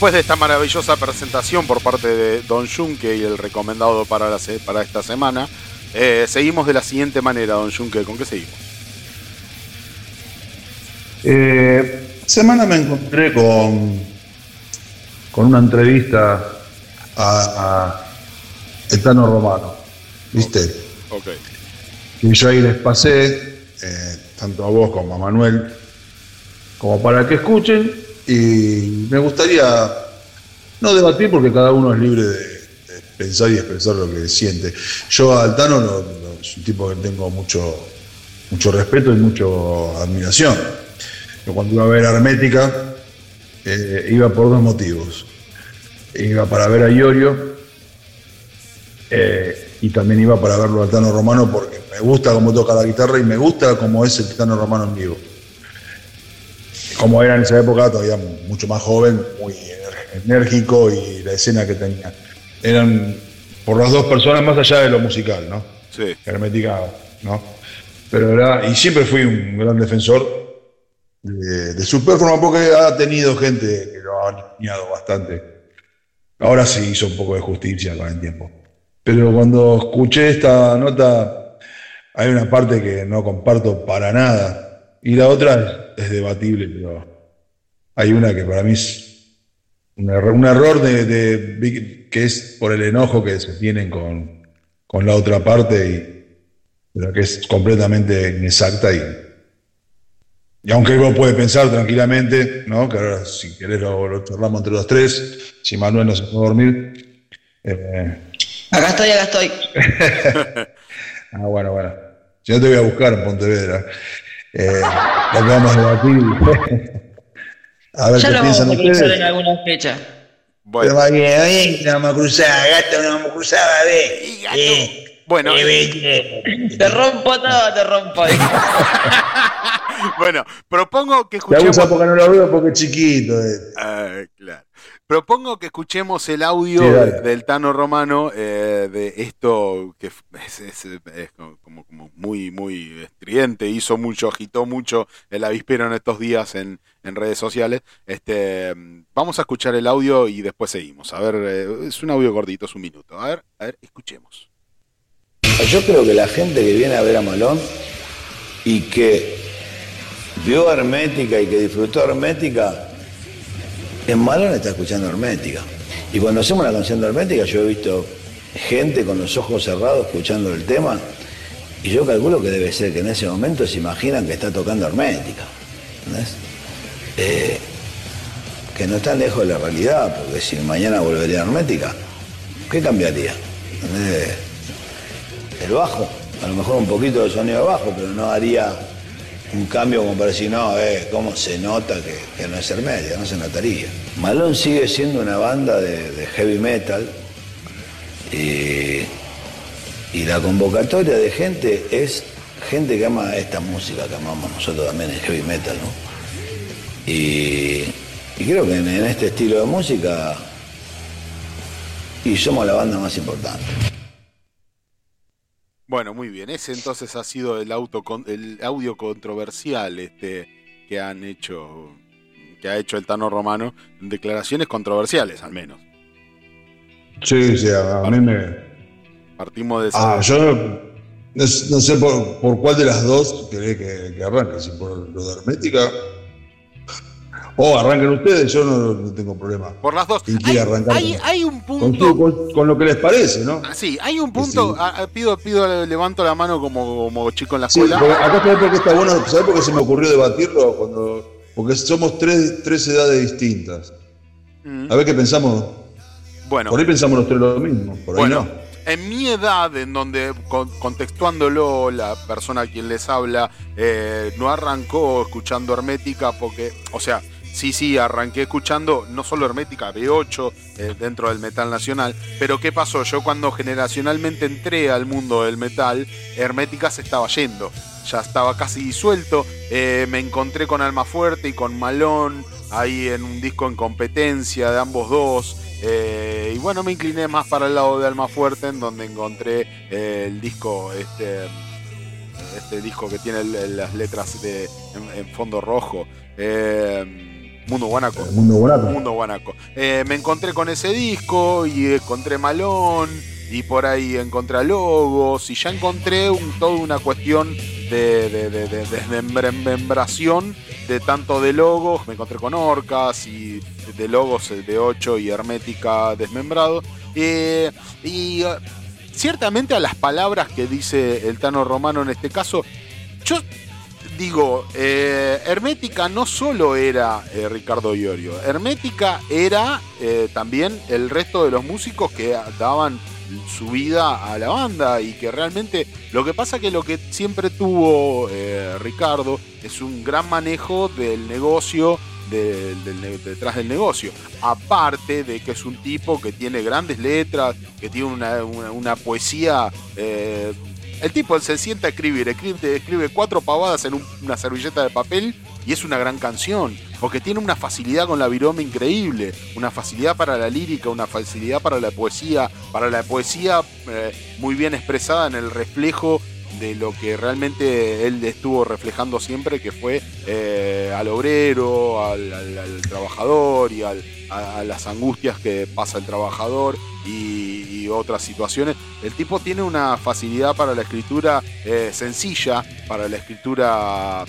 Después de esta maravillosa presentación por parte de Don Junque y el recomendado para, la, para esta semana, eh, seguimos de la siguiente manera, Don Junque. ¿Con qué seguimos? Eh, semana me encontré con, con una entrevista a, a Etano Romano, ¿viste? Ok. Y yo ahí les pasé, eh, tanto a vos como a Manuel, como para que escuchen y me gustaría no debatir porque cada uno es libre de, pensar y expresar lo que siente. Yo a Altano no, es un tipo que tengo mucho, mucho respeto y mucha admiración. Yo cuando iba a ver Hermética eh, iba por dos motivos. Iba para ver a Iorio eh, y también iba para verlo a Altano Romano porque me gusta cómo toca la guitarra y me gusta cómo es el Altano Romano en vivo como era en esa época, todavía mucho más joven, muy enérgico y la escena que tenía. Eran por las dos personas más allá de lo musical, ¿no? Sí. Hermética, ¿no? Pero era, y siempre fui un gran defensor de, de su performance porque ha tenido gente que lo ha niñado bastante. Ahora sí hizo un poco de justicia con el tiempo. Pero cuando escuché esta nota, hay una parte que no comparto para nada y la otra es, debatible, pero hay una que para mí es un error, de, que es por el enojo que se tienen con, la otra parte, y, pero que es completamente inexacta. Y, y aunque vos puede pensar tranquilamente, ¿no? que ahora si querés lo, lo charlamos entre los tres, si Manuel no se puede dormir. Eh, acá estoy, acá estoy. ah, bueno, bueno. No te voy a buscar en Pontevedra. Eh, lo vamos a debatir. a ver ya qué lo piensan vamos a ustedes. en alguna fecha. Bueno. Pero bien, no vamos a cruzar, gato, no vamos a cruzar, a ver. Eh, bueno. Eh, te rompo todo, te rompo. bueno, propongo que escuchemos. Te porque no lo veo porque es chiquito. Eh. Ah, claro. Propongo que escuchemos el audio del Tano Romano eh, de esto que es, como, muy, muy estridente, hizo mucho, agitó mucho el avispero en estos días en, redes sociales. Este, vamos a escuchar el audio y después seguimos. A ver, eh, es un audio gordito, es un minuto. A ver, a ver, escuchemos. Yo creo que la gente que viene a ver a Malón y que vio Hermética y que disfrutó Hermética en Malón está escuchando Hermética. Y cuando hacemos la canción de Hermética, yo he visto gente con los ojos cerrados escuchando el tema, y yo calculo que debe ser que en ese momento se imaginan que está tocando Hermética. Eh, que no está lejos de la realidad, porque si mañana volvería a Hermética, ¿qué cambiaría? El bajo, a lo mejor un poquito de sonido de bajo, pero no haría un cambio como para decir, no, eh, cómo se nota que, no es Hermética, no se notaría. Malón sigue siendo una banda de, heavy metal y, y la convocatoria de gente es gente que ama esta música que amamos nosotros también, el heavy metal, ¿no? Y, creo que en, este estilo de música y somos la banda más importante. Bueno, muy bien. Ese entonces ha sido el, auto, el audio controversial este, que han hecho, que ha hecho el Tano Romano, declaraciones controversiales al menos. Sí, sí, a, mí me... Partimos de Ah, yo no, sé por, cuál de las dos querés que, arranque, si por lo de Hermética. O arranquen ustedes, yo no, tengo problema. Por las dos. Hay, hay, un punto. Con, lo que les parece, ¿no? Ah, sí, hay un punto. Ah, ah, pido, pido, levanto la mano como, como chico en la escuela. acá sabés por qué está bueno, ¿sabés por qué se me ocurrió debatirlo? Cuando, porque somos tres, tres edades distintas. Mm. A ver qué pensamos. Bueno. Por ahí pensamos los tres lo mismo, por ahí no en mi edad, en donde contextuándolo, la persona a quien les habla eh, no arrancó escuchando Hermética porque, o sea, sí, sí, arranqué escuchando no solo Hermética, B8 eh, dentro del metal nacional, pero ¿qué pasó? Yo cuando generacionalmente entré al mundo del metal, Hermética se estaba yendo, ya estaba casi disuelto, eh, me encontré con Alma Fuerte y con Malón ahí en un disco en competencia de ambos dos. Eh, y bueno, me incliné más para el lado de Alma Fuerte, en donde encontré el disco, este, este disco que tiene las letras de, en, fondo rojo. Mundo Guanaco. Mundo Guanaco. Mundo Guanaco. me encontré con ese disco y encontré Malón y por ahí encontré Logos y ya encontré un, toda una cuestión de, de, de, desmembración de tanto de logos, me encontré con orcas y de logos de 8 y hermética desmembrado. Eh, y ciertamente a las palabras que dice el Tano Romano en este caso, yo digo, eh, Hermética no solo era eh, Ricardo Iorio, Hermética era también el resto de los músicos que daban su vida a la banda y que realmente lo que pasa que lo que siempre tuvo eh, Ricardo es un gran manejo del negocio detrás del negocio. Aparte de que es un tipo que tiene grandes letras, que tiene una, poesía. Eh, el tipo se sienta a escribir, escribe, escribe cuatro pavadas en una servilleta de papel y es una gran canción, porque tiene una facilidad con la viroma increíble, una facilidad para la lírica, una facilidad para la poesía, para la poesía eh, muy bien expresada en el reflejo de lo que realmente él estuvo reflejando siempre, que fue eh, al obrero, al, trabajador y a, las angustias que pasa el trabajador y, otras situaciones. El tipo tiene una facilidad para la escritura eh, sencilla, para la escritura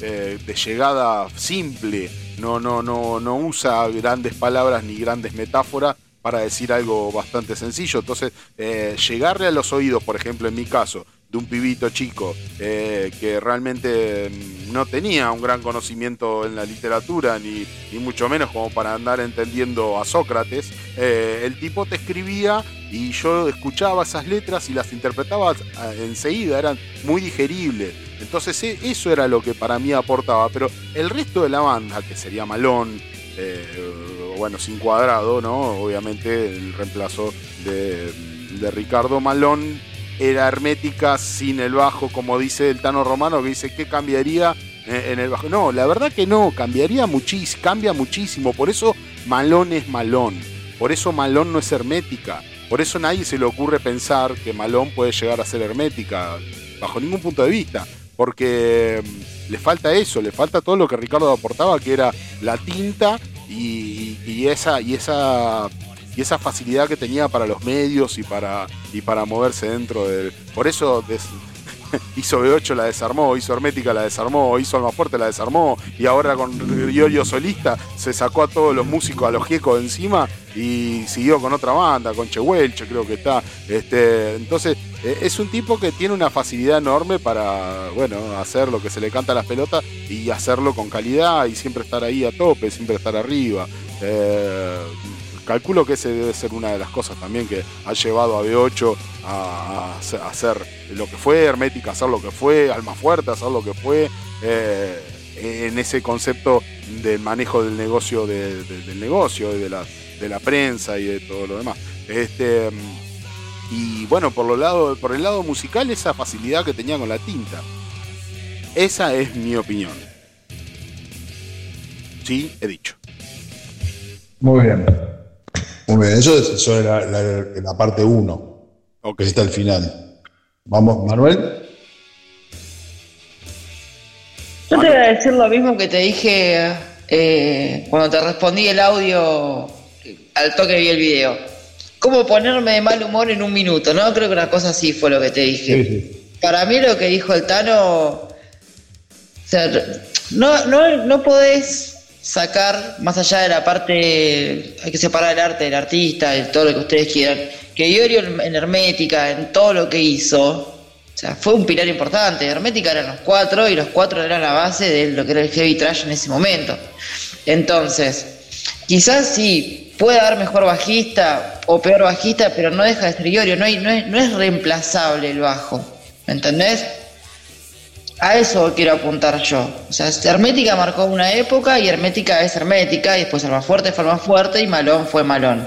eh, de llegada simple, no, no, no, no usa grandes palabras ni grandes metáforas para decir algo bastante sencillo. Entonces, eh, llegarle a los oídos, por ejemplo, en mi caso, de un pibito chico eh, que realmente no tenía un gran conocimiento en la literatura, ni, mucho menos como para andar entendiendo a Sócrates, el tipo te escribía y yo escuchaba esas letras y las interpretaba enseguida, eran muy digeribles. Entonces e, eso era lo que para mí aportaba, pero el resto de la banda, que sería Malón, eh, bueno, sin cuadrado, ¿no? Obviamente el reemplazo de, Ricardo Malón era hermética sin el bajo, como dice el Tano Romano, que dice que cambiaría en el bajo. No, la verdad que no, cambiaría muchísimo, cambia muchísimo, por eso Malón es Malón, por eso Malón no es hermética, por eso nadie se le ocurre pensar que Malón puede llegar a ser hermética, bajo ningún punto de vista. Porque mm, le falta eso, le falta todo lo que Ricardo aportaba, que era la tinta y, esa, y esa y esa facilidad que tenía para los medios y para, y para moverse dentro del. Por eso hizo B8 la desarmó, hizo Hermética la desarmó, hizo Alma Fuerte la desarmó, y ahora con Giorgio Solista se sacó a todos los músicos a los giecos encima y siguió con otra banda, con Chehuelche creo que está. Este, entonces, eh, es un tipo que tiene una facilidad enorme para, bueno, hacer lo que se le canta a las pelotas y hacerlo con calidad y siempre estar ahí a tope, siempre estar arriba. Eh, calculo que ese debe ser una de las cosas también que ha llevado a B8 a, hacer lo que fue, Hermética a hacer lo que fue, Alma Fuerte a hacer lo que fue, en ese concepto del manejo del negocio, del negocio, de la, de la prensa y de todo lo demás. Este, y bueno, por, lo lado, por el lado musical, esa facilidad que tenía con la tinta. Esa es mi opinión. Sí, he dicho. Muy bien. Muy bien, eso es sobre la, parte 1. Que está al final. Vamos, Manuel. Yo te voy a decir lo mismo que te dije eh, cuando te respondí el audio al toque vi el video cómo ponerme de mal humor en un minuto, ¿no? Creo que una cosa así fue lo que te dije. Para mí lo que dijo el Tano, o sea, no, no, no podés sacar, más allá de la parte, hay que separar el arte del artista, y todo lo que ustedes quieran, que Iorio en Hermética, en todo lo que hizo, fue un pilar importante. Hermética eran los cuatro y los cuatro eran la base de lo que era el heavy trash en ese momento. Entonces, quizás sí, puede dar mejor bajista o peor bajista, pero no deja de ser Iorio, no, no, es, reemplazable el bajo, ¿me entendés? A eso quiero apuntar yo. O sea, Hermética marcó una época y Hermética es Hermética, y después fuerte fue más fuerte y Malón fue Malón,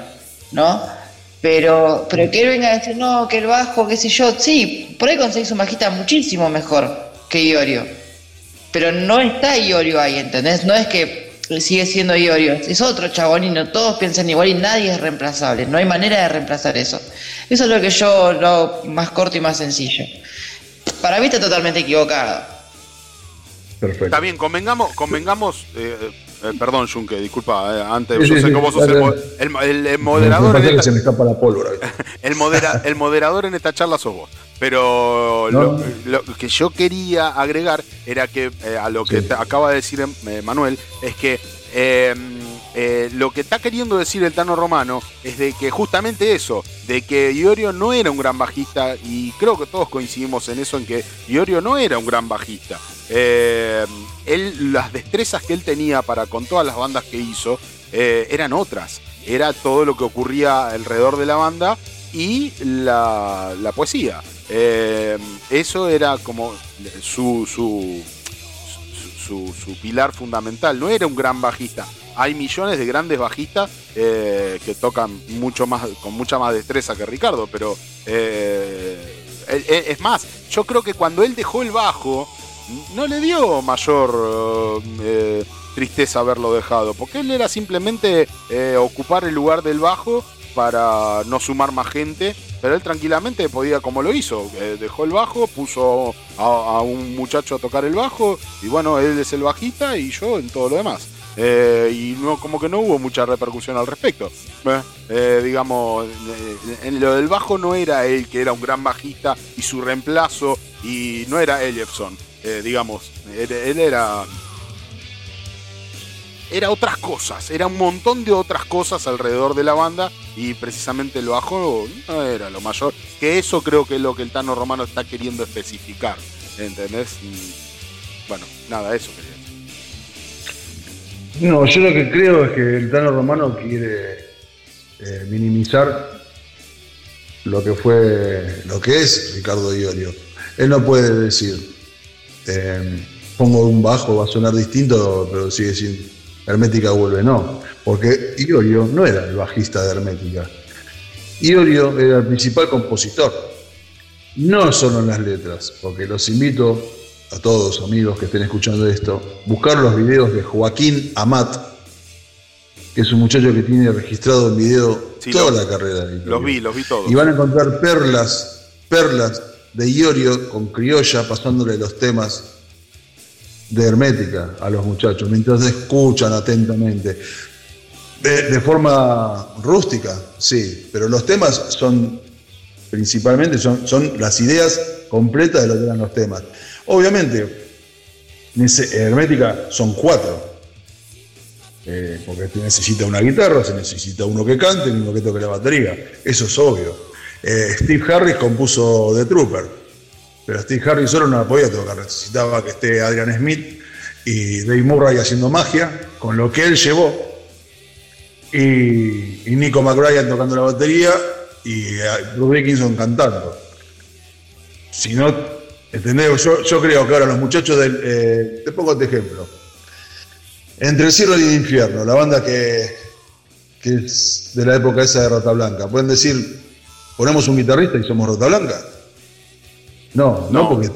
¿no? Pero, pero que él venga a decir, no, que el bajo, qué sé yo, sí, por ahí conseguís un bajista muchísimo mejor que Iorio. Pero no está Iorio ahí, ¿entendés? No es que sigue siendo Iorio. Es otro chabonino, todos piensan igual y nadie es reemplazable. No hay manera de reemplazar eso. Eso es lo que yo lo más corto y más sencillo. Para mí está totalmente equivocado. Perfecto. Está bien, convengamos, convengamos eh, eh, perdón, Junque, disculpa, eh, antes yo sé que vos sos el, moderador. En esta, se me escapa la pólvora. el, el moderador en esta charla sos vos. Pero lo, que yo quería agregar era que eh, a lo que acaba de decir eh, Manuel es que eh, lo que está queriendo decir el Tano Romano es de que justamente eso, de que Iorio no era un gran bajista y creo que todos coincidimos en eso, en que Iorio no era un gran bajista. Em, él, las destrezas que él tenía para con todas las bandas que hizo eran otras. Era todo lo que ocurría alrededor de la banda y la, poesía. Eh, eso era como su, su, su, pilar fundamental. No era un gran bajista. Hay millones de grandes bajistas eh, que tocan mucho más, con mucha más destreza que Ricardo, pero eh, es más, yo creo que cuando él dejó el bajo, no le dio mayor tristeza haberlo dejado, porque él era simplemente ocupar el lugar del bajo para no sumar más gente pero él tranquilamente podía, como lo hizo, eh, dejó el bajo, puso a, un muchacho a tocar el bajo, y bueno, él es el bajista y yo en todo lo demás. Eh, y no, como que no hubo mucha repercusión al respecto. Eh, digamos, en lo del bajo no era él que era un gran bajista y su reemplazo, y no era Ellefson, digamos, él era era otras cosas, era un montón de otras cosas alrededor de la banda y precisamente el bajo no era lo mayor. Que eso creo que es lo que el Tano Romano está queriendo especificar, ¿entendés? bueno, nada, eso quería. No, yo lo que creo es que el Tano Romano quiere eh, minimizar lo que fue, lo que es Ricardo Iorio. Él no puede decir, eh, pongo un bajo, va a sonar distinto, pero sigue siendo Hermética vuelve, no, porque Iorio no era el bajista de Hermética. Iorio era el principal compositor, no solo en las letras, porque los invito a todos amigos que estén escuchando esto, buscar los videos de Joaquín Amat, que es un muchacho que tiene registrado en video toda la carrera de Los vi, los vi todos. Y van a encontrar perlas, perlas de Iorio con criolla pasándole los temas de hermética a los muchachos, mientras escuchan atentamente. De, forma rústica, sí, pero los temas son, principalmente, son, son las ideas completas de lo que eran los temas. Obviamente, hermética son cuatro, eh, porque se necesita una guitarra, se necesita uno que cante uno que toque la batería, eso es obvio. Eh, Steve Harris compuso The Trooper, pero Steve Harris solo no la podía tocar, necesitaba que esté Adrian Smith y Dave Murray haciendo magia, con lo que él llevó, y, Nico McBride tocando la batería y eh, Bruce Dickinson cantando. Si no ¿Entendés? Yo, yo creo que ahora los muchachos del. eh, te pongo este ejemplo. Entre el cielo y el infierno, la banda que, que es de la época esa de Rata Blanca, pueden decir, ponemos un guitarrista y somos Rata Blanca. No, no, No. porque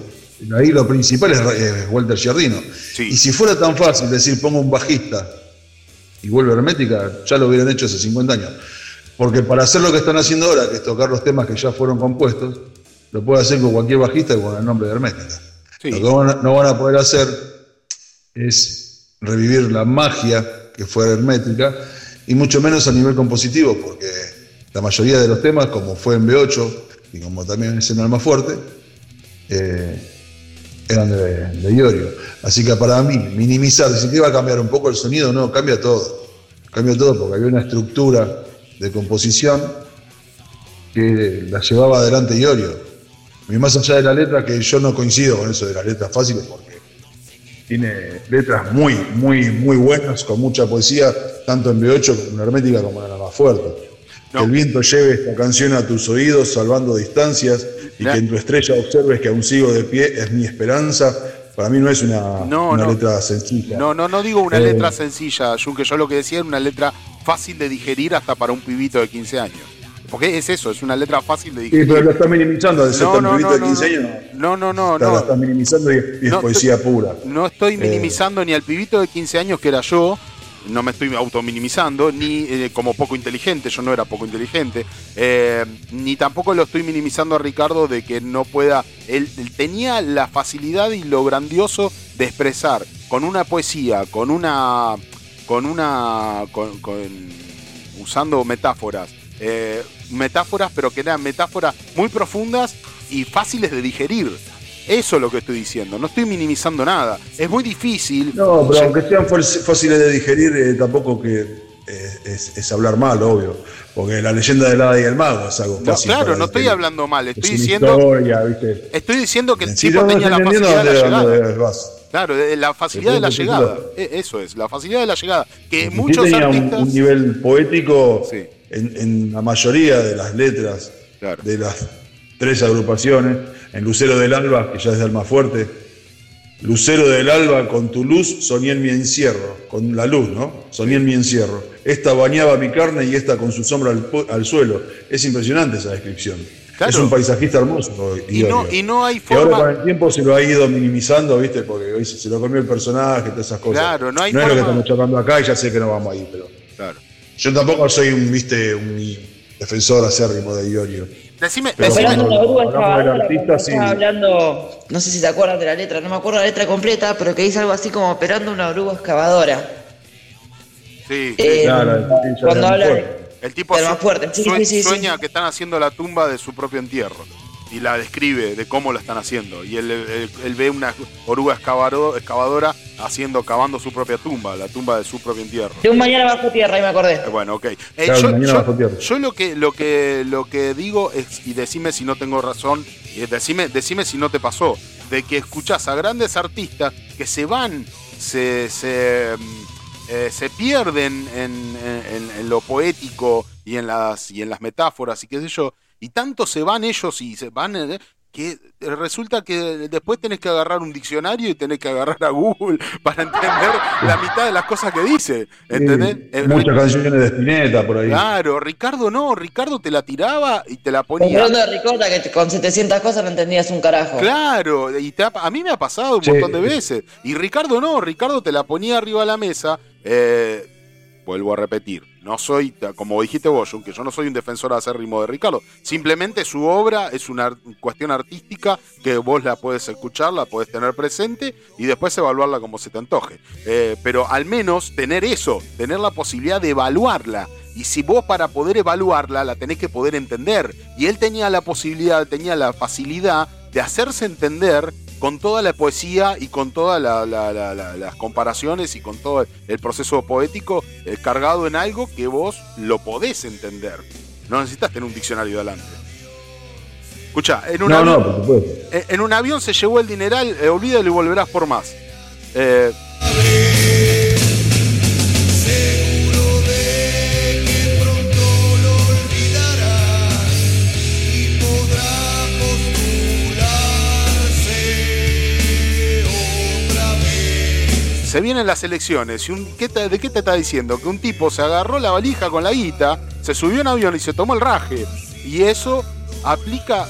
ahí lo principal es Walter Giardino. Sí. Y si fuera tan fácil decir, pongo un bajista y vuelve Hermética, ya lo hubieran hecho hace 50 años. Porque para hacer lo que están haciendo ahora, que es tocar los temas que ya fueron compuestos, lo puede hacer con cualquier bajista y con el nombre de Hermética. Sí. Lo que van a- no van a poder hacer es revivir la magia que fue Hermética, y mucho menos a nivel compositivo, porque la mayoría de los temas, como fue en B8 y como también es en Alma Fuerte, eh, eran de, de Iorio. Así que para mí, minimizar, si te iba a cambiar un poco el sonido, no, cambia todo. Cambia todo porque había una estructura de composición que la llevaba adelante Iorio. Y más allá de la letra, que yo no coincido con eso de las letras fáciles, porque tiene letras muy, muy, muy buenas, con mucha poesía, tanto en B8 como en Hermética como en Alma Fuerte. No. Que el viento lleve esta canción a tus oídos, salvando distancias, y La- que en tu estrella observes que aún sigo de pie, es mi esperanza. Para mí no es una, No, una no. letra sencilla. No, no, no digo una Eh. letra sencilla, Jun, que yo lo que decía era una letra fácil de digerir hasta para un pibito de 15 años. Porque es eso, es una letra fácil de Sí, digerir. pero lo está minimizando, de ser No, no, de no, 15 no. años. No, no, no, no. La está minimizando y, es No, poesía pura. No estoy Eh. minimizando ni al pibito de 15 años que era yo, no me estoy autominimizando, ni eh, como poco inteligente, yo no era poco inteligente, eh, ni tampoco lo estoy minimizando a Ricardo de que no pueda, él, él tenía la facilidad y lo grandioso de expresar con una poesía, con una, con una, con, con- usando metáforas, eh, metáforas, pero que eran metáforas muy profundas y fáciles de digerir. Eso es lo que estoy diciendo, no estoy minimizando nada. Es muy difícil. No, pero aunque sean fácil- fáciles de digerir, eh, tampoco que eh, es, es hablar mal, obvio. Porque la leyenda del hada y el mago es algo No, fácil. claro, para no estoy hablando mal, Es estoy diciendo, historia, ¿viste? estoy diciendo que el Si tipo no tenía la facilidad de la llegada. Claro, la facilidad de la llegada. Eso es, la facilidad de la llegada. Que muchos tenía un- artistas. un, nivel poético Sí. En, en la mayoría de las letras Claro. de las tres agrupaciones. En Lucero del Alba, que ya es de Alma Fuerte. Lucero del Alba, con tu luz soñé en mi encierro. Con la luz, ¿no? Soñé en mi encierro. Esta bañaba mi carne y esta con su sombra al, al suelo. Es impresionante esa descripción. Claro. Es un paisajista hermoso. Y no, y no hay Que ahora forma. con el tiempo se lo ha ido minimizando, ¿viste? Porque se lo comió el personaje, todas esas cosas. Claro, no hay es lo que forma- estamos charlando acá y ya sé que no vamos ahí, pero. Yo tampoco soy un, viste, un defensor acérrimo de Iorio. Decime, Pero decime- una artista, cuando sí. estaba hablando, no sé si te acuerdas de la letra, no me acuerdo la letra completa, pero que dice algo así como operando una oruga excavadora. sí, sí. Eh, Claro, cuando habla de, El tipo más fuerte, sí, sue- sí, sí, sí. sueña que están haciendo la tumba de su propio entierro y la describe de cómo lo están haciendo. Y él, él- él ve una oruga excavado- excavadora haciendo, cavando su propia tumba, la tumba de su propio entierro. de un mañana bajo tierra, ahí me acordé. Eh, Bueno, ok. Eh, Claro, yo, mañana yo- bajo tierra. yo lo que lo que lo que digo es, y decime si no tengo razón, y decime, decime si no te pasó, de que escuchás a grandes artistas que se van, se, se, mm, eh, se pierden en, en- en lo poético y en las y en las metáforas y qué sé yo, y tanto se van ellos y se van eh, que resulta que después tenés que agarrar un diccionario y tenés que agarrar a Google para entender la mitad de las cosas que dice. ¿Entendés? Sí, muchas canciones de Spinetta por ahí. Claro, Ricardo no, Ricardo te la tiraba y te la ponía. de que te- con 700 cosas no entendías un carajo. Claro, y te ha- a mí me ha pasado un Sí. montón de veces. Y Ricardo no, Ricardo te la ponía arriba de la mesa. eh, vuelvo a repetir, no soy, como dijiste vos, que yo no soy un defensor acérrimo de Ricardo. Simplemente su obra es una cuestión artística que vos la puedes escuchar, la puedes tener presente y después evaluarla como se te antoje. Eh, pero al menos tener eso, tener la posibilidad de evaluarla. Y si vos para poder evaluarla la tenés que poder entender. Y él tenía la posibilidad, tenía la facilidad de hacerse entender con toda la poesía y con todas la- la- la- la- las comparaciones y con todo el proceso poético eh, cargado en algo que vos lo podés entender. No necesitas tener un diccionario delante. Escucha, en un, no, avión, no, por supuesto. eh, en un avión se llevó el dineral, eh, olvídalo y volverás por más. Eh, se vienen las elecciones. Y un, ¿qué te- ¿De qué te está diciendo? Que un tipo se agarró la valija con la guita, se subió en avión y se tomó el raje. Y eso aplica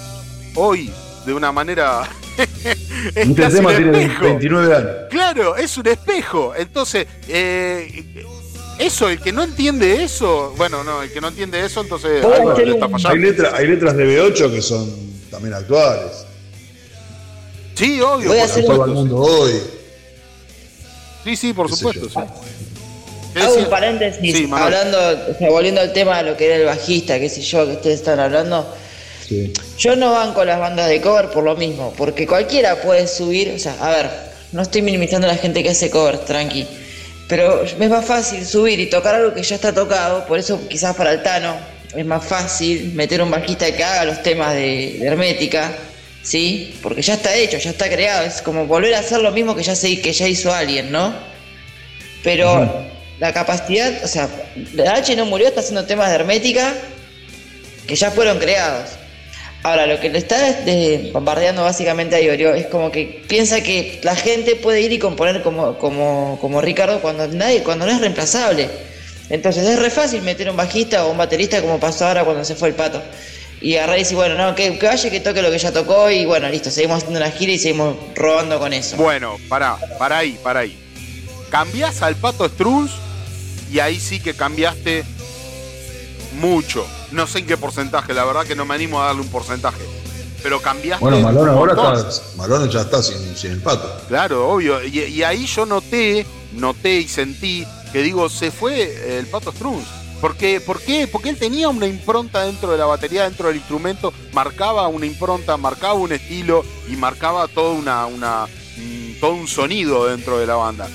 hoy de una manera. es Este casi tema un tiene espejo. 29 años. Claro, es un espejo. Entonces, eh, eso, el que no entiende eso, bueno, no, el que no entiende eso, entonces Voy a algo hacer le está un- Hay, letra- hay letras de B8 que son también actuales. Sí, obvio. Voy a por hacer Todo el mundo hoy. Sí, sí, por supuesto. sí. ¿Qué Hago un paréntesis, Sí, hablando, o sea, volviendo al tema de lo que era el bajista, qué sé yo, que ustedes están hablando. Sí. Yo no banco las bandas de cover por lo mismo, porque cualquiera puede subir, o sea, a ver, no estoy minimizando a la gente que hace cover, tranqui, pero es más fácil subir y tocar algo que ya está tocado, por eso quizás para el Tano es más fácil meter un bajista que haga los temas de, de Hermética, ¿sí? Porque ya está hecho, ya está creado, es como volver a hacer lo mismo que ya, se, que ya hizo alguien, ¿no? Pero la capacidad, o sea, la H no murió, está haciendo temas de Hermética que ya fueron creados. Ahora, lo que le está bombardeando básicamente a Iorio es como que piensa que la gente puede ir y componer como, como, como Ricardo cuando nadie, cuando no es reemplazable. Entonces es re fácil meter un bajista o un baterista como pasó ahora cuando se fue el pato. Y agarrar y decir, bueno, no, que, que vaya que toque lo que ya tocó y bueno, listo, seguimos haciendo una gira y seguimos robando con eso. Bueno, pará, pará ahí, pará ahí. Cambiás al pato Strunz y ahí sí que cambiaste mucho. No sé en qué porcentaje, la verdad que no me animo a darle un porcentaje. Pero cambiaste. Bueno, Malón un ahora está. Malón ya está sin, sin el pato. Claro, obvio. Y, y ahí yo noté, noté y sentí que digo, se fue el pato Strunz. Porque, ¿Por qué? Porque él tenía una impronta dentro de la batería, dentro del instrumento, marcaba una impronta, marcaba un estilo y marcaba toda una, mm, todo un sonido dentro de la banda.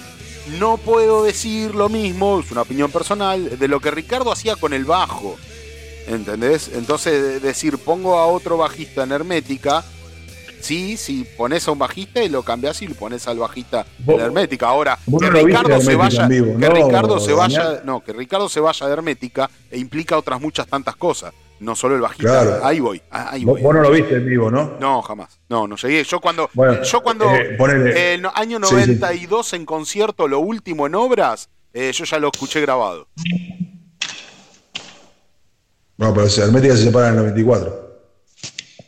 No puedo decir lo mismo, es una opinión personal, de lo que Ricardo hacía con el bajo. ¿Entendés? Entonces, de- decir, pongo a otro bajista en hermética, sí, si pones a un bajista y lo cambias y lo pones al bajista de hermética. Ahora, que Ricardo se vaya, vivo, que ¿no, Ricardo se vaya, no, que Ricardo se vaya de hermética e implica otras muchas tantas cosas, no solo el bajista. Claro. Ahí voy, ahí Vos, voy. vos no lo viste en vivo, ¿no? No, jamás. No, no llegué. Yo cuando, Bueno, yo cuando eh, eh, no- año Sí, sí. 92 en concierto, lo último en obras, eh, yo ya lo escuché grabado. No, pero si Hermética se separa en el 94.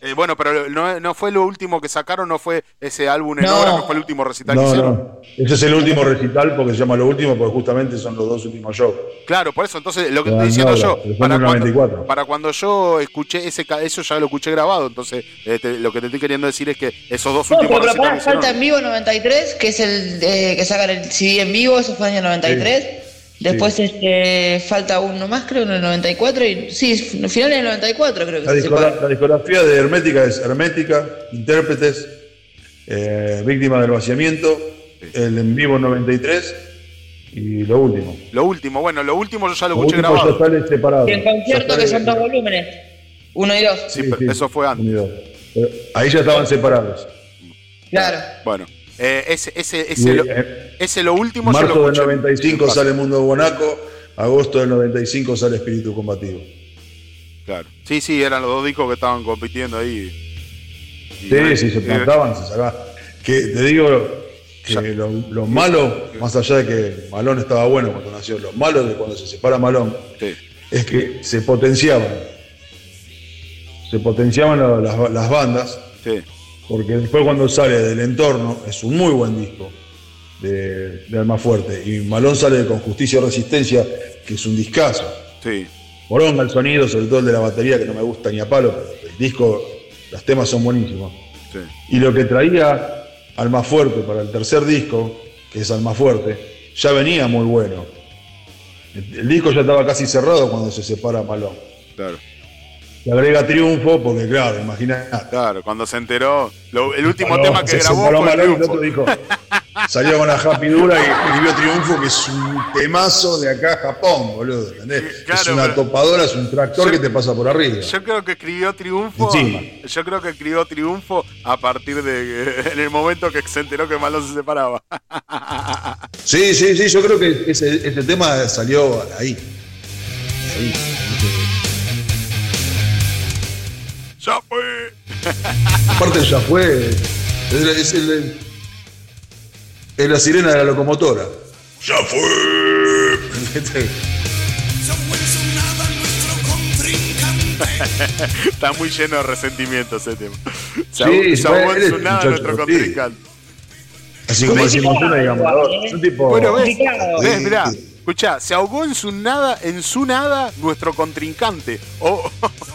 Eh, bueno, pero no, no fue lo último que sacaron, no fue ese álbum en No. obras, no fue el último recital que No, hicieron. no. Ese es el último recital porque se llama lo último porque justamente son los dos últimos shows. Claro, por eso, entonces lo que No, estoy diciendo no, yo, para cuando, 94. para cuando yo escuché ese ca- eso ya lo escuché grabado, entonces eh, te- lo que te estoy queriendo decir es que esos dos No, últimos pero recitales que falta en vivo 93, que es el eh, que sacan el CD en vivo, eso fue en el año 93. Después este, falta uno más, creo, en el 94. Y, sí, final del 94 creo que La, se discogra- separa. la discografía de Hermética es Hermética, Intérpretes, eh, Víctima del Vaciamiento, el en vivo 93 y lo último. Lo último, bueno, lo último yo ya lo Lo escuché ya grabado. sale separado. Y en concierto que son dos volúmenes, uno y dos. Sí, pero eso fue antes. ahí ya estaban separados. Claro. Bueno, eh, ese, ese, Y, ese, lo, eh, ese lo último Marzo lo del escuché. 95 en sale Mundo Bonaco, agosto del 95 sale Espíritu Combativo. Claro. Sí, sí, eran los dos discos que estaban compitiendo ahí. Y- Sí, sí, se y- plantaban, se sacaban. Que te digo que lo, lo malo, más allá de que Malón estaba bueno cuando nació, lo malo de cuando se separa Malón Sí, es que se potenciaban. Se potenciaban la- las, las bandas, sí, porque después cuando sale del entorno es un muy buen disco de, de Alma Fuerte. Y Malón sale con Justicia y Resistencia, que es un discazo. sí. Poronga el sonido, sobre todo el de la batería, que no me gusta ni a palo, pero el disco, los temas son buenísimos. sí. Y lo que traía Alma Fuerte para el tercer disco, que es Alma Fuerte, ya venía muy bueno. El, el disco ya estaba casi cerrado cuando se separa Malón. Claro, Se agrega Triunfo, porque claro, imagínate. claro. Cuando se enteró, lo- el último tema que grabó fue el Malón y el Triunfo. otro dijo, salió con la Happy Dura y escribió Triunfo, que es un temazo de acá a Japón, boludo. ¿entendés? Claro, es una topadora, es un tractor Yo- que te pasa por arriba. Yo creo que escribió Triunfo. Yo creo que escribió Triunfo a partir de en el momento que se enteró que Malón se separaba. Sí, sí, sí, yo creo que ese, ese tema salió ahí. Ahí. Ya fue. Aparte ya fue. Es, es el- Es la sirena de la locomotora. ¡Ya fue! Está muy lleno de resentimiento ese tema. Sí, es su un nada muchacho, nuestro sí. contrincante. Así como decimos una, digamos. Es un tipo. Bueno, ves, Complicado. ves, Sí. mirá, escuchá, se ahogó en su nada, en su nada nuestro contrincante. O-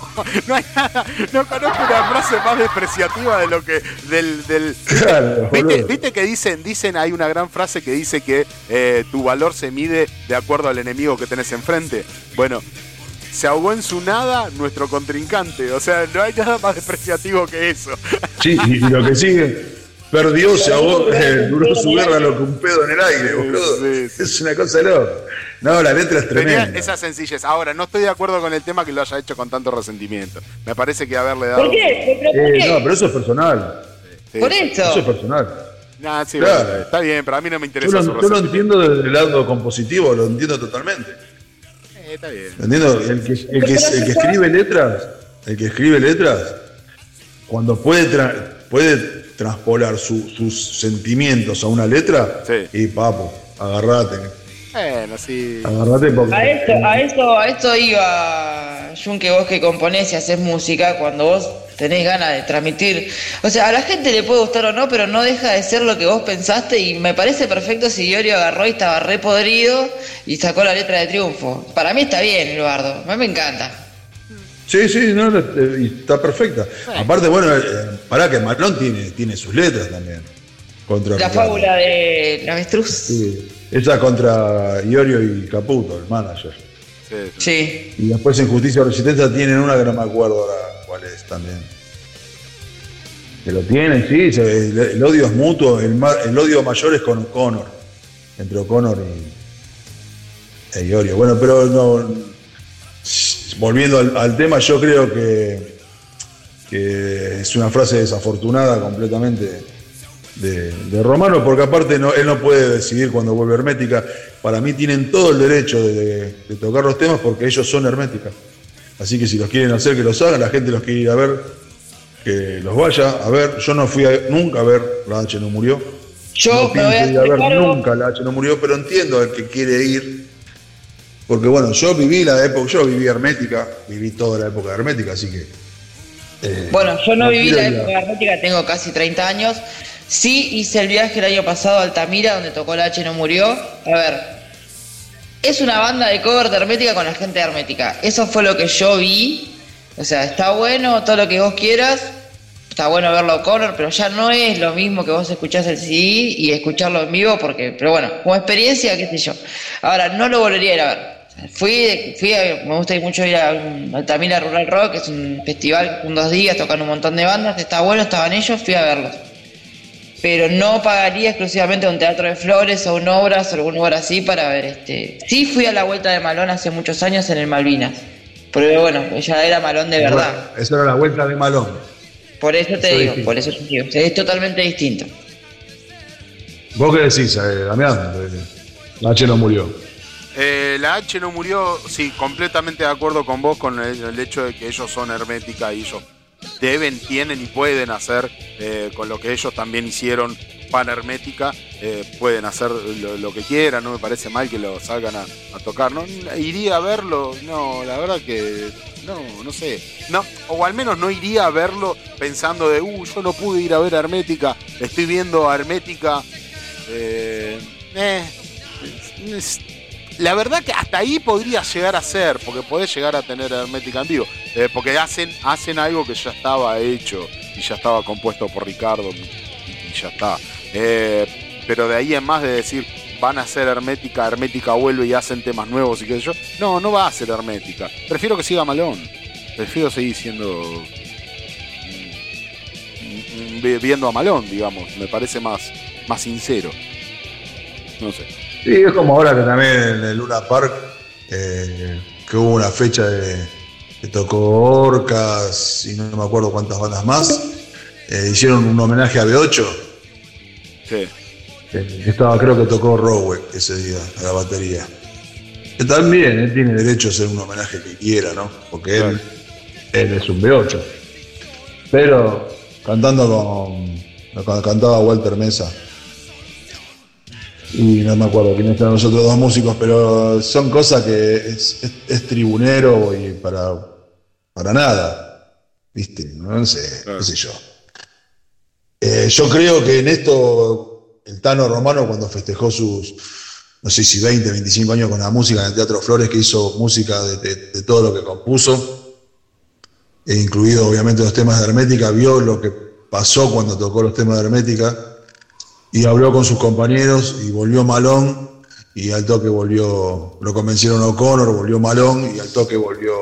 no hay nada, no conozco una frase más despreciativa de lo que del, del Claro, ¿Viste, que dicen, dicen, hay una gran frase que dice que eh, tu valor se mide de acuerdo al enemigo que tenés enfrente. Bueno, se ahogó en su nada nuestro contrincante. O sea, no hay nada más despreciativo que eso. Sí, y lo que sigue, perdió, se ahogó, eh, duró su guerra lo que un pedo en el aire, boludo. Sí, sí. Es una cosa loca. No, la letra es Tenía tremenda. esa sencillez. Ahora, no estoy de acuerdo con el tema que lo haya hecho con tanto resentimiento. Me parece que haberle dado. ¿Por qué? ¿Pero por Eh, no, pero eso es personal. Sí. Por Eso es eso. personal. Nah, sí, Claro. bueno, está bien, pero a mí no me Yo interesa lo, su yo lo entiendo desde el lado compositivo, lo entiendo totalmente. Eh, está bien. Lo entiendo. El que, el que- el que escribe letras, el que escribe letras, cuando puede, tra- puede transpolar su- sus sentimientos a una letra, Sí. y papo, agarrate. Bueno, sí. Agarrate porque. A esto, a esto, a esto iba, Jun, que vos que componés y haces música, cuando vos tenés ganas de transmitir. O sea, a la gente le puede gustar o no, pero no deja de ser lo que vos pensaste y me parece perfecto si Iorio agarró y estaba re podrido y sacó la letra de triunfo. Para mí está bien, Eduardo. A mí me encanta. Sí, sí, no, eh, y está perfecta. Aparte, bueno, eh, pará que Malón tiene, tiene sus letras también. Contra La Ricardo. fábula de la avestruz. Sí, esa contra Iorio y Caputo, el manager. Sí, sí. Sí. Y después en Justicia y Resistencia tienen una que no me acuerdo ahora cuál es también. Que lo tienen, sí, se- el, el odio es mutuo, el, el odio mayor es con O'Connor, entre O'Connor y e Iorio. Bueno, pero no, volviendo al, al tema, yo creo que, que es una frase desafortunada completamente de, de Romano, porque aparte no, él no puede decidir cuando vuelve Hermética. Para mí tienen todo el derecho de, de- de tocar los temas porque ellos son Hermética. Así que si los quieren hacer, que los hagan, la gente los quiere ir a ver, que los vaya a ver. Yo no fui a- nunca a ver La H no murió. Yo no me voy a ver nunca La H no murió, pero entiendo al que quiere ir. Porque bueno, yo viví la época, yo viví Hermética, viví toda la época Hermética, así que. eh, Bueno, yo no, viví la época hermética, tengo casi 30 años. Sí hice el viaje el año pasado a Altamira, donde tocó la H no murió. A ver, es una banda de cover de Hermética con la gente de Hermética. Eso fue lo que yo vi. O sea, está bueno todo lo que vos quieras. Está bueno verlo Connor, pero ya no es lo mismo que vos escuchás el CD y escucharlo en vivo, porque, pero bueno, como experiencia, qué sé yo. Ahora, no lo volvería a ir a ver. Fui, fui a- me gusta mucho ir a Altamira Rural Rock, que es un festival con dos días, tocan un montón de bandas, está bueno, estaban ellos, fui a verlos. Pero no pagaría exclusivamente un teatro de flores o un obras o algún lugar así para ver este. Sí fui a la vuelta de Malón hace muchos años en el Malvinas. Pero bueno, ya era Malón de verdad. Bueno, esa era la vuelta de Malón. Por eso te Eso digo, distinto. por eso te digo. Es totalmente distinto. ¿Vos qué decís, eh, Damián? Eh, H no murió. Eh, la H no murió, sí, completamente de acuerdo con vos con el, hecho de que ellos son hermética y ellos deben, tienen y pueden hacer eh, con lo que ellos también hicieron pan hermética, eh, pueden hacer lo, que quieran, no me parece mal que lo salgan a, tocar, ¿no? Iría a verlo, no, la verdad que no, no sé, no, o al menos no iría a verlo pensando de, uh, yo no pude ir a ver Hermética, estoy viendo Hermética, eh, la verdad que hasta ahí podría llegar a ser, porque podés llegar a tener Hermética en vivo. eh, porque hacen, hacen algo que ya estaba hecho y ya estaba compuesto por Ricardo y, ya está. Eh, pero de ahí en más de decir van a ser Hermética, Hermética vuelve y hacen temas nuevos y qué sé yo. No, no va a ser Hermética. Prefiero que siga Malón. Prefiero seguir siendo. mm, mm, vi- viendo a Malón, digamos. Me parece más, más sincero. No sé. Sí, es como ahora que también en el Luna Park, eh, que hubo una fecha de, que tocó Orcas y no me acuerdo cuántas bandas más, eh, hicieron un homenaje a B8. Sí. eh, estaba, creo que tocó Rowe ese día, a la batería. Que también él tiene derecho a hacer un homenaje que quiera, ¿no? Porque él, él es un B8. Pero cantando con. cantaba Walter Mesa. Y no me acuerdo quiénes eran los otros dos músicos, pero son cosas que es, es- es tribunero y para, para nada, ¿viste? No sé, qué sé yo. Eh, yo creo que en esto el Tano Romano cuando festejó sus, no sé si 20, 25 años con la música en el Teatro Flores, que hizo música de, de- de todo lo que compuso, e incluido obviamente los temas de Hermética, vio lo que pasó cuando tocó los temas de Hermética y habló con sus compañeros y volvió Malón y al toque volvió, lo convencieron O'Connor, volvió Malón y al toque volvió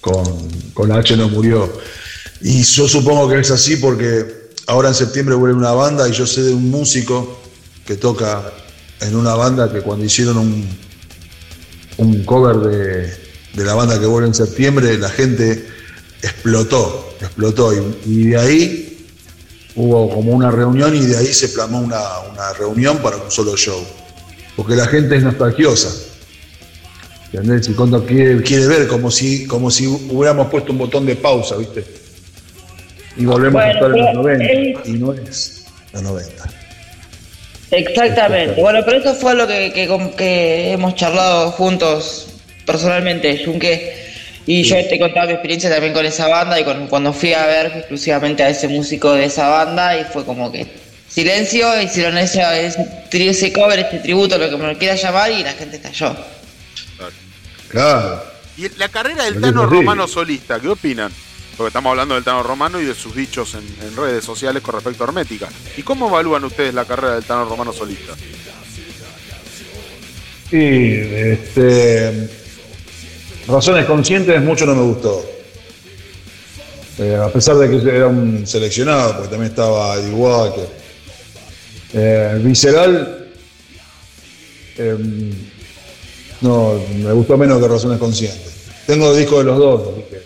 con, con H no murió. Y yo supongo que es así porque ahora en septiembre vuelve una banda y yo sé de un músico que toca en una banda que cuando hicieron un, un cover de, de la banda que vuelve en septiembre, la gente explotó, explotó. Y, y de ahí hubo como una reunión y de ahí se plamó una, una reunión para un solo show. Porque la gente es nostalgiosa. ¿Entendés? Y cuando quiere, quiere ver como si, como si hubiéramos puesto un botón de pausa, ¿viste? Y volvemos Bueno, a estar en los pero 90. él- Y no es los 90. Exactamente. Bueno, pero eso fue lo que, que, que hemos charlado juntos personalmente, Junque. Y yo te contaba mi experiencia también con esa banda y con, cuando fui a ver exclusivamente a ese músico de esa banda y fue como que silencio, hicieron ese, ese, cover, este tributo, lo que me lo quieras llamar y la gente estalló. Claro. Y la carrera del Tano horrible. Romano solista, ¿qué opinan? Porque estamos hablando del Tano Romano y de sus dichos en, en redes sociales con respecto a Hermética. ¿Y cómo evalúan ustedes la carrera del Tano Romano solista? Y este, razones conscientes mucho no me gustó. Eh, a pesar de que era un seleccionado, porque también estaba Eddie Walker. Eh, visceral, eh, no, me gustó menos que razones conscientes. Tengo discos de los dos, así que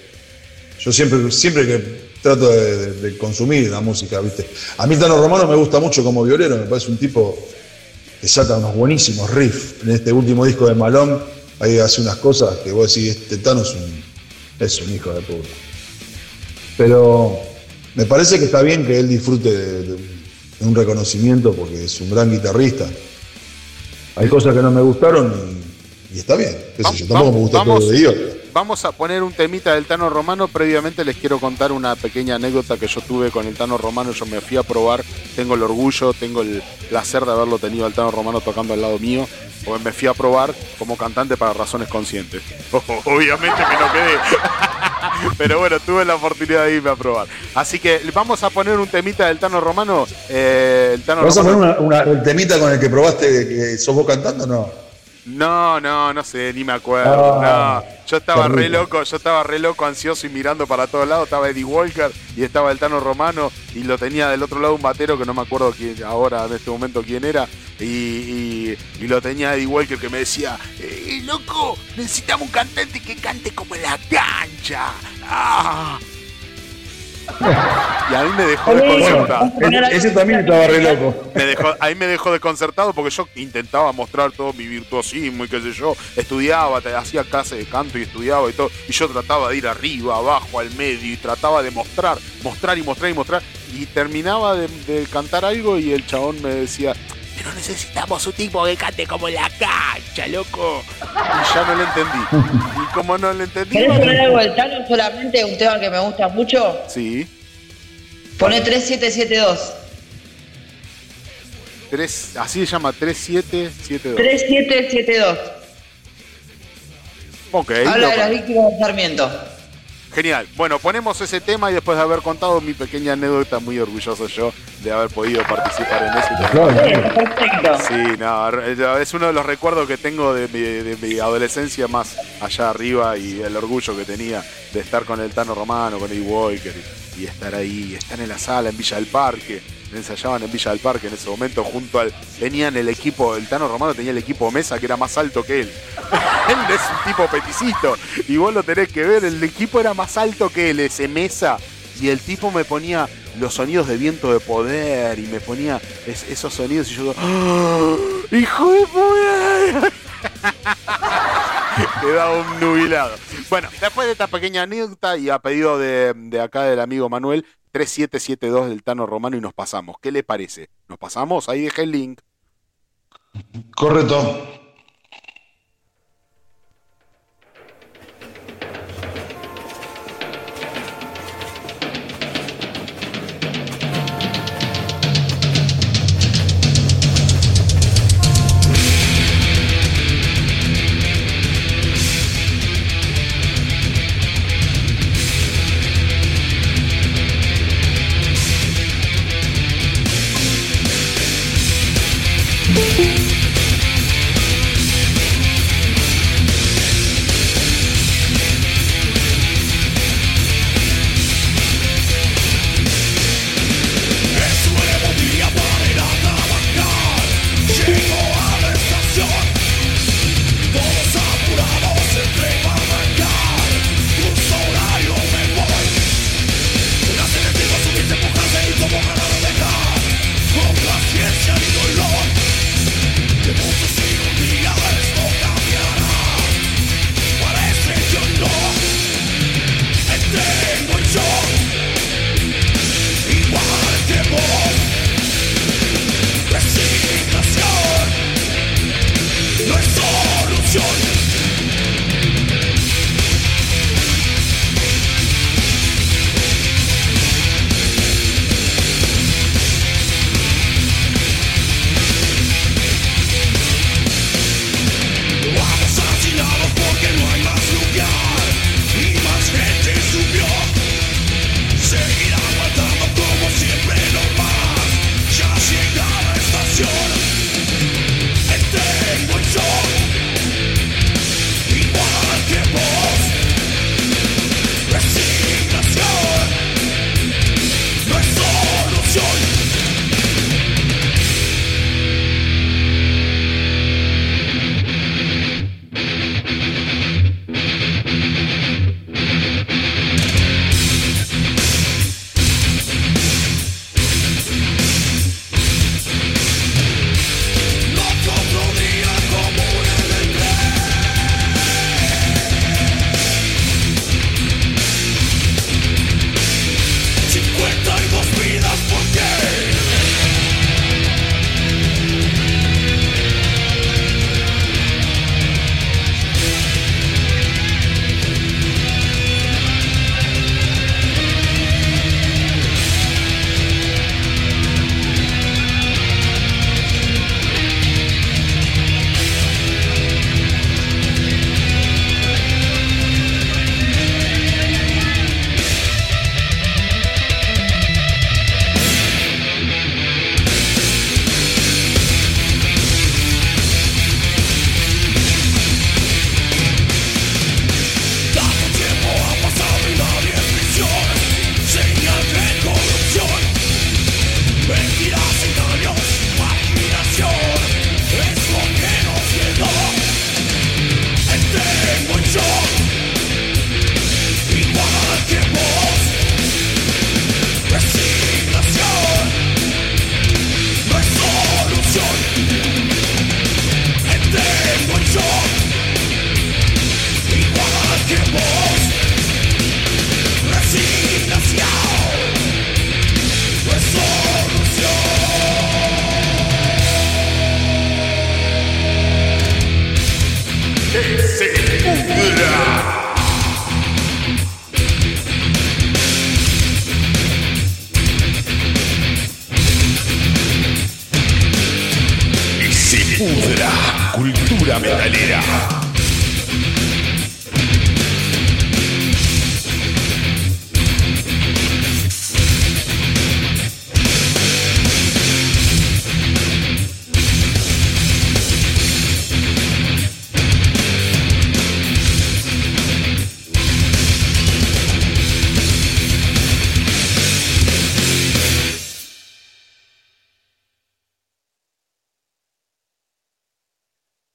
yo siempre, siempre que trato de, de- de consumir la música, ¿viste? A mí Tano Romano me gusta mucho como violero, me parece un tipo que saca unos buenísimos riffs. En este último disco de Malón, ahí hace unas cosas que vos decís, este Tano es un, es un hijo de puta. Pero me parece que está bien que él disfrute de, de un reconocimiento porque es un gran guitarrista. Hay cosas que no me gustaron y, y está bien. qué sé yo, tampoco me gusta vamos, todo de idiota. vamos a poner un temita del Tano Romano. Previamente les quiero contar una pequeña anécdota que yo tuve con el Tano Romano. Yo me fui a probar, tengo el orgullo, tengo el placer de haberlo tenido al Tano Romano tocando al lado mío. Porque me fui a probar como cantante para razones conscientes. Obviamente que no quedé. Pero bueno, tuve la oportunidad de irme a probar. Así que vamos a poner un temita del Tano Romano. Eh, el Tano ¿Vas a Romano- poner una, una- el temita con el que probaste que sos vos cantando? No. No, no, no sé, ni me acuerdo. Ah, no, yo estaba re loco, yo estaba re loco, ansioso y mirando para todos lados. Estaba Eddie Walker y estaba el Tano Romano y lo tenía del otro lado un batero que no me acuerdo quién, ahora en este momento quién era. Y, y- y lo tenía Eddie Walker que me decía, "Eh, loco, necesitamos un cantante que cante como en la cancha. Ah". Y a mí me dejó desconcertado. Bueno, ese, también estaba re loco. Me dejó, ahí me dejó desconcertado porque yo intentaba mostrar todo mi virtuosismo y qué sé yo. Estudiaba, te- hacía clase de canto y estudiaba y todo. Y yo trataba de ir arriba, abajo, al medio y trataba de mostrar, mostrar y mostrar y mostrar. Y terminaba de, de cantar algo y el chabón me decía, pero necesitamos un tipo que cante como en la cancha, loco. Y ya no le entendí. Y como no le entendí... ¿Querés poner algo del Tano solamente? Un tema que me gusta mucho. Sí, Poné 3772. tres, así se llama, 3772. 3772. Ok, Habla lo- de las víctimas de Sarmiento. Genial. Bueno, ponemos ese tema y después de haber contado mi pequeña anécdota, muy orgulloso yo de haber podido participar en ese tema. Sí, perfecto. Sí, no, es uno de los recuerdos que tengo de mi, de mi adolescencia más allá arriba y el orgullo que tenía de estar con el Tano Romano, con Eddie Walker y, y estar ahí, estar en la sala en Villa del Parque. Ensayaban en Villa del Parque en ese momento junto al... Tenían el equipo, el Tano Romano tenía el equipo mesa que era más alto que él. él es un tipo peticito y vos lo tenés que ver, el equipo era más alto que él, ese mesa. Y el tipo me ponía los sonidos de viento de poder y me ponía es- esos sonidos y yo ¡Ah! ¡Hijo de puta! Quedaba un nubilado. Bueno, después de esta pequeña anécdota y a pedido de, de acá del amigo Manuel, 3772 del Tano Romano y nos pasamos. ¿Qué le parece? ¿Nos pasamos? Ahí dejé el link. Correcto.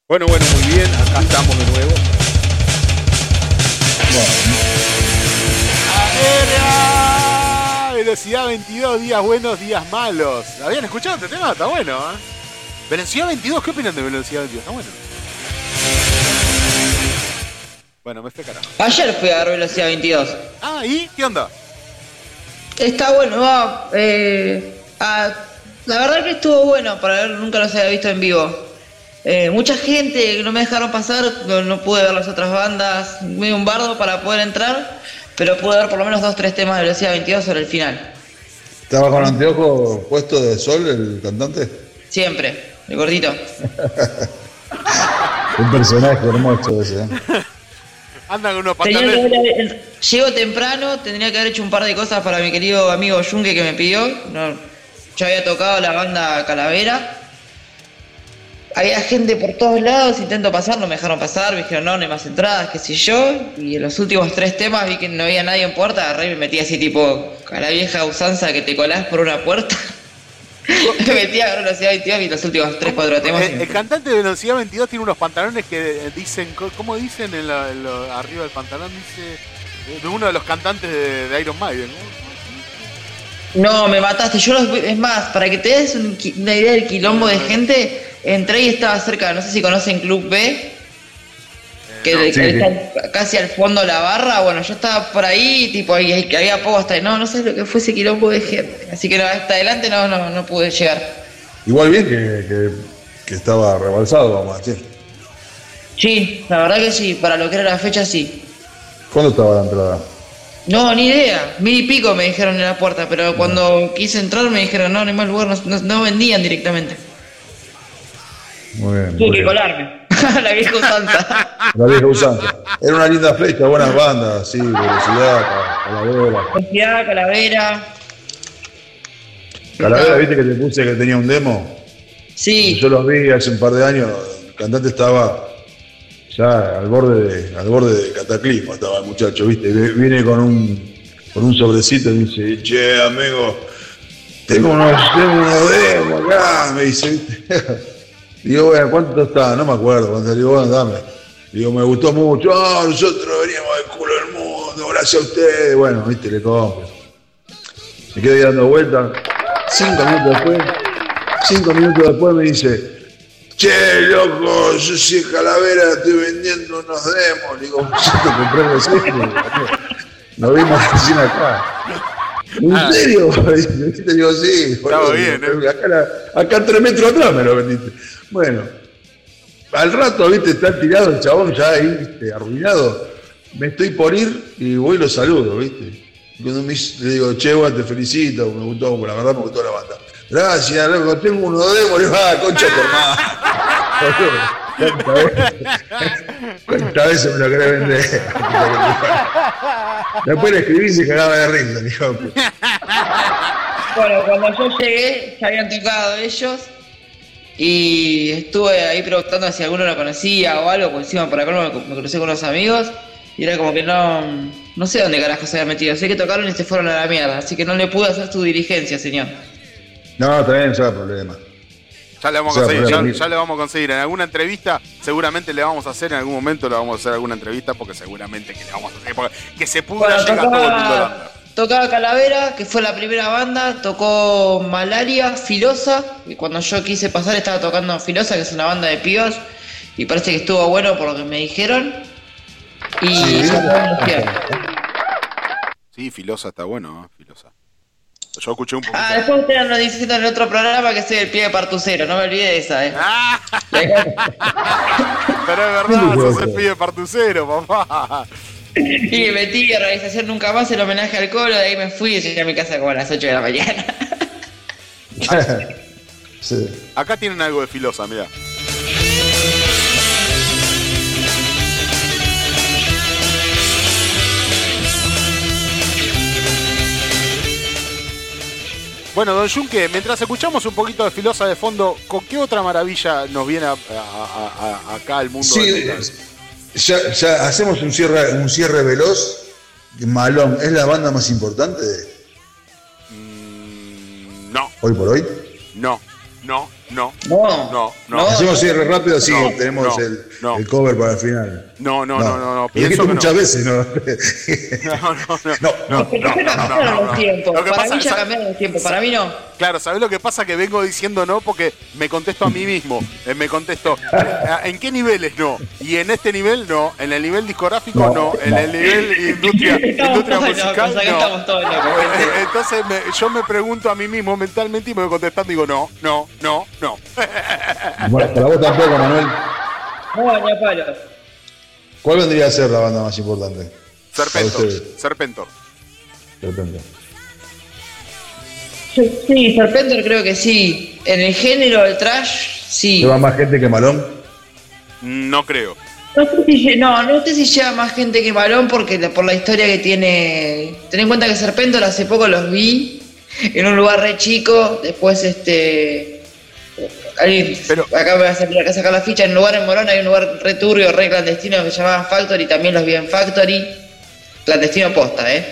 Bueno, bueno, muy bien, acá estamos de nuevo. Aérea, velocidad 22, días buenos, días malos. ¿Habían escuchado este tema? Está bueno, ¿eh? Velocidad 22, ¿qué opinan de velocidad 22? Está bueno. Bueno, me fui carajo. Ayer fui a ver velocidad 22. Ah, ¿y qué onda? Está bueno, va. Eh, la verdad que estuvo bueno para ver, nunca los había visto en vivo. Eh, mucha gente que no me dejaron pasar, no, no pude ver las otras bandas, medio un bardo para poder entrar, pero pude ver por lo menos dos tres temas de velocidad 22 sobre el final. ¿Estaba con anteojo puesto de sol el cantante? Siempre, el gordito. Un personaje hermoso ese. ¿eh? Anda con unos Tenía que pantalones. haber- llego temprano, tendría que haber hecho un par de cosas para mi querido amigo Yunque que me pidió. No, yo había tocado la banda Calavera. Había gente por todos lados, intento pasar, no me dejaron pasar, me dijeron no, no hay más entradas, qué sé yo. Y en los últimos tres temas vi que no había nadie en puerta, agarré y me metí así tipo a la vieja usanza que te colás por una puerta. me metí a velocidad 22 y los últimos tres, cuatro temas. El, el cantante de Velocidad 22 tiene unos pantalones que dicen, ¿cómo dicen en la- en lo- arriba del pantalón? Dice eh, de uno de los cantantes de, de Iron Maiden. ¿no? No, me mataste. Yo los, es más, para que te des una idea del quilombo de gente, entré y estaba cerca, no sé si conocen Club B, que no. Sí, sí. está casi al fondo de la barra. Bueno, yo estaba por ahí, tipo, y, y había poco hasta no, no sé lo que fue ese quilombo de gente. Así que no, hasta adelante no, no, no pude llegar. Igual bien que, que, que estaba rebalsado, vamos a decir. Sí, la verdad que sí, para lo que era la fecha sí. ¿Cuándo estaba la entrada? No, ni idea. Mil y pico me dijeron en la puerta, pero cuando quise entrar me dijeron, no, no hay más lugar, no- no vendían directamente. Muy bien. Tuve muy que bien. colarme. la vieja usanza. La vieja usanza. Era una linda fecha, buenas bandas, sí, velocidad, ca- calavera. Velocidad, calavera. Calavera, viste que te puse que tenía un demo. Sí, Yo los vi hace un par de años, el cantante estaba ya al borde de, al borde de cataclismo, estaba el muchacho, viste, Vi- viene con un con un sobrecito y dice, che amigo, tengo unos, tengo unos demos acá, me dice, viste. Digo, bueno, ¿cuánto está? No me acuerdo, cuando digo, bueno, dame. Digo, me gustó mucho, ah, nosotros veníamos del culo del mundo, gracias a ustedes. Bueno, viste, le compro. Me quedé dando vueltas. Cinco minutos después, cinco minutos después me dice, che, loco, yo soy Calavera, estoy vendiendo unos demos. Digo, yo te compré recién. Nos vimos recién acá. ¿En serio? Te digo, sí. Estaba bien, ¿eh? Acá tres metros atrás me lo vendiste. Bueno, al rato, viste, está tirado el chabón ya ahí, viste, arruinado. Me estoy por ir y voy y lo saludo, viste. Cuando me le digo, che, bueno, te felicito, me gustó, la verdad me gustó la banda. Gracias, loco, tengo uno de le digo, ah, concha tu hermano. ¿Cuántas veces- ¿Cuántas veces me lo querés vender? Después le escribí y se cagaba de risa, dijo. bueno, cuando yo llegué ya habían tocado ellos y estuve ahí preguntando si alguno lo conocía o algo, por encima por acá me, me crucé con unos amigos y era como que no, no sé dónde carajo se habían metido, sé que tocaron y se fueron a la mierda, así que no le pude hacer su diligencia, señor. No, también no hay problema. Ya le vamos a conseguir, ya, ya le vamos a conseguir. En alguna entrevista, seguramente le vamos a hacer, en algún momento le vamos a hacer alguna entrevista, porque seguramente que le vamos a hacer. Porque que se pudra Bueno, llega todo el mundo tocaba, Calavera, que fue la primera banda, tocó Malaria, Filosa, y cuando yo quise pasar estaba tocando Filosa, que es una banda de pibas, y parece que estuvo bueno por lo que me dijeron. Y Sí. Sí, Filosa está bueno, ¿eh? Filosa. Yo escuché un poquito. Ah, después ustedes andan diciendo en el otro programa que soy el pie de partucero, no me olvidé de esa, eh. Ah, pero es ¿Qué verdad, sos el eso? pibe partucero, papá. Y me metí en organización nunca más el homenaje al colo, de ahí me fui y llegué a mi casa como a las 8 de la mañana. Sí. Acá tienen algo de Filosa, mira. Bueno, don Junque, mientras escuchamos un poquito de Filosa de fondo, ¿con qué otra maravilla nos viene a- a- a- a- acá al mundo Sí, del metal? Ya, ya hacemos un cierre, un cierre veloz. Malón, ¿es la banda más importante de Mm, no, hoy por hoy? no, no, no, No, no, no. No. Hacemos cierre rápido, así No, tenemos no, el, no. el cover para el final. No, no, no, no, no, pienso que no. muchas veces, ¿no? No, no, no. No, que Para mí ya cambiaron los tiempos. Para mí no. Claro, ¿sabes lo que pasa? Que vengo diciendo no porque me contesto a mí mismo. Eh, me contesto, eh, ¿en qué niveles no? Y en este nivel no, en el nivel discográfico no, No, en el nivel industria, industria musical no. Eh. Entonces me- yo me pregunto a mí mismo mentalmente y me voy contestando y digo no, no, no, no. Bueno, para vos tampoco, Manuel. No, ni a palo. ¿Cuál vendría a ser la banda más importante? Serpentor, Serpentor. de repente. Sí, Serpentor creo que sí. En el género del trash, sí. ¿Lleva más gente que Malón? No creo. No sé si, lle- no, no sé si lleva más gente que Malón porque por la historia que tiene. Ten en cuenta que Serpentor hace poco los vi en un lugar re chico. Después, este. Pero- acá me va a salir acá sacar la ficha. En lugar en Morón hay un lugar re turbio, re clandestino que se llamaba Factory. También los vi en Factory. Clandestino posta, ¿eh?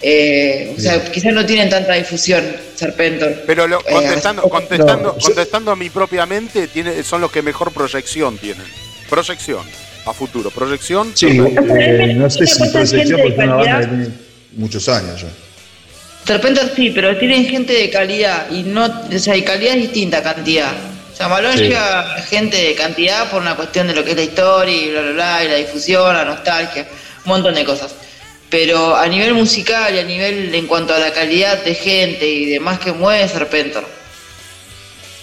Eh, o sea, quizás no tienen tanta difusión Serpentor. Pero lo- Eh, contestando, contestando, No, contestando a mí propiamente, tiene, son los que mejor proyección tienen. Proyección a futuro. Proyección. Sí, eh, no sé si Proyección porque es una banda tiene muchos años ya. Serpentor sí, pero tienen gente de calidad y no, o sea, y calidad es distinta a cantidad. O sea, Malón Sí. llega gente de cantidad por una cuestión de lo que es la historia y bla bla bla, y la difusión, la nostalgia, un montón de cosas. Pero a nivel musical y a nivel en cuanto a la calidad de gente y demás que mueve Serpentor.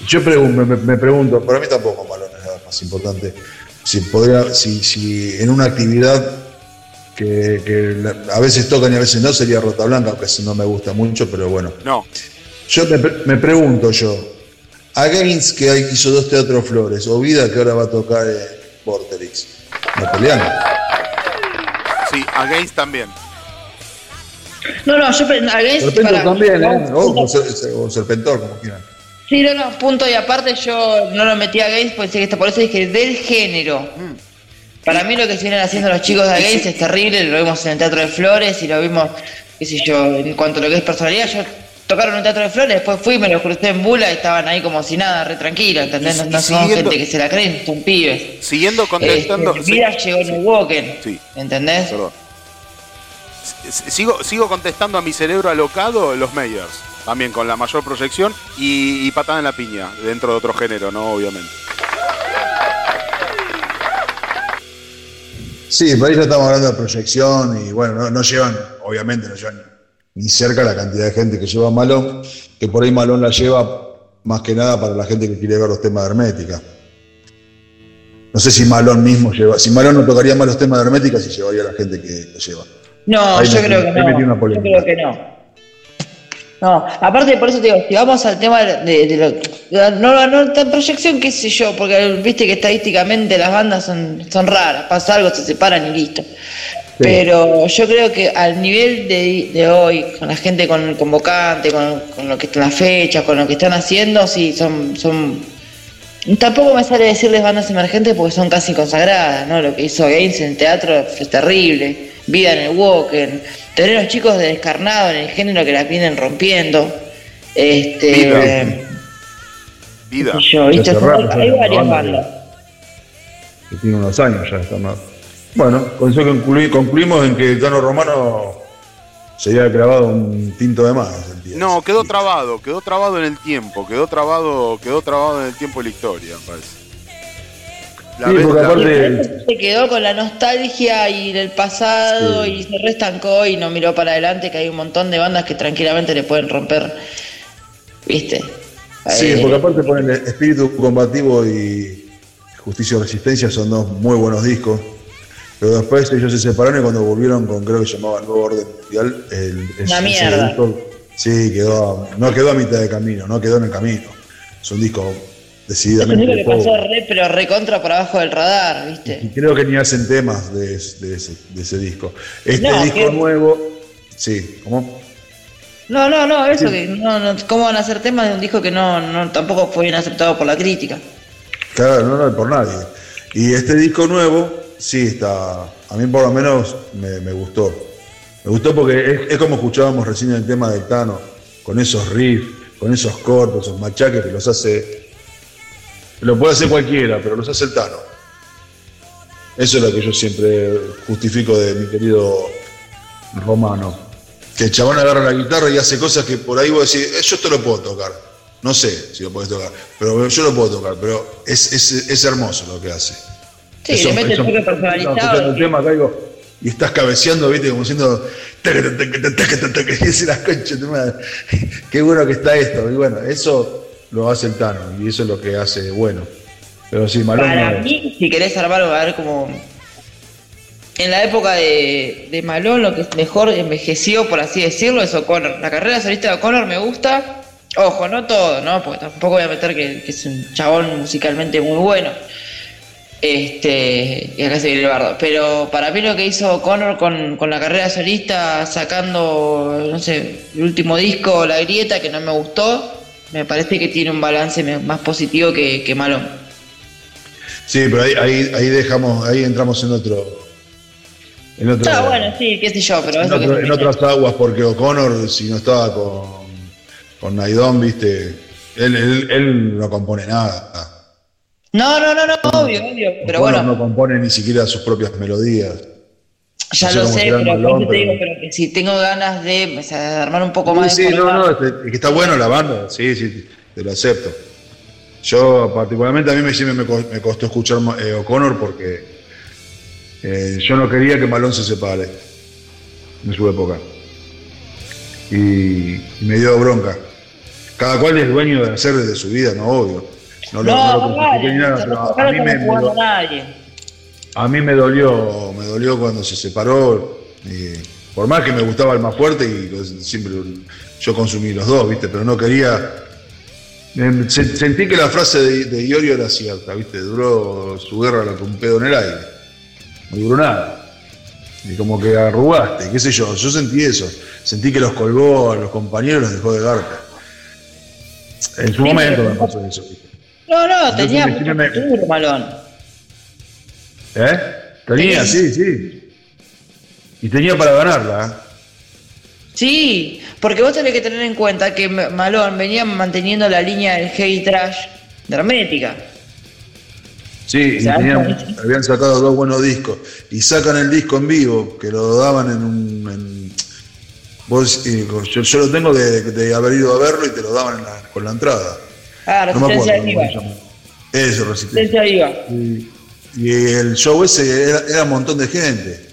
Yo pregun- me, pregunto, para mí tampoco Malón es la más importante. Si podría, si, si en una actividad que, que a veces tocan y a veces no, sería Rota Blanca, aunque eso no me gusta mucho, pero bueno. No. Yo me, pre- me pregunto yo, a Gaines que hizo dos teatros flores, o Vida que ahora va a tocar en Vorterix, ¿me pelean? Sí, Against también. No, no, yo pe- a Gaines, Serpentor para- también, ¿eh? O, o Ser- o Serpentor, como quieran. Sí, no, no, punto y aparte yo no lo metí a Gaines, pues por eso dije del género. Para mí lo que vienen haciendo los chicos de Gaines es terrible, lo vimos en el Teatro de Flores y lo vimos, qué sé yo, en cuanto a lo que es personalidad, yo tocaron en el Teatro de Flores, después fui, me los crucé en Bula y estaban ahí como si nada, re tranquilos, ¿entendés? Y- No, y no son gente que se la creen, son pibes. Siguiendo contestando. Este, Vida llegó en el Woken, Sí. ¿entendés? Perdón. Sigo, sigo contestando a mi cerebro alocado los Meyers, también con la mayor proyección y, y patada en la piña, dentro de otro género, ¿no? Obviamente. Sí, por ahí ya estamos hablando de proyección y bueno, no, no llevan, obviamente no llevan ni cerca la cantidad de gente que lleva Malón, que por ahí Malón la lleva más que nada para la gente que quiere ver los temas de Hermética. No sé si Malón mismo lleva, si Malón no tocaría más los temas de Hermética, si llevaría a la gente que lo lleva. No, Ahí yo creo que no. Yo creo que no. No, aparte por eso te digo, si vamos al tema de, de lo, no, no tan proyección, qué sé yo, porque viste que estadísticamente las bandas son, son raras, pasa algo, se separan y listo. Pero yo creo que al nivel de, de hoy, con la gente, con el convocante, con, con lo que están las fechas, con lo que están haciendo, sí, son, son Tampoco me sale decirles bandas emergentes porque son casi consagradas, ¿no? Lo que hizo Gaines en teatro fue terrible. Vida en el Walken. Tener a los chicos de descarnado en el género que las vienen rompiendo. Este. Vida. eh, Vida. yo, ya hay varias banda bandas. que tiene unos años ya está más. Bueno, con eso concluí- concluimos en que Tano Romano se había clavado un tinto de más. No, quedó trabado, quedó trabado en el tiempo, quedó trabado, quedó trabado en el tiempo de la historia, me parece. La Sí, vez- porque aparte- Se quedó con la nostalgia y del pasado Sí. y se restancó y no miró para adelante que hay un montón de bandas que tranquilamente le pueden romper, ¿viste? Sí, Eh, porque aparte ponen Espíritu Combativo y Justicia y Resistencia son dos muy buenos discos. Pero después ellos se separaron y cuando volvieron con, creo que se llamaba Nuevo Orden Mundial, el, ese- Una mierda. disco, sí, quedó, no quedó a mitad de camino, no quedó en el camino. Es un disco es un decididamente disco que pasó re, pero re contra por abajo del radar, ¿viste? Y creo que ni hacen temas de, de ese, de ese disco. Este No, disco que- nuevo, sí, ¿cómo? No, no, no, eso que no, no, ¿cómo van a hacer temas de un disco que no, no tampoco fue bien aceptado por la crítica? Claro, no, no, por nadie. Y este disco nuevo, sí, está. A mí por lo menos me, me gustó. Me gustó porque es, es como escuchábamos recién el tema del Tano, con esos riffs, con esos cortos, esos machaques que los hace. Lo puede hacer cualquiera, pero los hace el Tano. Eso es lo que yo siempre justifico de mi querido Romano. Que el chabón agarra la guitarra y hace cosas que por ahí vos decís, "Eh, yo esto lo puedo tocar. No sé si lo podés tocar, pero yo lo puedo tocar, pero es, es, es hermoso lo que hace. Sí, le mete el toque Estás escuchando personalizado. el tema acá digo, y estás cabeceando, viste, como diciendo, las conchas de tu madre. Qué bueno que está esto. Y bueno, eso lo hace el Tano, y eso es lo que hace bueno. Pero sí, Malón Para no es. mí, si querés armarlo, a ver como. En la época de, de Malón, lo que mejor envejeció, por así decirlo, es O'Connor. La carrera solista de O'Connor me gusta. Ojo, no todo, ¿no? Porque tampoco voy a meter que, que es un chabón musicalmente muy bueno. Este, y acá se viene el bardo. Pero para mí lo que hizo O'Connor con, con la carrera solista, sacando, no sé, el último disco, La Grieta, que no me gustó, me parece que tiene un balance más positivo que, que Malón. Sí, pero ahí, ahí, ahí dejamos, ahí entramos en otro. En, otro, Ah, bueno, sí, qué sé yo, pero en, otro- en otras aguas, porque O'Connor, si no estaba con, con Naidon, viste, él, él, él no compone nada. No, no, no, no, obvio, obvio. Pero O'Connor bueno, no compone ni siquiera sus propias melodías. ya no lo sé, pero te digo, pero que si tengo ganas de, o sea, de armar un poco más Sí, de no, no, este- que está bueno la banda, sí, sí, te lo acepto. Yo, particularmente, a mí me, me, co- me costó escuchar eh, O'Connor porque eh, yo no quería que Malón se separe en su época. Y, y me dio bronca. Cada cual es dueño de hacer desde su vida, no obvio. No lo, no ni nada, pero a, mí me, me do- a mí me dolió, me dolió cuando se separó. y por más que me gustaba el más fuerte y pues, siempre yo consumí los dos, ¿viste? Pero no quería. se- Sentí que la frase de, de Iorio era cierta, ¿viste? Duró su guerra la con un pedo en el aire. No duró nada. Y como que arrugaste, qué sé yo. Yo sentí eso. Sentí que los colgó a los compañeros, los dejó de garca. En su momento me pasó eso, ¿viste? No, no, tenía mucho me- futuro, Malón. ¿Eh? Tenía, sí, sí. Y tenía para ganarla, ¿eh? Sí, porque vos tenés que tener en cuenta que Malón venía manteniendo la línea del heavy trash de Hermética. Sí, y sea, tenían- habían sacado dos buenos discos. Y sacan el disco en vivo, que lo daban en un. en- vos, yo, yo lo tengo de, de haber ido a verlo y te lo daban en la- con la entrada. Ah, No me Resistencia acuerdo. Viva. Eso, Resistencia. Viva. Y, y el show ese era, era un montón de gente.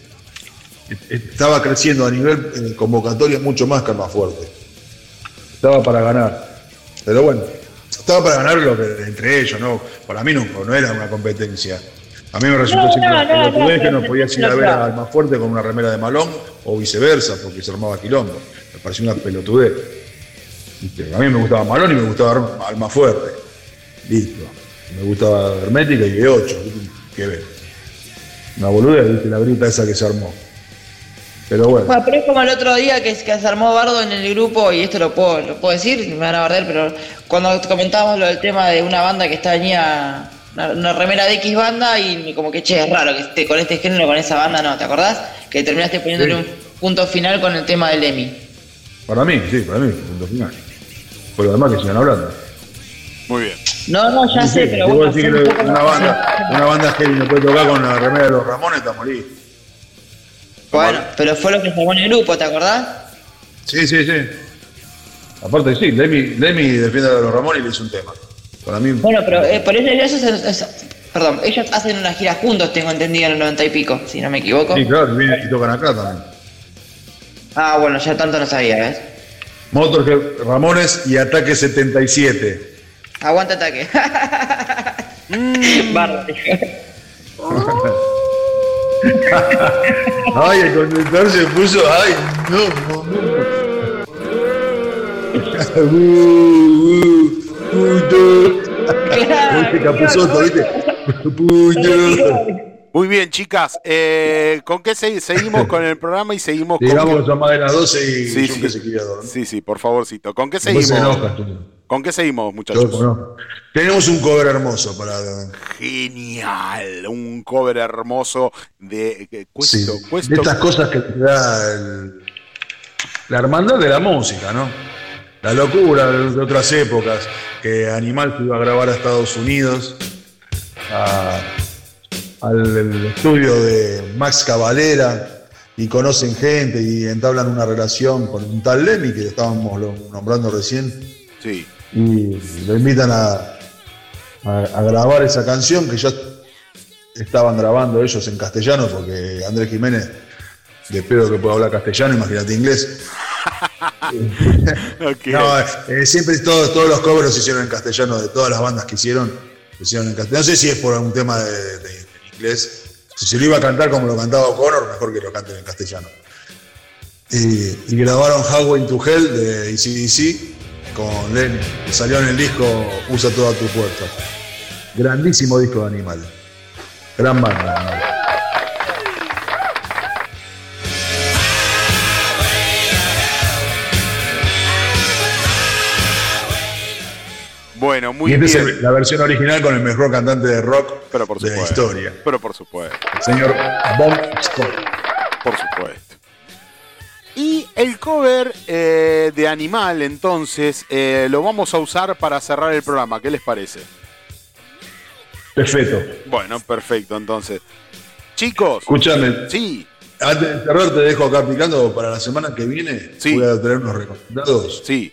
Estaba creciendo a nivel eh, convocatoria mucho más que el más fuerte. Estaba para ganar. Pero bueno, estaba para ganar lo que, entre ellos, ¿no? Para mí no, no era una competencia. A mí me resultó No, siempre no, no, pelotudez no, que no podías ir a no, ver al más fuerte con una remera de malón o viceversa, porque se armaba quilombo. Me pareció una pelotudez. ¿Viste? A mí me gustaba malón y me gustaba al más fuerte. Listo. Me gustaba Hermética y E8. ¿Qué ves? Una boludez, ¿viste? La grita esa que se armó. Pero bueno. Bueno, pero es como el otro día que, que se armó Bardo en el grupo, y esto lo puedo, lo puedo decir, me van a barder, pero cuando comentábamos lo del tema de una banda que tenía una, una remera de X banda y como que, che, es raro que esté con este género, con esa banda, ¿no? ¿Te acordás? Que terminaste poniéndole Sí. un punto final con el tema del Emi. Para mí, sí, para mí, punto final. Por lo demás que sigan hablando. Muy bien. No, no, ya Sí, sé, pero bueno, vos decís fue un que una banda, una banda heavy no puede tocar con la remera de los Ramones, está morir. Bueno, pero fue lo que se armó en el grupo, ¿te acordás? Sí, sí, sí. Aparte, sí, Lemmy, Lemmy defiende a los Ramones y le hizo un tema. Para mí. Bueno, pero eh, por eso ellos, es- es- perdón, ellos hacen una gira juntos, tengo entendido, en el 90 y pico, si no me equivoco. Sí, claro, y tocan acá también. Ah, bueno, ya tanto no sabía, ¿ves? Motorhead, Ramones y Ataque 77. Aguanta ataque. Bardo. Ay, el conductor se puso. Ay, no. Uh, uh, puto. Viste, Capuzotto, ¿viste? Puto. Muy bien, chicas. eh, ¿Con qué se- seguimos con el programa y seguimos con. Digamos que son más de las 12 y Sí, yo sí. que se. Sí, sí, por favorcito. ¿Con qué se seguimos? tú. ¿Con qué seguimos, muchachos? Yo, no. Tenemos un cover hermoso para. Genial, un cover hermoso de Sí, Cuesto, de estas cosas que te da el- la hermandad de la música, ¿no? La locura de, de otras épocas, que Animal se iba a grabar a Estados Unidos, a, al estudio de Max Cavalera y conocen gente y entablan una relación con un tal Lemmy que estábamos nombrando recién Sí. y lo invitan a, a- a grabar esa canción que ya estaban grabando ellos en castellano porque Andrés Jiménez de pedo que puede hablar castellano, imagínate inglés. Ok. No, eh, siempre todos, todos los covers los hicieron en castellano, de todas las bandas que hicieron, lo hicieron en castellano. No sé si es por un tema de- de Si se lo iba a cantar como lo cantaba O'Connor, mejor que lo canten en castellano. Y, y grabaron Highway to Hell de ACDC con Lenny. Salió en el disco Usa toda tu fuerza. Grandísimo disco de Animal. Gran banda. Bueno, muy y esta bien. es la versión original con el mejor cantante de rock Pero por de la historia. Pero por supuesto. El señor Bon Scott. Por supuesto. Y el cover eh, de Animal, entonces, eh, lo vamos a usar para cerrar el programa. ¿Qué les parece? Perfecto. Bueno, perfecto, entonces. Chicos. Escúchame. Sí, Antes de cerrar, te dejo acá picando para la semana que viene. Sí. Voy a traer unos recomendados sí,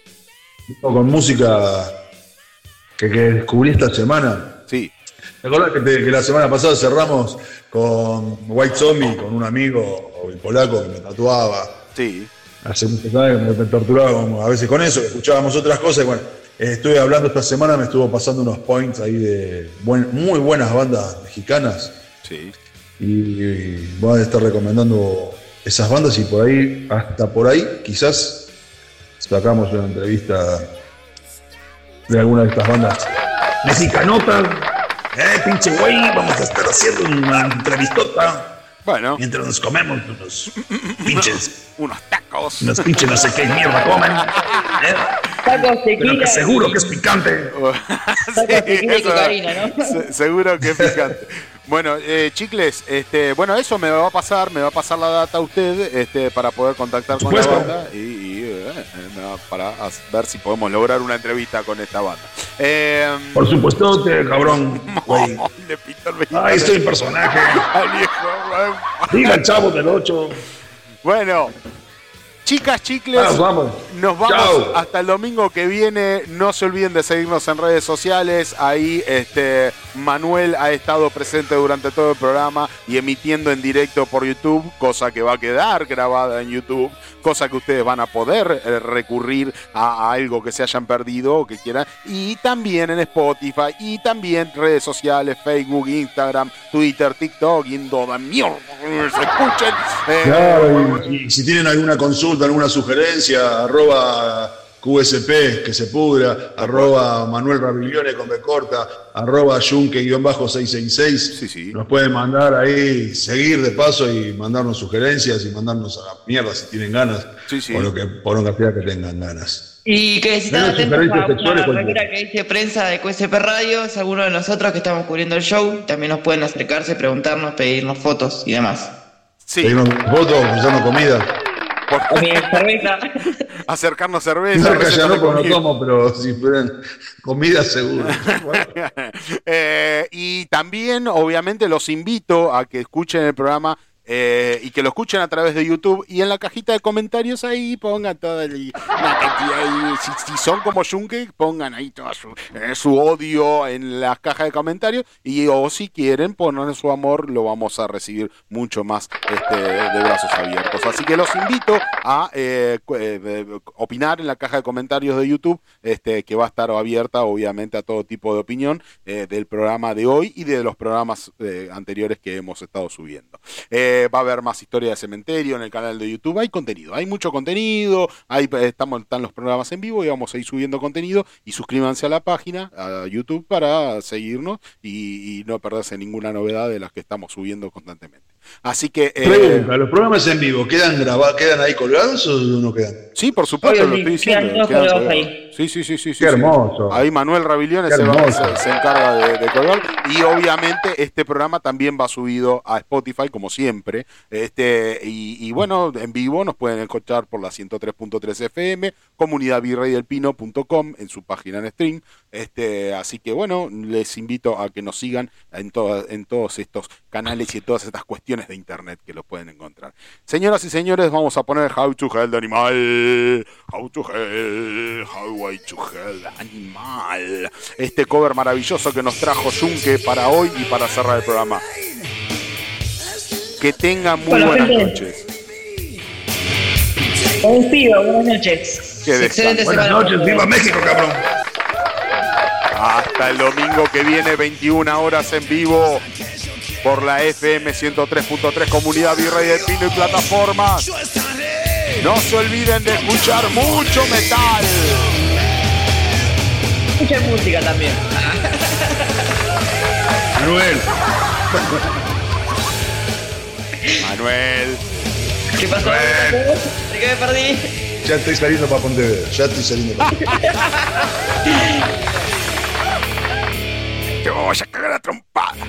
con música que, que descubrí esta semana. sí. ¿Te acordás que, te- que la semana pasada cerramos con White Zombie, con un amigo, el polaco que me tatuaba? Sí. Hace muchos años que me torturaba a veces con eso, escuchábamos otras cosas. Y bueno, estuve hablando esta semana, me estuvo pasando unos points ahí de buen- muy buenas bandas mexicanas. Sí. y, y voy a estar recomendando esas bandas y por ahí, hasta por ahí, quizás sacamos una entrevista de alguna de estas bandas mexicanotas. Eh, pinche güey, vamos a estar haciendo una entrevistota Bueno, mientras nos comemos unos pinches, unos tacos. unos pinches no sé qué mierda comen. eh, Tacos, pero tequila. que seguro que es picante. Y eso, cocaína, ¿no? se- seguro que es picante. Bueno, eh, chicles, este, bueno, eso me va a pasar, me va a pasar la data a usted este, para poder contactar con la banda y, y, para ver si podemos lograr una entrevista con esta banda. Eh, Por supuesto, cabrón. el vecino. Ahí estoy en personaje. Diga el chavo del 8. Bueno, chicas, chicles. Nos vamos. Nos vamos hasta el domingo que viene. No se olviden de seguirnos en redes sociales. Ahí este, Manuel ha estado presente durante todo el programa y emitiendo en directo por YouTube, cosa que va a quedar grabada en YouTube, cosa que ustedes van a poder eh, recurrir a, a algo que se hayan perdido o que quieran. Y también en Spotify y también redes sociales, Facebook, Instagram, Twitter, TikTok y en toda mierda. Se escuchen. Eh, Claro, y, y si tienen alguna consulta, alguna sugerencia, arroba QSP, que se pudra, arroba Manuel Raviglione con B corta, arroba Yunque-666. Sí, sí. Nos pueden mandar ahí, seguir de paso y mandarnos sugerencias y mandarnos a la mierda si tienen ganas. Sí, sí. Por lo que, por lo que sea que tengan ganas. Y que si están atentos a una remera que dice prensa de QSP Radio, es alguno de nosotros que estamos cubriendo el show. También nos pueden acercarse, preguntarnos, pedirnos fotos y demás. sí, Pedirnos fotos, ofrecernos comida. Por- Mi cerveza. acercarnos cerveza. No, ya no, comida. no tomo, pero si fueran comida seguro. Eh, y también, obviamente, los invito a que escuchen el programa eh, y que lo escuchen a través de YouTube. Y en la cajita de comentarios ahí pongan toda una cantidad. Si, son como Junke, pongan ahí todo su, eh, su odio en las cajas de comentarios. Y o si quieren poner su amor, lo vamos a recibir mucho más este, de brazos abiertos. Así que los invito a eh, eh, opinar en la caja de comentarios de YouTube, este, que va a estar abierta obviamente a todo tipo de opinión del programa de hoy y de los programas anteriores que hemos estado subiendo. Va a haber más historia de cementerio en el canal de YouTube. Hay contenido, hay mucho contenido. Hay, estamos, están los programas en vivo y vamos a ir subiendo contenido. Y suscríbanse a la página, a YouTube, para seguirnos y, y no perderse ninguna novedad de las que estamos subiendo constantemente. Así que. eh, Pregunta, ¿los programas en vivo quedan grabados, quedan ahí colgados o no quedan? Sí, por supuesto, lo estoy diciendo. quedan todos quedan colgados colgados. ahí. Sí, sí, sí, sí. sí, Qué sí. hermoso. Ahí Manuel Ravigliones Qué se, va- hermoso. se- se encarga de, de colgar. Y obviamente este programa también va subido a Spotify, como siempre. Este Y, y bueno, en vivo nos pueden escuchar por la 103.3 FM, comunidadvirreydelpino.com en su página en stream. Este, así que bueno, les invito a que nos sigan en, toda- en todos estos canales y todas estas cuestiones de internet que lo pueden encontrar. Señoras y señores, vamos a poner How to Hell de Animal. How to Hell, How I to Hell Animal. Este cover maravilloso que nos trajo Junque para hoy y para cerrar el programa. Que tengan muy buenas gente. noches. Despido, buenas noches. Qué Excelente Buenas semana. noches, viva México, cabrón. Hasta el domingo que viene, 21 horas en vivo por la FM 103.3 Comunidad Virrey del Pino y plataformas. No se olviden de escuchar mucho metal. Mucha música también. Manuel, Manuel. ¿Qué pasó? ¿De qué me perdí? ya estoy saliendo para Pontevedra. Ya estoy saliendo para Te vamos a cagar a trompada.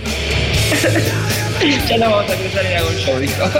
Ya no vamos a cruzar algún show, dijo.